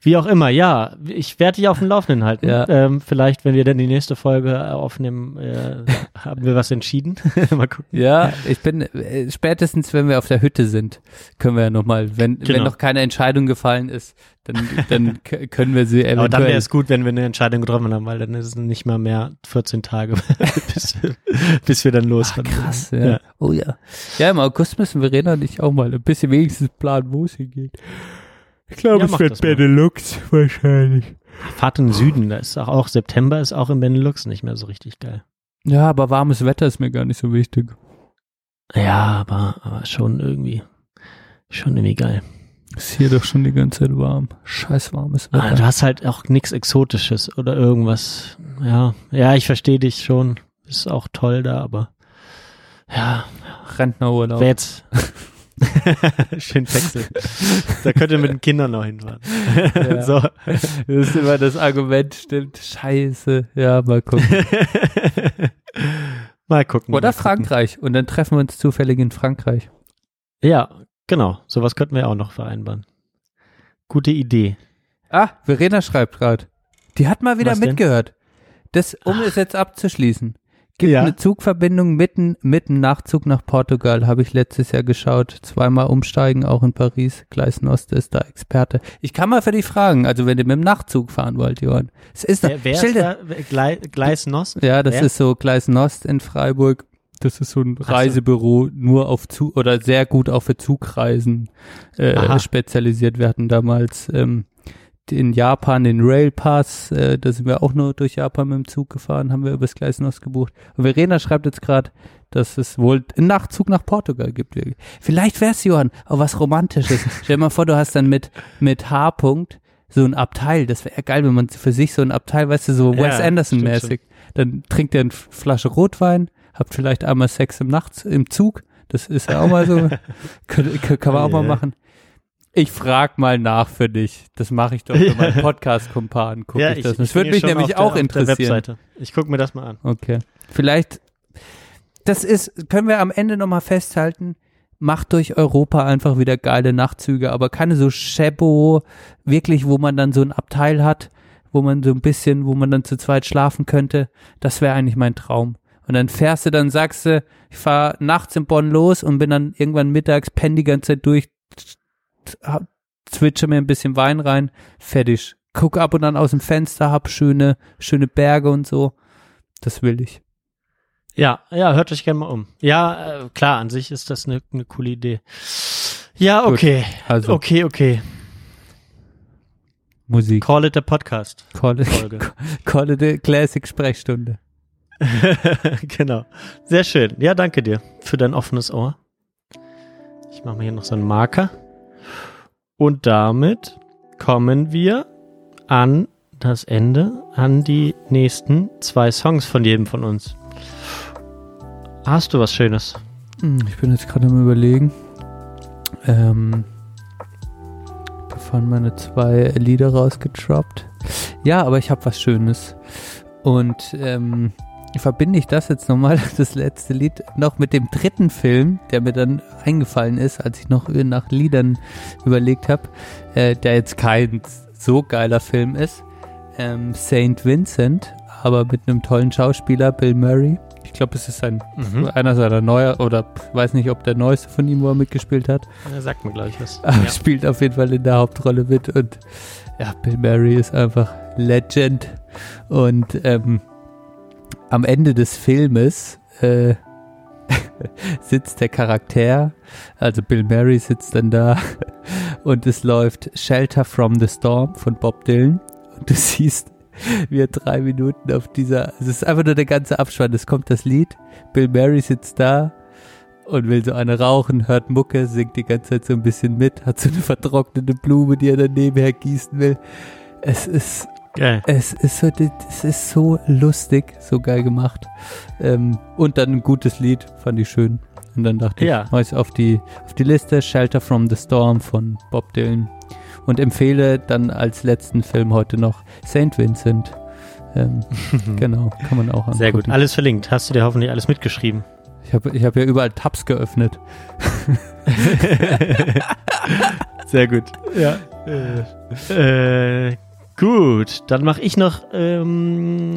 Wie auch immer, ja, ich werde dich auf dem Laufenden halten. Ja. Ähm, vielleicht, wenn wir dann die nächste Folge äh, aufnehmen, äh, haben wir was entschieden. mal gucken. Ja, ich bin äh, spätestens, wenn wir auf der Hütte sind, können wir ja nochmal, wenn, wenn Genau. noch keine Entscheidung gefallen ist, dann, dann können wir sie Aber dann wäre eventuell. es gut, wenn wir eine Entscheidung getroffen haben, weil dann ist es nicht mal mehr 14 Tage, bis, bis wir dann losfahren. Krass, ja. Oh ja. Ja, im August müssen Verena und ich auch mal ein bisschen wenigstens planen, wo es hingeht. Ich glaube, Ja, es wird mal. Benelux wahrscheinlich. Fahrt in den Süden, da ist auch, auch September ist auch im Benelux nicht mehr so richtig geil. Ja, aber warmes Wetter ist mir gar nicht so wichtig. Ja, aber, aber schon irgendwie, schon irgendwie geil. Ist hier doch schon die ganze Zeit warm. Scheiß warmes Ah, Wetter. du hast halt auch nichts Exotisches oder irgendwas. Ja, ja, ich verstehe dich schon. Ist auch toll da, aber ja, Rentnerurlaub. wer jetzt schön Texel. Da könnt ihr mit den Kindern noch hinfahren. Ja. so. Das ist immer das Argument, stimmt. Scheiße. Ja, mal gucken. mal gucken. Oder mal gucken. Frankreich. Und dann treffen wir uns zufällig in Frankreich. Ja, genau. Sowas könnten wir auch noch vereinbaren. Gute Idee. Ah, Verena schreibt gerade. Die hat mal wieder Was denn? mitgehört. Das, um es jetzt abzuschließen. Gibt Ja. eine Zugverbindung mitten, mitten Nachzug nach Portugal, habe ich letztes Jahr geschaut. Zweimal umsteigen, auch in Paris. Gleis Nost ist da Experte. Ich kann mal für dich fragen, also wenn ihr mit dem Nachtzug fahren wollt, Johann. Es ist Wer, wer Stell ist da? Glei, Gleis Nost? Ja, das Wer? ist so Gleis Nost in Freiburg. Das ist so ein so. Reisebüro, nur auf Zug oder sehr gut auch für Zugreisen äh, Aha. spezialisiert. Wir hatten damals ähm, in Japan den Rail Pass, äh, da sind wir auch nur durch Japan mit dem Zug gefahren, haben wir übers Gleisnos gebucht. Und Verena schreibt jetzt gerade, dass es wohl einen Nachtzug nach Portugal gibt. Vielleicht wär's, Johann, auch was Romantisches. Stell dir mal vor, du hast dann mit, mit H. -Punkt so ein Abteil. Das wäre geil, wenn man für sich so ein Abteil, weißt du, so Ja, Wes Anderson-mäßig. Dann trinkt er eine Flasche Rotwein, habt vielleicht einmal Sex im Nachts im Zug. Das ist ja auch mal so, kann, kann man auch mal Ja. machen. Ich frag mal nach für dich. Das mache ich doch für meinen Podcast-Kumpan. Guck ich, das. Das bin würde mich nämlich auch der, der interessieren. Ich gucke mir das mal an. Okay. Vielleicht, das ist, können wir am Ende nochmal festhalten, macht durch Europa einfach wieder geile Nachtzüge, aber keine so Chebo, wirklich, wo man dann so ein Abteil hat, wo man so ein bisschen, wo man dann zu zweit schlafen könnte. Das wäre eigentlich mein Traum. Und dann fährst du, dann sagst du, ich fahre nachts in Bonn los und bin dann irgendwann mittags, penn die ganze Zeit durch, zwitsche mir ein bisschen Wein rein, fertig. Guck ab und an aus dem Fenster, hab schöne, schöne Berge und so. Das will ich. Ja, ja, hört euch gerne mal um. Ja, äh, klar, an sich ist das eine eine coole Idee. Ja, Gut, okay. also. Okay, okay. Musik. Call it a Podcast. Call it, Folge. call it a Classic Sprechstunde. genau. Sehr schön. Ja, danke dir für dein offenes Ohr. Ich mache mal hier noch so einen Marker. Und damit kommen wir an das Ende, an die nächsten zwei Songs von jedem von uns. Hast du was Schönes? Hm, Ich bin jetzt gerade am überlegen. Ähm, da fahren meine zwei Lieder rausgetroppt. Ja, aber ich habe was Schönes. Und ähm, verbinde ich das jetzt nochmal, das letzte Lied, noch mit dem dritten Film, der mir dann eingefallen ist, als ich noch nach Liedern überlegt habe, äh, der jetzt kein so geiler Film ist. Ähm, Saint Vincent, aber mit einem tollen Schauspieler, Bill Murray. Ich glaube, es ist ein, Mhm. einer seiner neuer, oder weiß nicht, ob der neueste von ihm, wo er mitgespielt hat. Er sagt mir gleich was. Aber Ja. spielt auf jeden Fall in der Hauptrolle mit und ja, Bill Murray ist einfach Legend und ähm, am Ende des Filmes äh, sitzt der Charakter, also Bill Murray sitzt dann da und es läuft Shelter from the Storm von Bob Dylan und du siehst, wie er drei Minuten auf dieser, es ist einfach nur der ganze Abspann, es kommt das Lied, Bill Murray sitzt da und will so eine rauchen, hört Mucke, singt die ganze Zeit so ein bisschen mit, hat so eine vertrocknete Blume, die er dann nebenher gießen will. Es ist, Geil. es ist so, es ist so lustig, so geil gemacht. Ähm, und dann ein gutes Lied, fand ich schön. Und dann dachte Ja. ich, mach ich's auf die, auf die Liste Shelter from the Storm von Bob Dylan. Und empfehle dann als letzten Film heute noch Saint Vincent. Ähm, genau, kann man auch angucken. Sehr gut. Alles verlinkt. Hast du dir hoffentlich alles mitgeschrieben? Ich habe ich hab ja überall Tabs geöffnet. Sehr gut. Ja. Äh, gut, dann mache ich noch ähm,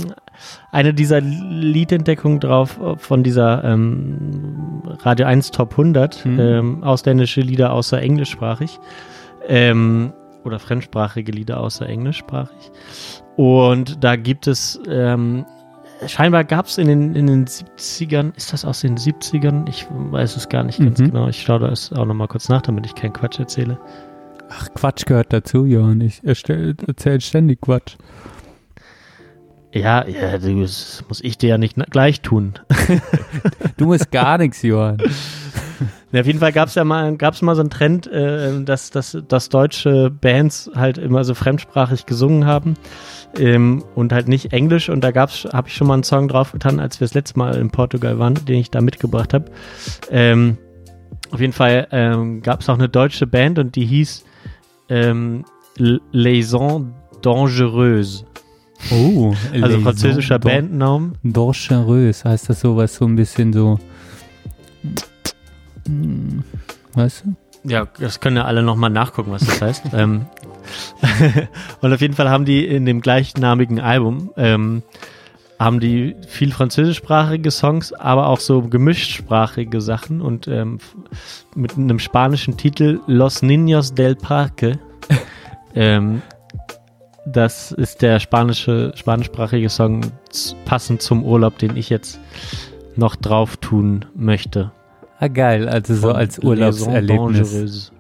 eine dieser Liedentdeckungen drauf von dieser ähm, Radio 1 Top 100. Mhm. Ähm, ausländische Lieder außer englischsprachig. Ähm, oder fremdsprachige Lieder außer englischsprachig. Und da gibt es ähm, scheinbar gab es in den, in den 70ern, ist das aus den 70ern? Ich weiß es gar nicht ganz Mhm. genau. Ich schaue das auch nochmal kurz nach, damit ich keinen Quatsch erzähle. Ach, Quatsch gehört dazu, Johann. Ich erstell- erzähl ständig Quatsch. Ja, ja, das muss ich dir ja nicht gleich tun. Du musst gar nichts, Johann. Ja, auf jeden Fall gab es ja mal, gab's mal so einen Trend, äh, dass, dass, dass deutsche Bands halt immer so fremdsprachig gesungen haben ähm, und halt nicht Englisch. Und da gab's, habe ich schon mal einen Song drauf getan, als wir das letzte Mal in Portugal waren, den ich da mitgebracht habe. Ähm, auf jeden Fall ähm, gab es auch eine deutsche Band und die hieß ähm, L- Liaison Dangereuse. Oh, Also französischer Bandnamen. Dangereuse heißt das sowas so ein bisschen so. Hm, Weißt du? Ja, das können ja alle nochmal nachgucken, was das heißt. ähm, und auf jeden Fall haben die in dem gleichnamigen Album ähm, haben die viel französischsprachige Songs, aber auch so gemischtsprachige Sachen und ähm, mit einem spanischen Titel Los Niños del Parque. ähm, das ist der spanische, spanischsprachige Song passend zum Urlaub, den ich jetzt noch drauf tun möchte. Ah, geil. Also so als Urlaubserlebnis.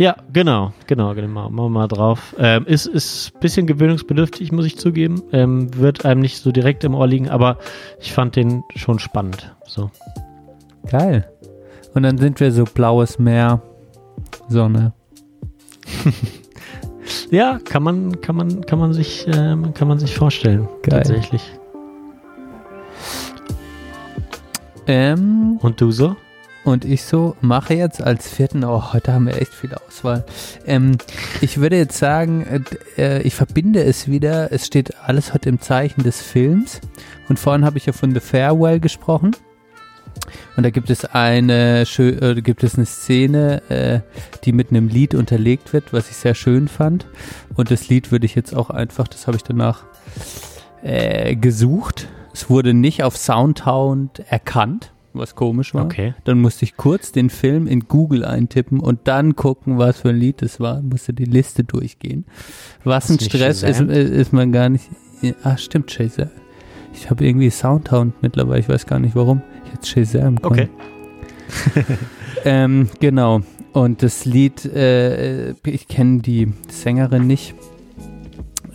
Ja, genau, genau, genau. Machen wir mal drauf. Ähm, ist, ist ein bisschen gewöhnungsbedürftig, muss ich zugeben. Ähm, wird einem nicht so direkt im Ohr liegen, aber ich fand den schon spannend. So. Geil. Und dann sind wir so blaues Meer, Sonne. Ja, kann man, kann man, kann man sich, ähm, kann man sich vorstellen. Geil. Tatsächlich. Ähm, Und du so? Und ich so mache jetzt als vierten, oh, heute haben wir echt viel Auswahl. Ähm, ich würde jetzt sagen, äh, äh, ich verbinde es wieder, es steht alles heute im Zeichen des Films. Und vorhin habe ich ja von The Farewell gesprochen. Und da gibt es eine, äh, gibt es eine Szene, äh, die mit einem Lied unterlegt wird, was ich sehr schön fand. Und das Lied würde ich jetzt auch einfach, das habe ich danach äh, gesucht. Es wurde nicht auf Soundhound erkannt, was komisch war. Okay. Dann musste ich kurz den Film in Google eintippen und dann gucken, was für ein Lied es war. Musste die Liste durchgehen. Was Hast ein Stress ist, Shazam? äh, ist man gar nicht. Ah, stimmt, Shazam. Ich habe irgendwie Soundhound mittlerweile, ich weiß gar nicht warum. Ich jetzt Shazam. kommen. Okay. Ähm, genau. Und das Lied, äh, ich kenne die Sängerin nicht.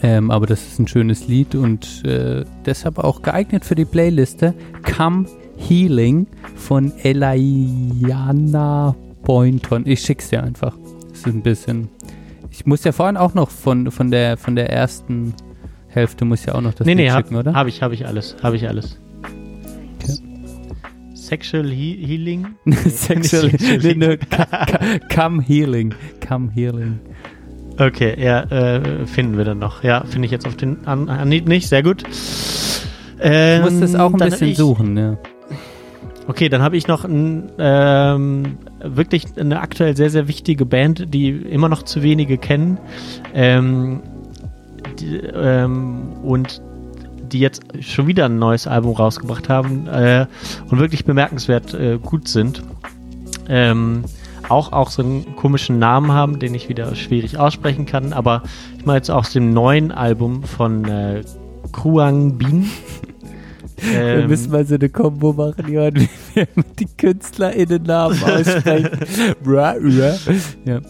Ähm, aber das ist ein schönes Lied und äh, deshalb auch geeignet für die Playliste. Come Healing von Eliana Boynton. Ich schick's dir einfach. Das ist ein bisschen. Ich muss ja vorhin auch noch von, von, der, von der ersten Hälfte muss ja auch noch das nee, Lied nee, hab, schicken, oder? habe ich, habe ich alles, habe ich alles. Okay. Sexual he Healing? Sexual, Nicht nee, Come Healing. Come Healing. Okay, ja, äh, finden wir dann noch. Ja, finde ich jetzt auf den an, Anhieb nicht. Sehr gut. Ähm, Ich muss das auch ein dann bisschen ich, suchen, ja. Okay, dann habe ich noch ein, ähm, wirklich eine aktuell sehr, sehr wichtige Band, die immer noch zu wenige kennen. Ähm, die, ähm, und die jetzt schon wieder ein neues Album rausgebracht haben äh, und wirklich bemerkenswert äh, gut sind. Ähm, auch, auch so einen komischen Namen haben, den ich wieder schwierig aussprechen kann, aber ich meine jetzt aus dem neuen Album von äh, Kruang Bin. Wir Ähm, müssen mal so eine Kombo machen, Johann, wie wir die KünstlerInnen-Namen aussprechen. Ja.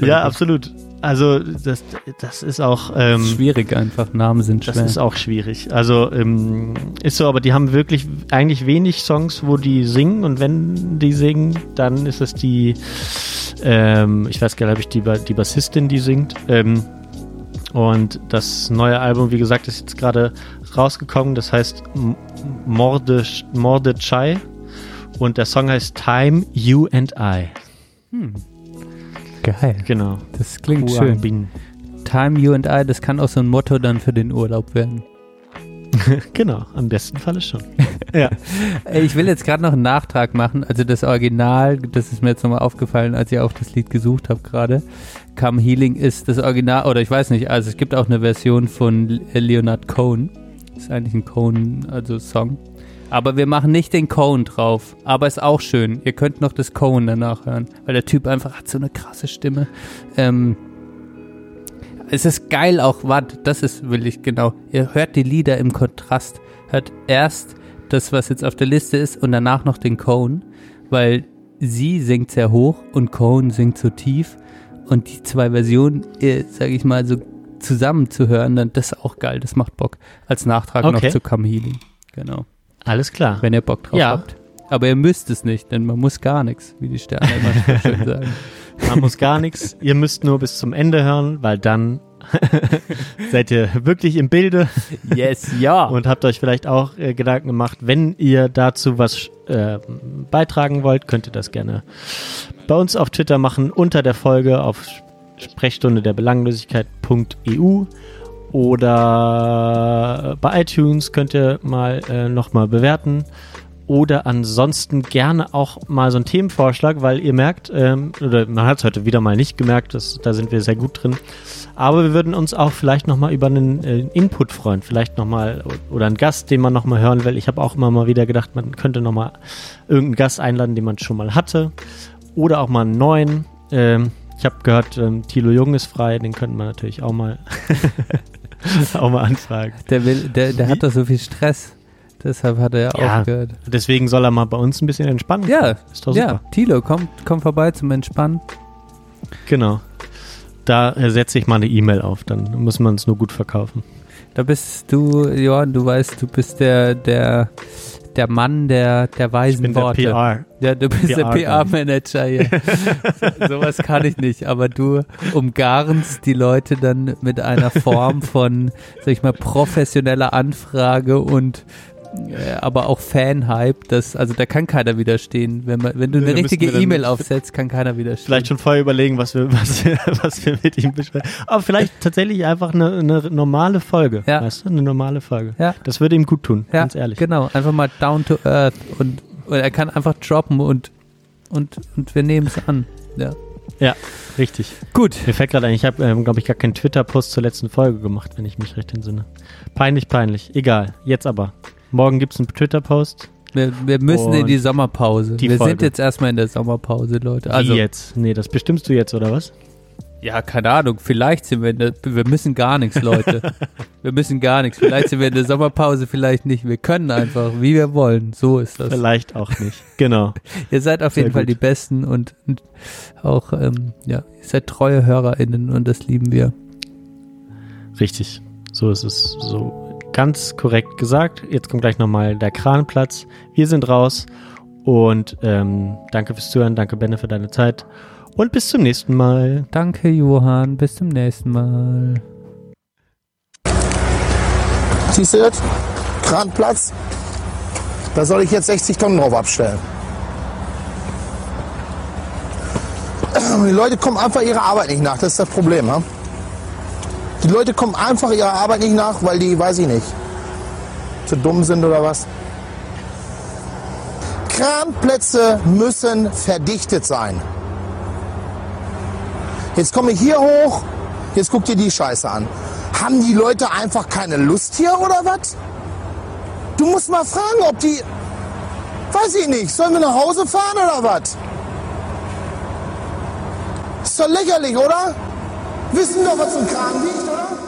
Ja, absolut. Also das, das ist auch ähm, Schwierig einfach, Namen sind das schwer. ist auch schwierig. Also ähm, ist so, aber die haben wirklich eigentlich wenig Songs, wo die singen und wenn die singen, dann ist es die, ähm, ich weiß gar nicht, ob ich die, Ba- die Bassistin, die singt. Ähm, und das neue Album, wie gesagt, ist jetzt gerade rausgekommen. Das heißt Morde, Morde Chai und der Song heißt Time, You and I. Geil. Genau. Das klingt Kruang schön. Bin. Time, you and I, das kann auch so ein Motto dann für den Urlaub werden. Genau, am besten Falle schon. ja. Ich will jetzt gerade noch einen Nachtrag machen. Also das Original, das ist mir jetzt nochmal aufgefallen, als ich auch das Lied gesucht habe gerade. Come Healing ist das Original, oder ich weiß nicht, also es gibt auch eine Version von Le- Leonard Cohen. Ist eigentlich ein Cohen, also Song. Aber wir machen nicht den Cohen drauf. Aber ist auch schön. Ihr könnt noch das Cohen danach hören. Weil der Typ einfach hat so eine krasse Stimme. Ähm, es ist geil auch, warte, das ist, will ich genau. Ihr hört die Lieder im Kontrast. Hört erst das, was jetzt auf der Liste ist und danach noch den Cohen, weil sie singt sehr hoch und Cohen singt so tief und die zwei Versionen, äh, sage ich mal, so zusammen zu hören, dann das ist auch geil, das macht Bock. Als Nachtrag Okay. noch zu Come Healing. Genau. Alles klar. Wenn ihr Bock drauf Ja. habt. Aber ihr müsst es nicht, denn man muss gar nichts, wie die Sterne immer schön sagen. Man muss gar nichts. Ihr müsst nur bis zum Ende hören, weil dann seid ihr wirklich im Bilde Yes, ja. und habt euch vielleicht auch äh, Gedanken gemacht. Wenn ihr dazu was äh, beitragen wollt, könnt ihr das gerne bei uns auf Twitter machen, unter der Folge auf Sprechstunde der Belanglosigkeit.eu oder bei iTunes könnt ihr mal äh, nochmal bewerten. Oder ansonsten gerne auch mal so einen Themenvorschlag, weil ihr merkt, ähm, oder man hat es heute wieder mal nicht gemerkt, das, da sind wir sehr gut drin. Aber wir würden uns auch vielleicht nochmal über einen äh, Input freuen. Vielleicht nochmal oder einen Gast, den man nochmal hören will. Ich habe auch immer mal wieder gedacht, man könnte nochmal irgendeinen Gast einladen, den man schon mal hatte. Oder auch mal einen neuen. Ähm, ich habe gehört, ähm, Thilo Jung ist frei, den könnten wir natürlich auch mal, auch mal anfragen. Der, will, der, der hat doch so viel Stress. Deshalb hat er ja, Ja, aufgehört. Deswegen soll er mal bei uns ein bisschen entspannen. Ja, ist doch ja. super. Tilo, komm, komm vorbei zum Entspannen. Genau. Da äh, setze ich mal eine E-Mail auf, dann muss man es nur gut verkaufen. Da bist du, Johann, du weißt, du bist der, der, der Mann der, der weisen bin der Worte. PR. Ja, du bist der PR. PR-Manager hier. so, sowas kann ich nicht, aber du umgarnst die Leute dann mit einer Form von, sag ich mal, professioneller Anfrage und aber auch Fan-Hype, das, also da kann keiner widerstehen. Wenn, man, wenn du eine da richtige E-Mail aufsetzt, kann keiner widerstehen. Vielleicht schon vorher überlegen, was wir, was wir, was wir mit ihm besprechen. Aber vielleicht tatsächlich einfach eine, eine normale Folge. Ja. Weißt du, eine normale Folge. Ja. Das würde ihm gut tun, Ja, ganz ehrlich. Genau, einfach mal down to earth und, und er kann einfach droppen und, und, und wir nehmen es an. Ja. Ja, richtig. Gut. Mir fällt gerade ein, ich habe, ähm, glaube ich, gar keinen Twitter-Post zur letzten Folge gemacht, wenn ich mich recht entsinne. Peinlich, peinlich. Egal. Jetzt aber. Morgen gibt es einen Twitter-Post. Wir, wir müssen in die Sommerpause. die wir Folge. sind jetzt erstmal in der Sommerpause, Leute. Also Also, jetzt. Nee, das bestimmst du jetzt, oder was? ja, keine Ahnung, vielleicht sind wir in der, wir müssen gar nichts, Leute. wir müssen gar nichts. Vielleicht sind wir in der Sommerpause, vielleicht nicht. Wir können einfach, wie wir wollen. So ist das. Vielleicht auch nicht. Genau. Ihr seid auf Sehr jeden Fall gut. die Besten und, und auch, ähm, ja, ihr seid treue HörerInnen und das lieben wir. Richtig. So ist es. So ganz korrekt gesagt. Jetzt kommt gleich nochmal der Kranplatz. Wir sind raus. Und ähm, danke fürs Zuhören. Danke, Benne, für deine Zeit. Und bis zum nächsten Mal. Danke, Johann. Bis zum nächsten Mal. Siehst du das? Kranplatz. Da soll ich jetzt 60 Tonnen drauf abstellen. Die Leute kommen einfach ihrer Arbeit nicht nach. Das ist das Problem. Ha? Die Leute kommen einfach ihrer Arbeit nicht nach, weil die, weiß ich nicht, zu dumm sind oder was. Kranplätze müssen verdichtet sein. Jetzt komme ich hier hoch, jetzt guck dir die Scheiße an. Haben die Leute einfach keine Lust hier oder was? Du musst mal fragen, ob die. Weiß ich nicht, sollen wir nach Hause fahren oder was? Ist doch lächerlich, oder? Wissen doch, was im Kran liegt, oder?